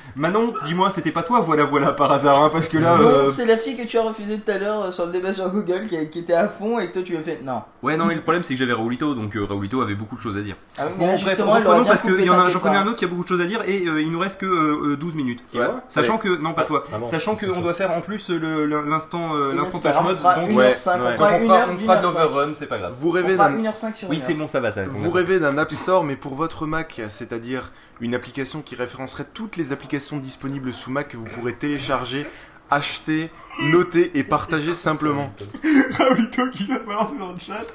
Euh. Manon, dis-moi, c'était pas toi, voilà, voilà, par hasard, hein, parce que là.
Non,
euh,
c'est la fille que tu as refusée tout à l'heure euh, sur le débat sur Google qui, qui était à fond et que toi tu as fait non.
Ouais, non, mais le problème c'est que j'avais Raoulito, donc euh, Raoulito avait beaucoup de choses à dire.
Ah oui, mais là, justement, elle l'aurait
reprenons
bien
parce
coupé,
qu'il y en a,
t'inquiète
j'en connais
pas.
un autre qui a beaucoup de choses à dire et euh, il nous reste que euh, 12 minutes.
Qui moi
Sachant que, non, pas toi,
Ah bon.
sachant qu'on doit faire en plus le- le- l'instant euh,
Et là,
l'instant
c'est pas
touch
grave,
mode,
on fera
donc
1h05,
Ouais,
on
ouais.
fera
donc
une
on
heure
fera, on fera
heure cinq.
l'overrun, c'est pas grave.
Vous
On
rêvez
fera
d'un.
1h05 sur
Oui,
une
c'est
heure.
bon, ça va, ça.
Vous rêvez d'un App Store, mais pour votre Mac, c'est-à-dire une application qui référencerait toutes les applications disponibles sous Mac que vous pourrez télécharger, acheter, noter et partager simplement. [laughs]
Raoulito qui de balancer dans le chat.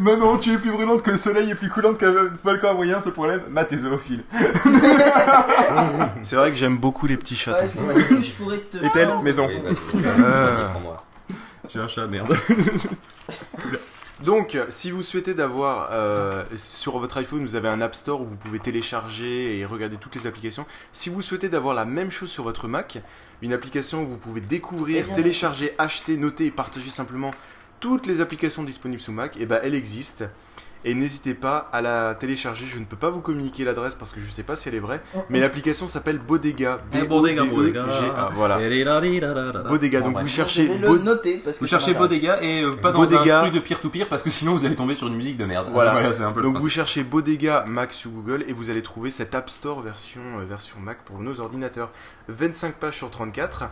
Manon, tu es plus brûlante que le soleil et plus coulante qu'un volcan moyen, ce problème, Matt est zoophile.
C'est vrai que j'aime beaucoup les petits chats.
Ouais, excuse-moi, est-ce que je pourrais te.
Et elle,
prendre-
maison.
Oui.
Ah.
Prends-moi.
J'ai un chat, merde. [laughs]
Donc, si vous souhaitez d'avoir euh, sur votre iPhone, vous avez un App Store où vous pouvez télécharger et regarder toutes les applications. Si vous souhaitez d'avoir la même chose sur votre Mac, une application où vous pouvez découvrir,
Eh bien,
télécharger, acheter, noter et partager simplement toutes les applications disponibles sous Mac, et ben elle existe. Et n'hésitez pas à la télécharger. Je ne peux pas vous communiquer l'adresse parce que je sais pas si elle est vraie. Mais l'application s'appelle Bodega.
Eh, Bodega, Bodega.
B-O-D-E-G-A, Voilà. Bodega. Donc
Bon,
vous cherchez.
Je vais
Bod-
le noter parce que
Vous cherchez. Bodega et euh, pas dans
Bodega.
un truc de peer-to-peer parce que sinon vous allez tomber sur une musique de merde.
Voilà, [laughs]
c'est un peu le
donc vous cherchez Bodega Mac sur Google et vous allez trouver cette App Store version, euh, version Mac pour nos ordinateurs. 25 pages sur 34.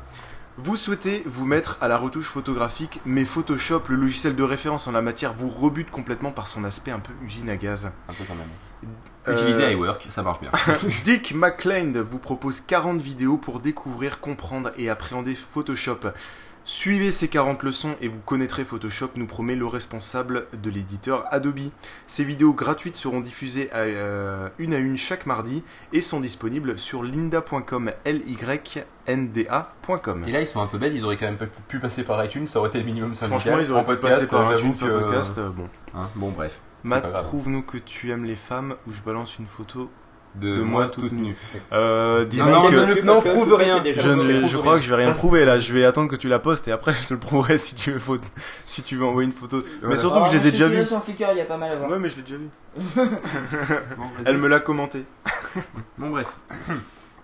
Vous souhaitez vous mettre à la retouche photographique, mais Photoshop, le logiciel de référence en la matière, vous rebute complètement par son aspect un peu usine à gaz.
Un peu quand même.
Euh,
Utilisez iWork, ça marche bien. [laughs]
Dick McLean vous propose 40 vidéos pour découvrir, comprendre et appréhender Photoshop. Suivez ces 40 leçons et vous connaîtrez Photoshop, nous promet le responsable de l'éditeur Adobe. Ces vidéos gratuites seront diffusées à, euh, une à une chaque mardi et sont disponibles sur lynda.com, L-Y-N-D-A.com.
Et là, ils sont un peu bêtes, ils auraient quand même pas pu passer par iTunes, ça aurait été le minimum syndical.
Franchement, ils auraient
En
pu
podcast,
passer par iTunes,
que-
par podcast, euh, bon.
Hein, bon, bref.
Matt, prouve-nous que tu aimes les femmes ou je balance une photo
De
de,
moi
toute
toute
nue. Euh, disons
Non,
que
non, ne- non, prouve rien.
Je,
Je rien.
crois que je vais rien prouver là. Je vais attendre que tu la postes et après je te le prouverai si tu veux, faut- si tu veux envoyer une photo. Mais surtout que je les ai déjà vus.
sur Flickr, il y a pas mal à voir.
Ouais, mais je l'ai déjà vu. [laughs] Elle me l'a commenté. [laughs]
Bon, bref. [coughs]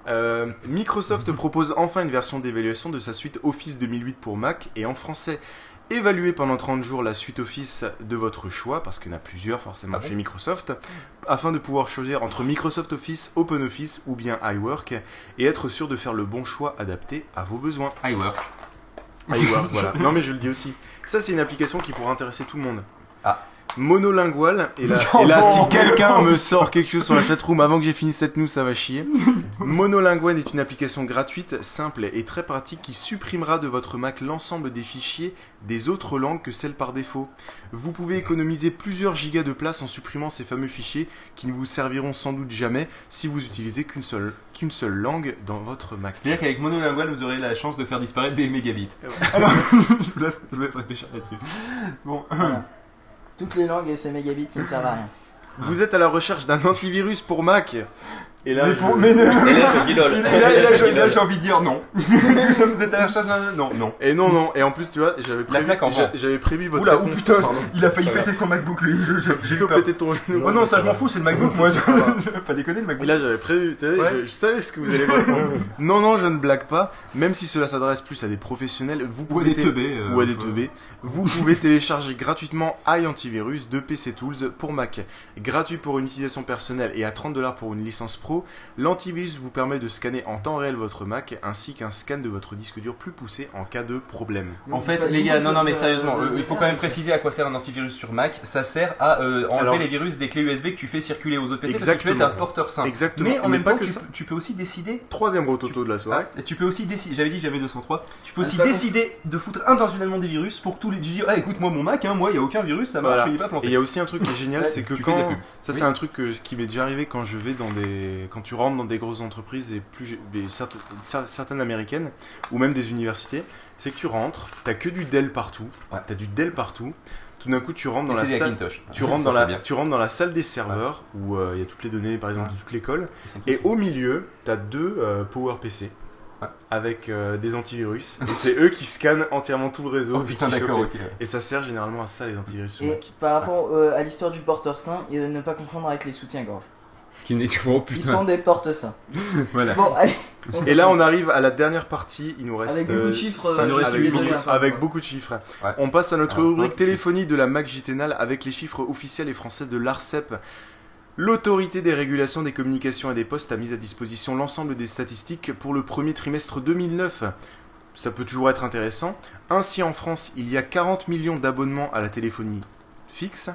Euh, Microsoft propose enfin une version d'évaluation de sa suite Office 2008 pour Mac et en français. Évaluez pendant 30 jours la suite Office de votre choix, parce qu'il y en a plusieurs forcément
Ah bon
chez Microsoft, afin de pouvoir choisir entre Microsoft Office, OpenOffice ou bien iWork et être sûr de faire le bon choix adapté à vos besoins.
iWork.
iWork, voilà. [laughs] Non mais je le dis aussi. Ça c'est une application qui pourra intéresser tout le monde.
Ah.
Monolingual, et là, [laughs] et là
non.
si quelqu'un me sort quelque chose sur la chatroom avant que j'ai fini cette news, ça va chier. [laughs] Monolingual est une application gratuite, simple et très pratique qui supprimera de votre Mac l'ensemble des fichiers des autres langues que celles par défaut. Vous pouvez économiser plusieurs gigas de place en supprimant ces fameux fichiers qui ne vous serviront sans doute jamais si vous utilisez qu'une seule, qu'une seule langue dans votre Mac.
C'est-à-dire qu'avec monolingual, vous aurez la chance de faire disparaître des mégabits. Alors, [laughs] je vous laisse, je vous laisse réfléchir là-dessus. Bon,
Voilà. Toutes les langues et ces mégabits qui ne servent à rien.
Vous êtes à la recherche d'un antivirus pour Mac Et là,
Mais
je-
pour- mais non.
Et là, je guilole.
Et là, et là, je- là, j'ai envie de dire non. [laughs] Tout ça, vous êtes à la d'un. Non, non.
Et non, non. Et en plus, tu vois, j'avais prévu, j'avais prévu votre
Oula, oh
réponse.
putain,
Pardon.
il a failli
Voilà.
péter son MacBook lui. J'ai
plutôt
peur.
pété ton genou.
Oh non, ça je m'en fous, c'est le MacBook moi. Je vais [laughs] pas déconner le
Et
MacBook.
là, j'avais prévu, tu sais,
Ouais.
je, je savais ce que vous allez répondre. [laughs] non, non, je ne blague pas. Même si cela s'adresse plus à des professionnels, vous
Ou à
pouvez
des teubés, euh,
ou à des teubés, vous pouvez télécharger gratuitement iAntivirus de PC Tools pour Mac. Gratuit pour une utilisation personnelle et à 30 dollars pour une licence pro, l'antivirus vous permet de scanner en temps réel votre Mac ainsi qu'un scan de votre disque dur plus poussé en cas de problème.
En fait, les gars, non, non, mais sérieusement, euh, il faut quand même préciser à quoi sert un antivirus sur Mac. Ça sert à euh, enlever
Alors-
les virus des clés USB que tu fais circuler aux autres PC parce que tu es un porteur simple.
Exactement.
Mais en même
pas
temps,
que
tu,
ça.
peux- tu peux aussi décider.
Troisième gros toto de la soirée.
Et tu peux aussi décider. J'avais dit j'avais 203. Tu peux aussi
Attends.
décider de foutre intentionnellement des virus pour que tous les. Tu dis, ah, écoute, moi, mon Mac, hein, moi, il y a aucun virus, ça marche,
Voilà.
il est pas
Et
planté.
il y a aussi un truc qui est génial, c'est que
tu
quand ça
Oui.
c'est un truc que- qui m'est déjà arrivé quand je vais dans des quand tu rentres dans des grosses entreprises et plus des certaines américaines ou même des universités, c'est que tu rentres, t'as que du Dell partout,
Ouais.
t'as du Dell partout. Tout d'un coup, tu rentres dans
Et
la salle, tu [laughs] rentres
ça
dans la, tu rentres dans la salle des serveurs où euh, il y a toutes les données, par exemple,
Ouais.
de toute l'école. Et au milieu, t'as deux euh, Power PC.
Ouais.
Avec euh, des antivirus, et c'est eux qui scannent entièrement tout le réseau.
Oh
puis
putain, d'accord,
Et ça sert généralement à ça les antivirus
Et par rapport euh, à l'histoire du porteur sain, euh, ne pas confondre avec les soutiens-gorge.
Qui n'est oh,
Ils sont des portes sains. [laughs]
Voilà.
Bon, allez.
Et là, on arrive à la dernière partie. Il nous reste
Avec beaucoup de
euh,
chiffres, euh,
je suis
avec,
désolé,
beaucoup, avec
quoi.
beaucoup de chiffres.
Ouais.
On passe à notre
Alors,
rubrique
ouais,
téléphonie de la Mac JTNAL avec les chiffres officiels et français de l'ARCEP. L'autorité des régulations des communications et des postes a mis à disposition l'ensemble des statistiques pour le premier trimestre 2009. Ça peut toujours être intéressant. Ainsi, en France, il y a 40 millions d'abonnements à la téléphonie fixe.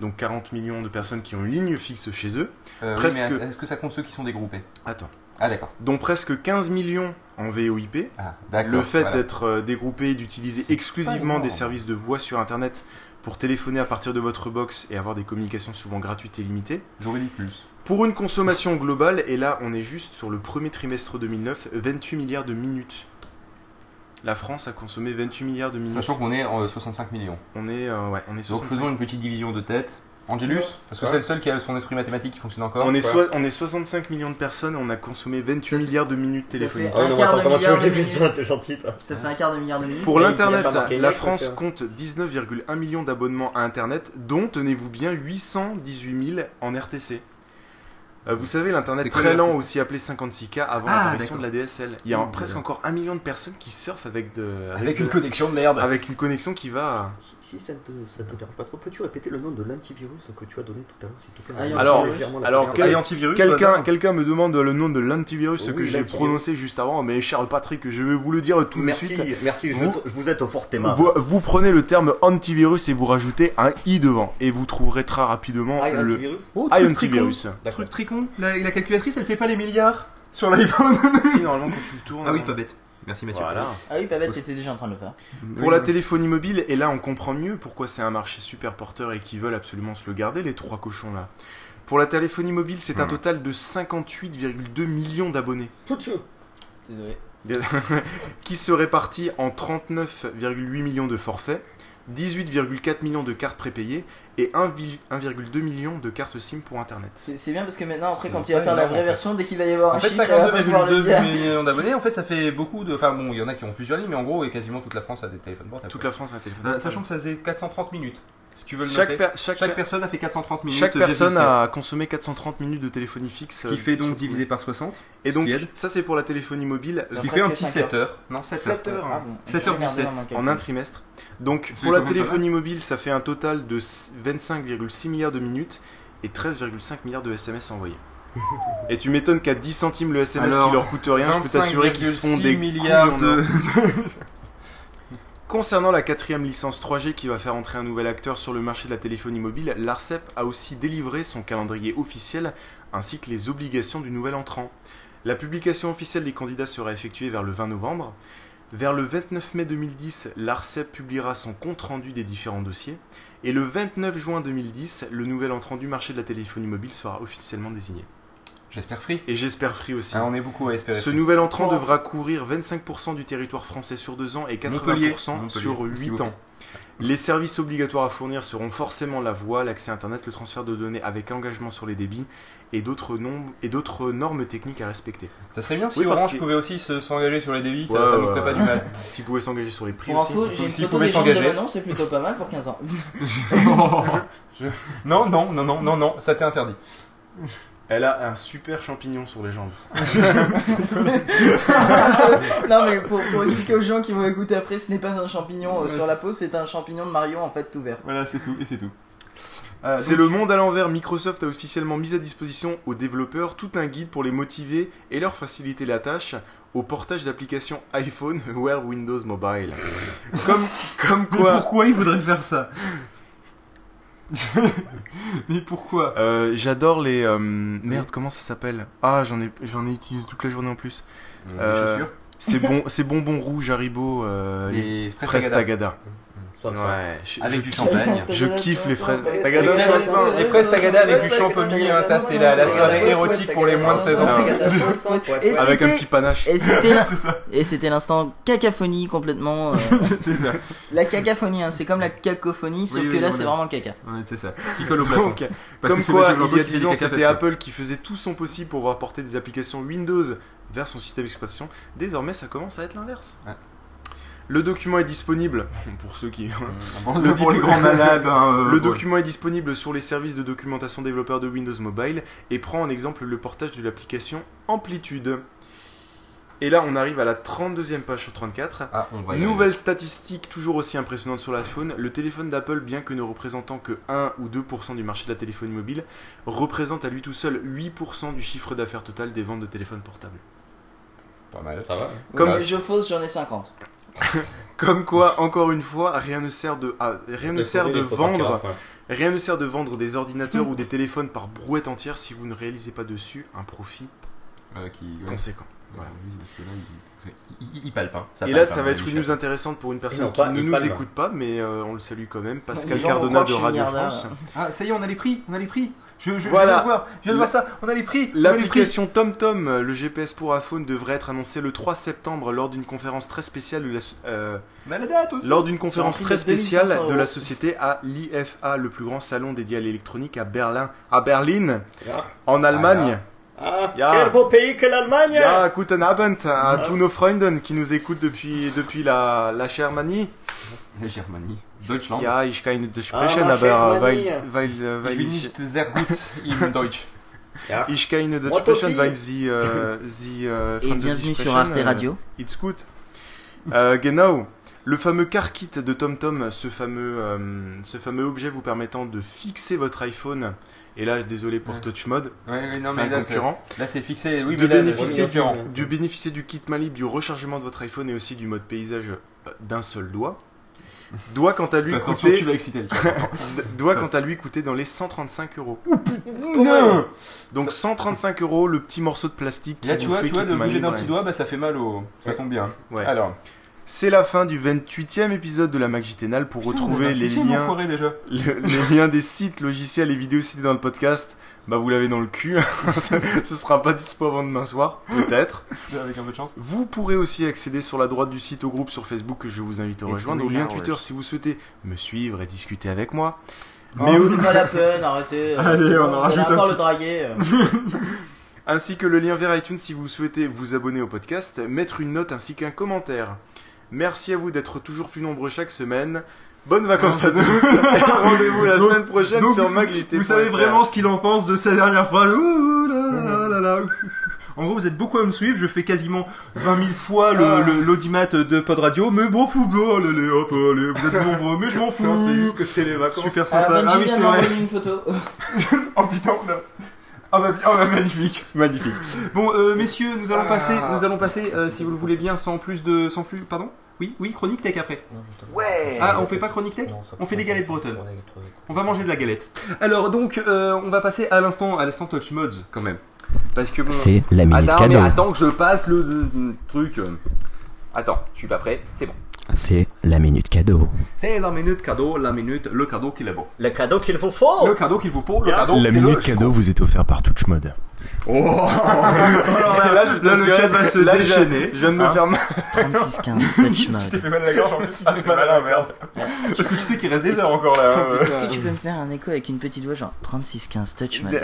Donc 40 millions de personnes qui ont une ligne fixe chez eux.
Euh,
Presque-
est-ce que ça compte ceux qui sont dégroupés?
Attends.
Ah, d'accord.
Dont presque 15 millions en VoIP.
Ah, d'accord.
Le fait
voilà.
d'être euh, dégroupé et d'utiliser exclusivement des services de voix sur Internet pour téléphoner à partir de votre box et avoir des communications souvent gratuites et limitées.
J'aurais dit plus.
Pour une consommation globale, et là on est juste sur le premier trimestre 2009, 28 milliards de minutes. La France a consommé 28 milliards de minutes.
Sachant qu'on est en 65 millions.
On est, euh, ouais, on est
Donc
65.
faisons une petite division de tête. Angelus Parce que c'est le seul qui a son esprit mathématique qui fonctionne encore.
On est, soi- on est 65 millions de personnes, on a consommé 28 milliards de minutes
Ça
téléphoniques.
fait un quart de milliard de minutes.
t'es gentil toi.
Ça fait un quart de milliard de minutes.
Pour
Et
l'internet, la France compte 19,1 millions d'abonnements à internet, dont, tenez-vous bien, 818 000 en RTC. Euh, vous savez, l'internet très
le
lent, aussi appelé 56K avant
Ah,
l'apparition de la DSL. Il y a
Oh,
presque encore un million de personnes qui surfent avec de
Avec une connexion de merde.
avec une connexion qui va.
Si ça te, ça te dérange pas trop, peux-tu répéter le nom de l'antivirus que tu as donné tout à l'heure, s'il te plaît?
Ah,
Alors, alors quel- quelqu'un, quelqu'un me demande le nom de l'antivirus
Oui,
que j'ai prononcé juste avant, mais cher Patrick, je vais vous le dire tout
Merci,
de suite.
merci, je
Vous-
je vous êtes au Fortema.
Vous, vous prenez le terme antivirus et vous rajoutez un i devant et vous trouverez très rapidement
Ah,
le
antivirus
Oh,
i
truc
antivirus.
Truc tricon, la, la calculatrice elle fait pas les milliards sur l'iPhone.
si normalement quand tu le tournes.
Ah oui, pas bête. Merci Mathieu.
Voilà.
Ah oui, pas bête, t'étais déjà en train de le faire.
Pour la téléphonie mobile, et là on comprend mieux pourquoi c'est un marché super porteur et qu'ils veulent absolument se le garder, les trois cochons là. Pour la téléphonie mobile, c'est un
Hmm.
total de 58,2 millions d'abonnés.
Désolé. [laughs]
qui se répartit en 39,8 millions de forfaits, 18,4 millions de cartes prépayées et 1,- 1,2 millions de cartes SIM pour Internet.
C'est bien parce que maintenant, après, quand il va faire la vraie version, dès qu'il va y avoir un
En fait,
chiffre, il va pas pouvoir le
52,2
dire.
millions d'abonnés, en fait, ça fait beaucoup de. Enfin, bon, il y en a qui ont plusieurs lignes, mais en gros, et quasiment toute la France a des téléphones portables.
Toute la France a un téléphone.
Euh,
portable.
sachant que ça faisait 430 minutes. Si tu veux le
Chaque
noter.
per- chaque per-
personne a fait 430 minutes.
Chaque personne
0,7.
a consommé 430 minutes de téléphonie fixe.
Ce qui
euh,
fait donc
sur-
divisé par 60.
Et donc, ça c'est pour la téléphonie mobile.
Ce qui fait un petit 7 heures. Non, 7
7
heures.
heures.
Ah bon,
7h17
j'ai regardé dans mon
en
calcul.
un trimestre. Donc pour la téléphonie mobile, ça fait un total de 25,6 milliards de minutes et 13,5 milliards de SMS envoyés. Et tu m'étonnes qu'à 10 centimes le SMS
Alors,
qui leur coûte rien, je peux t'assurer qu'ils se font
25,6
des
milliards de. [laughs]
Concernant la quatrième licence 3G qui va faire entrer un nouvel acteur sur le marché de la téléphonie mobile, l'ARCEP a aussi délivré son calendrier officiel ainsi que les obligations du nouvel entrant. La publication officielle des candidats sera effectuée vers le 20 novembre. Vers le 29 mai 2010, l'ARCEP publiera son compte-rendu des différents dossiers. Et le 29 juin 2010, le nouvel entrant du marché de la téléphonie mobile sera officiellement désigné.
J'espère free.
Et j'espère Free aussi.
Ah, on est beaucoup à espérer.
Ce
Free.
nouvel entrant
Oh.
devra couvrir 25% du territoire français sur 2 ans et 80%
Montpellier.
sur
Montpellier, s'il
8
vous
ans. Les services obligatoires à fournir seront forcément la voix, l'accès Internet, le transfert de données avec engagement sur les débits et d'autres normes techniques à respecter.
Ça serait bien si
Oui,
Orange
que-
pouvait aussi se- s'engager sur les débits, ça,
Ouais,
ça nous
ouais,
ferait pas du mal. [laughs]
S'ils pouvaient s'engager sur les prix
Pour
aussi.
S'ils pouvaient s'engager.
Manon, c'est plutôt pas mal pour 15 ans. [laughs] [laughs]
Je- Non, non, non, non, non, non, ça t'est interdit.
Elle a un super champignon sur les jambes. [laughs]
non mais pour, pour expliquer aux gens qui vont écouter après, ce n'est pas un champignon euh, sur la peau, c'est un champignon de Mario en fait tout vert.
Voilà, c'est tout, et c'est tout. Euh,
C'est le monde à l'envers. Microsoft a officiellement mis à disposition aux développeurs tout un guide pour les motiver et leur faciliter la tâche au portage d'applications iPhone [laughs] Wear Windows Mobile. [laughs] Comme, comme
Mais
quoi.
pourquoi il voudrait faire ça? [laughs] Mais pourquoi?
Euh, J'adore les. euh, merde, comment ça s'appelle? Ah, j'en ai, j'en ai utilisé toute la journée en plus.
Les
Euh,
chaussures
C'est bon, c'est bonbons rouges Haribo. euh,
Les
les
fraises Tagada.
Tagada. Ouais, je-
Avec
je-
du champagne. [laughs]
Je kiffe les fraises
Les
Tagada.
fraises, les fraises Tagada avec du champomis, hein, ça c'est la, la soirée érotique pour les moins de 16 ans.
Et
Avec un petit panache.
Et c'était [laughs] l'instant cacophonie complètement. euh, [laughs]
C'est ça.
la cacophonie, hein, c'est comme la cacophonie, sauf
Oui,
que là c'est vraiment le caca.
Ouais, c'est ça. Qui colle au plafond.
Donc,
Parce
comme quoi, il y a
Blanco qui
10
fait
ans, c'était. Apple qui faisait tout son possible pour pouvoir porter des applications Windows vers son système d'exploitation. Désormais, ça commence à être l'inverse. Le document est disponible, [laughs] pour ceux qui...
Bon,
Le
pour les grands malades. hein, [laughs] euh,
le document est disponible sur les services de documentation développeurs de Windows Mobile et prend en exemple le portage de l'application Amplitude. Et là, on arrive à la 32e page sur 34.
Ah, on va y
Nouvelle statistique toujours aussi impressionnante sur l'iPhone. Le téléphone d'Apple, bien que ne représentant que 1 ou 2% du marché de la téléphonie mobile, représente à lui tout seul 8% du chiffre d'affaires total des ventes de téléphones portables.
Pas mal. Ça va.
Comme-
je fausse, j'en ai 50. [laughs]
Comme quoi, encore une fois, rien ne sert de, ah, rien ne sert de vendre, rien ne sert de vendre des ordinateurs ou des téléphones par brouette entière si vous ne réalisez pas dessus un profit
Euh, qui, ouais.
conséquent.
Ouais,
Voilà.
oui, parce que là, il, il, il palpe. Hein. Ça
Et
palpe,
là, ça
hein,
va être une news intéressante pour une personne
non,
qui
pas-
ne nous
palme.
écoute pas, mais euh, on le salue quand même. Pascal Cardona de Radio. France.
Ah, ça y est, on a les prix. On a les prix. Je, je- je
Voilà.
viens de voir, je viens de voir ça. On a les prix.
L'application TomTom, euh, le GPS pour iPhone, devrait être annoncé le 3 septembre lors d'une conférence très spéciale de la, euh,
On a la date aussi.
lors d'une conférence très spéciale
2500
de la
euros.
société à l'IFA, le plus grand salon dédié à l'électronique à Berlin, à Berlin, en Allemagne.
Ah,
Ja.
quel beau pays que l'Allemagne
Ja, guten Abend à tous nos Freunden qui nous écoutent depuis, depuis la, la Germanie.
La Germanie. Deutschland.
Ja, ich kann nicht sprechen,
Ah,
aber weil, weil, äh, weil
Ich bin
ich,
nicht sehr gut in [laughs] Deutsch.
Ja.
ich kann nicht sprechen, weil sie, äh, sie äh,
Et bienvenue sur Arte
äh,
Radio.
It's good. Euh, genau. Le fameux car kit de TomTom, ce fameux, euh, ce fameux objet vous permettant de fixer votre iPhone. Et là, désolé pour
Ouais.
Touch Mode,
Ouais, ouais,
c'est un
là,
concurrent.
Là, c'est fixé. Oui,
de
mais là,
bénéficier, du, de bénéficier du kit main libre, du rechargement de votre iPhone et aussi du mode paysage euh, d'un seul doigt. Doit quant à lui
Attention,
coûter.
tu vas exciter le chat. [laughs]
doit quant à lui coûter dans les 135 euros.
Non
Donc 135 euros le petit morceau de plastique qui
Là, tu
vous
vois,
fait
tu vois, de bouger d'un petit
et-
doigt, bah, ça fait mal au. Ça
Ouais.
tombe bien.
Ouais.
Alors.
C'est la fin du 28e épisode de la Magitenal pour retrouver les liens,
enfoiré déjà.
le- les liens des sites, logiciels et vidéos cités dans le podcast. Bah vous l'avez dans le cul, [laughs] ce sera pas dispo avant demain soir, peut-être.
Avec un peu de chance.
Vous pourrez aussi accéder sur la droite du site au groupe sur Facebook que je vous invite à rejoindre, au lien. Twitter si vous souhaitez me suivre et discuter avec moi.
Oh,
Mais au-
c'est pas la peine, arrêtez. [laughs]
Allez, on en rajoute un
le draguer. [laughs]
ainsi que le lien vers iTunes si vous souhaitez vous abonner au podcast, mettre une note ainsi qu'un commentaire. Merci à vous d'être toujours plus nombreux chaque semaine. Bonnes vacances à tous et [laughs] rendez-vous la
Donc-
semaine prochaine
donc,
sur MacJT.
Vous savez vraiment ce qu'il en pense de sa dernière phrase. Ouh là là là là. En gros, vous êtes beaucoup à me suivre. Je fais quasiment 20 000 fois le- le- l'audimat de Pod Radio. Mais bon, fou, bon, allez, hop, allez, vous êtes [laughs] nombreux, mais je m'en fous.
Non, c'est juste que c'est les vacances.
Super
Ah,
sympa.
Benji
Ah oui,
vient
c'est
de
vrai.
une photo. [laughs]
Oh putain, on a- Ah bah, ah bah, magnifique, magnifique. Bon, euh, messieurs, nous allons passer, nous allons passer, euh, si vous le voulez bien, sans plus de, sans plus, pardon? Oui, oui, chronique tech après.
Ouais.
Ah, on fait pas chronique tech On fait des galettes bretonnes. On va manger de la galette. Alors donc, euh, on va passer à l'instant, à l'instant touch mods quand même, parce que bon.
C'est la minute
attends, mais attends que je passe le, le- le truc. euh. Attends, je suis pas prêt. C'est bon.
C'est la minute cadeau.
C'est la minute cadeau, la minute, le cadeau qu'il est beau.
Le cadeau qu'il vous faut
Le cadeau qu'il vous faut, le cadeau.
La minute
le-
cadeau vous est offerte par Touch Mode.
Oh [laughs] là, là, le chat va se
Là, je-
déchaîner.
Je viens de me
Hein
faire mal.
3615 [laughs] touch
Tu t'es fait mal à la gorge en plus, fait mal à la merde. Parce que tu sais qu'il reste des heures encore là. hein.
Est-ce que tu peux me faire un écho avec une petite voix genre 3615 touch mode [laughs]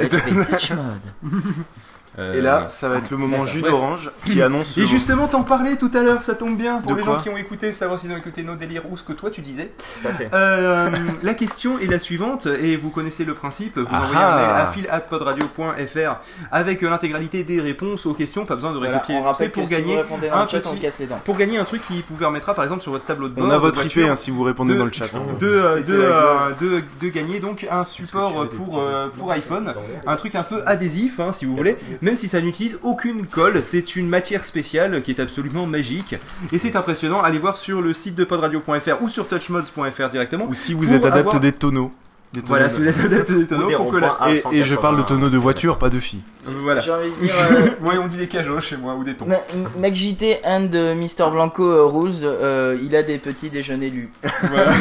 Et là, ça va être le moment jus d'orange qui annonce.
Et
le-
justement, t'en parlais tout à l'heure, ça tombe bien pour
De
les
quoi
gens qui ont écouté, savoir s'ils ont écouté nos délires ou ce que toi tu disais.
Fait.
Euh, la question est la suivante, et vous connaissez le principe, vous
Ah
envoyez un mail
ah.
à fil@podradio.fr avec euh, l'intégralité des réponses aux questions, pas besoin de
Voilà,
recopier
on rappelle
pour
que si vous
gagner
répondez dans
un
chat, on
petit-
casse les dents.
pour gagner un truc qui vous permettra par exemple sur votre tableau de bord
On a votre IP hein, si vous répondez
de-
dans le chat. hein.
de, euh, de, euh, gagner donc un support pour, euh, pour iPhone, un truc un peu adhésif hein, si vous voulez, même si ça n'utilise aucune colle, c'est une matière spéciale qui est absolument magique et c'est impressionnant, allez voir sur le site de podradio.fr ou sur touchmods.fr directement.
Ou si vous êtes adepte
avoir-
des tonneaux. Des
Voilà,
de-
si vous êtes adepte des tonneaux,
des
pour que la-
ronds-points à
Et, et je parle de tonneaux de voiture, pas de filles.
Euh, Voilà.
J'ai envie de dire. [laughs] euh,
Moi on dit des cajots chez moi ou des tons.
Ma- MacJT and Mr Blanco euh, Rules, euh, il a des petits déjeuners lus.
Voilà.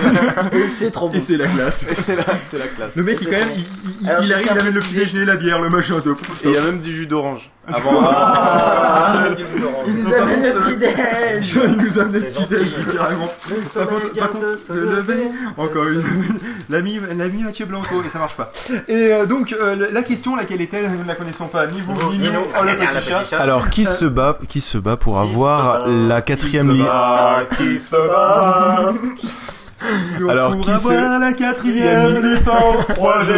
Et [laughs] c'est trop bon.
Et c'est la classe.
C'est la, c'est la classe.
Le mec il quand même, il, il-
Alors,
il arrive, il amène le petit déjeuner, la bière, le machin, tout.
Et il y a même du jus d'orange. Avant.
Ah, il nous amène le petit déj.
Il nous amène des
C'est
petits déj, littéralement. Par contre, par contre, se lever, encore une l'ami l'ami Mathieu Blanco, et ça marche pas. Et euh, donc, euh, la question, laquelle est-elle? Nous ne la connaissons pas, ni vous, ni nous, oh le petit
le
chat.
petit chat.
Alors, qui se bat, qui se bat pour avoir la quatrième
Qui se
ligne
bat, Qui se bat
Alors, qui se-
avoir la quatrième licence [laughs] 3G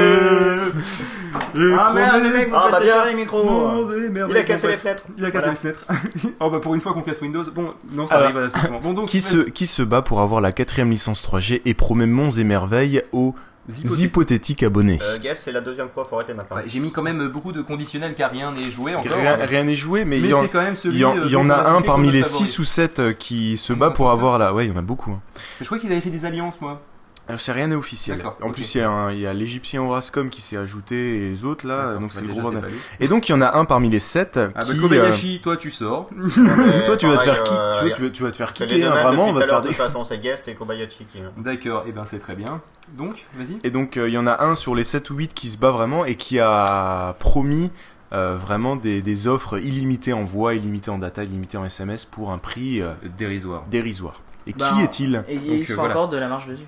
Et
Ah merde, les mecs, vous
Ah,
faites
bah bien.
les micros.
Il a cassé les fenêtres.
Il a cassé
Voilà.
les fenêtres. [laughs] oh bah pour une fois qu'on casse Windows, bon, non, ça
Alors,
arrive assez souvent. Bon, donc,
qui se, qui se bat pour avoir la quatrième licence 3G et promet monts et merveilles aux
Hypothétique.
hypothétiques abonnés
Euh, Guess, c'est la deuxième fois, faut arrêter maintenant.
Ouais, J'ai mis quand même beaucoup de conditionnels car rien n'est joué encore.
Rien n'est joué, mais,
Mais
il y en,
c'est quand même celui
il y en,
euh,
il y en
dont on
a un parmi les
notre favori.
6 ou 7 qui se bat pour avoir la. Ouais, il y en a beaucoup. hein.
Je crois qu'il avait fait des alliances, moi.
Alors, c'est rien n'est officiel. En plus, il y a, y l'égyptien Orascom qui s'est ajouté et les autres là,
D'accord,
donc
bah,
c'est le gros bordel. Et donc, il y en a un parmi les sept
Ah bah
qui.
Kobayashi, toi tu sors. [laughs]
euh, toi, tu vas te faire
euh,
tu vas- tu vas te faire
les
kicker, hein, vraiment, on va te faire des.
De toute façon, c'est Guest et Kobayashi qui.
D'accord, et ben c'est très bien. Donc, vas-y.
Et donc, euh, il y en a un sur les 7 ou 8 qui se bat vraiment et qui a promis euh, vraiment des, des offres illimitées en voix, illimitées en data, illimitées en SMS pour un prix euh,
dérisoire.
dérisoire. Et
Bah,
qui est-il?
Et
Donc,
il se
euh,
fait
voilà.
encore de la marge dessus.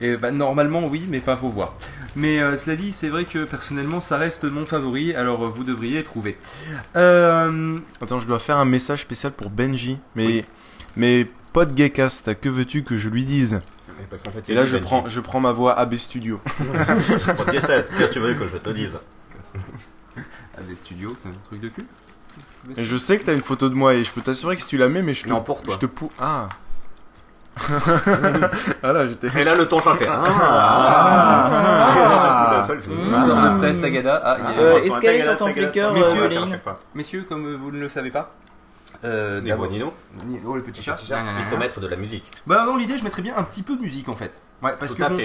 Et bah, normalement oui, mais pas faut voir. Mais euh, cela dit, c'est vrai que personnellement ça reste mon favori, alors euh, vous devriez trouver. Euh,
Attends, je dois faire un message spécial pour Benji. Mais, mais pote Gaycast, que veux-tu que je lui dise?
Parce qu'en fait, c'est
Et là, je
Benji.
prends, je prends ma voix AB Studio. [laughs]
Tu veux que je te dise [laughs]
à des studios, c'est un truc de cul?
Et je sais que t'as une photo de moi et je peux t'assurer que si tu la mets, mais je te.
Non, pour toi.
Je te pou... Ah [laughs] Voilà, j'étais.
Et là, le ton chanté.
Ah.
Ah.
Ah,
Euh, Est-ce qu'elle est sur ton Flickr, euh,
Messieurs, comme vous ne le savez pas, euh,
Ni
d'abord-
moi, ni nous.
Ni- Oh, le petit chat.
Il faut mettre de la musique.
Bah, dans l'idée, je mettrais bien un petit peu de musique en fait. Ouais, parce
Tout
que.
à
bon-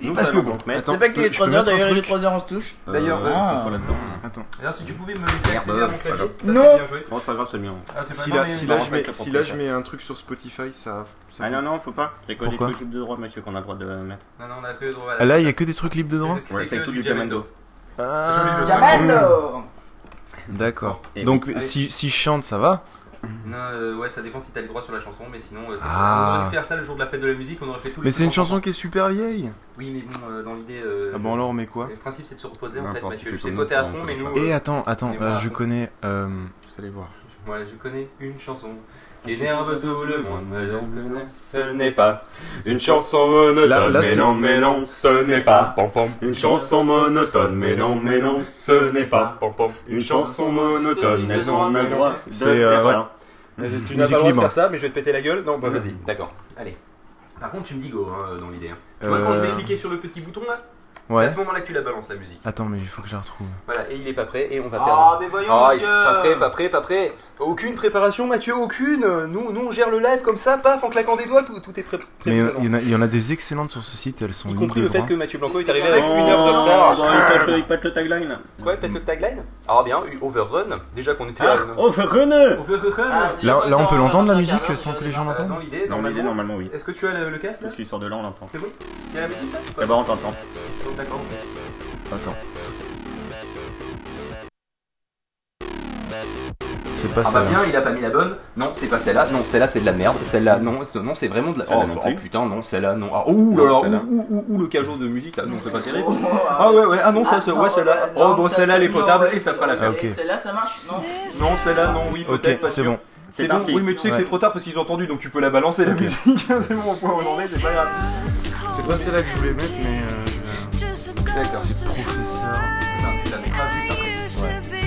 Nous
parce que bon.
C'est pas qu'il est
je peux
3h,
mettre un
d'ailleurs il est
truc
3h on se touche.
D'ailleurs,
Euh,
Ah.
là-dedans.
Attends.
Alors, si tu pouvais me laisser accéder à mon clavier, ça,
Non.
c'est bien joué.
Bon, c'est pas grave, c'est le mien.
Ah, c'est
Si
pas
là,
grave,
si
mais-
là,
non,
je mets,
très
si là je
propriétaire.
mets un truc sur Spotify, ça.
Ah non, non, faut pas. Il y a que des trucs libres de droit, monsieur, qu'on a le droit de mettre.
Non, non, on a que le droit
Ah, Là, il y a que des trucs libres dedans
C'est-
Ouais, c'est
que
tout
du
Jamendo.
Ah,
Jamendo
D'accord. Donc,
oui.
si, si je chante, ça va
Non, euh, ouais, ça dépend si t'as le droit sur la chanson, mais sinon, euh, c'est-
Ah.
on aurait dû faire ça le jour de la fête de la musique, on aurait fait tout
Mais c'est une chanson qui est super vieille.
Oui, mais bon, euh, dans l'idée. euh,
Ah bon, alors on met quoi
Le principe, c'est de se reposer en fait,
N'importe,
Mathieu.
tu
Je
fais
sais
comme
toi t'es à
nous,
fond,
on
mais nous.
Et
euh,
attends, attends, euh, je connais. euh, vous allez voir.
Ouais, je connais une chanson énerve tout le monde. mais donc, non.
Ce n'est pas une chanson monotone,
Là- là,
mais non, mais non, ce n'est pas une chanson monotone, mais non, mais non, ce n'est pas une chanson monotone, mais non, on a le droit de
C'est, euh.
Euh, Tu n'as pas le droit de faire ça, mais je vais te péter la gueule. Non, bah vas-y, d'accord. Allez. Par contre, tu me dis go hein, dans l'idée. hein. Tu vois, quand
Euh,
cliqué sur le petit bouton là, c'est à ce moment-là que tu la balances la musique.
Attends, mais il faut que je la retrouve.
Voilà, et il est pas prêt et on va
Ah,
perdre.
mais voyons,
Ah,
monsieur.
Pas prêt, pas prêt, pas prêt. Aucune préparation, Mathieu, aucune. Nous, nous, on gère le live comme ça, paf, en claquant des doigts, tout, tout est prêt.
Mais il y, en a, il y en a des excellentes sur ce site, elles sont
Y
libres
compris
de
le fait
droit.
que Mathieu Blanco est arrivé avec une heure de retard.
il pète le- il pète le tagline.
Ouais, pète le tagline? Ah bien, Overrun. Déjà qu'on était
Ah,
à.
Overrun
Overrun.
Ah,
Là, là, on peut l'entendre la musique sans que les gens
Dans
l'entendent
l'idée,
Dans l'idée,
normalement.
normalement, oui.
Est-ce que tu as le, le casque là?
Je suis sur de là, on l'entend.
C'est bon? Il y a la musique là
D'abord, on t'entend.
D'accord.
Attends. C'est pas
Ah bah
ça.
bien, il a pas mis la bonne. Non, c'est pas celle-là. Non, celle-là c'est de la merde. Celle-là, non, ce- non, c'est vraiment de la.
Celle-là
Oh,
non
oh,
plus.
putain, non, celle-là, non. Ah, ouh
Non,
là là,
celle-là.
ouh, ouh, ouh, ouh, le cajot de musique là, non, c'est pas terrible.
Oh,
Ah ouais, ouais, ah non, ça,
Ah,
c'est-
non,
ouais, celle-là. Oh, bon,
ça,
celle-là,
c'est
elle est potable
ouais.
et ça fera
ok.
Et celle-là, ça marche Non.
Non, celle-là, non, oui,
Ok,
peut-être. pas
c'est
sûr.
bon.
C'est
C'est
bon,
parti.
oui, mais tu sais que
Ouais.
c'est trop tard parce qu'ils ont entendu, donc tu peux la balancer la musique. [laughs] c'est bon, au point où on en est, c'est pas grave.
C'est pas celle-là que je voulais mettre, mais. euh,
D'accord.
C'est professeur.
Non, tu la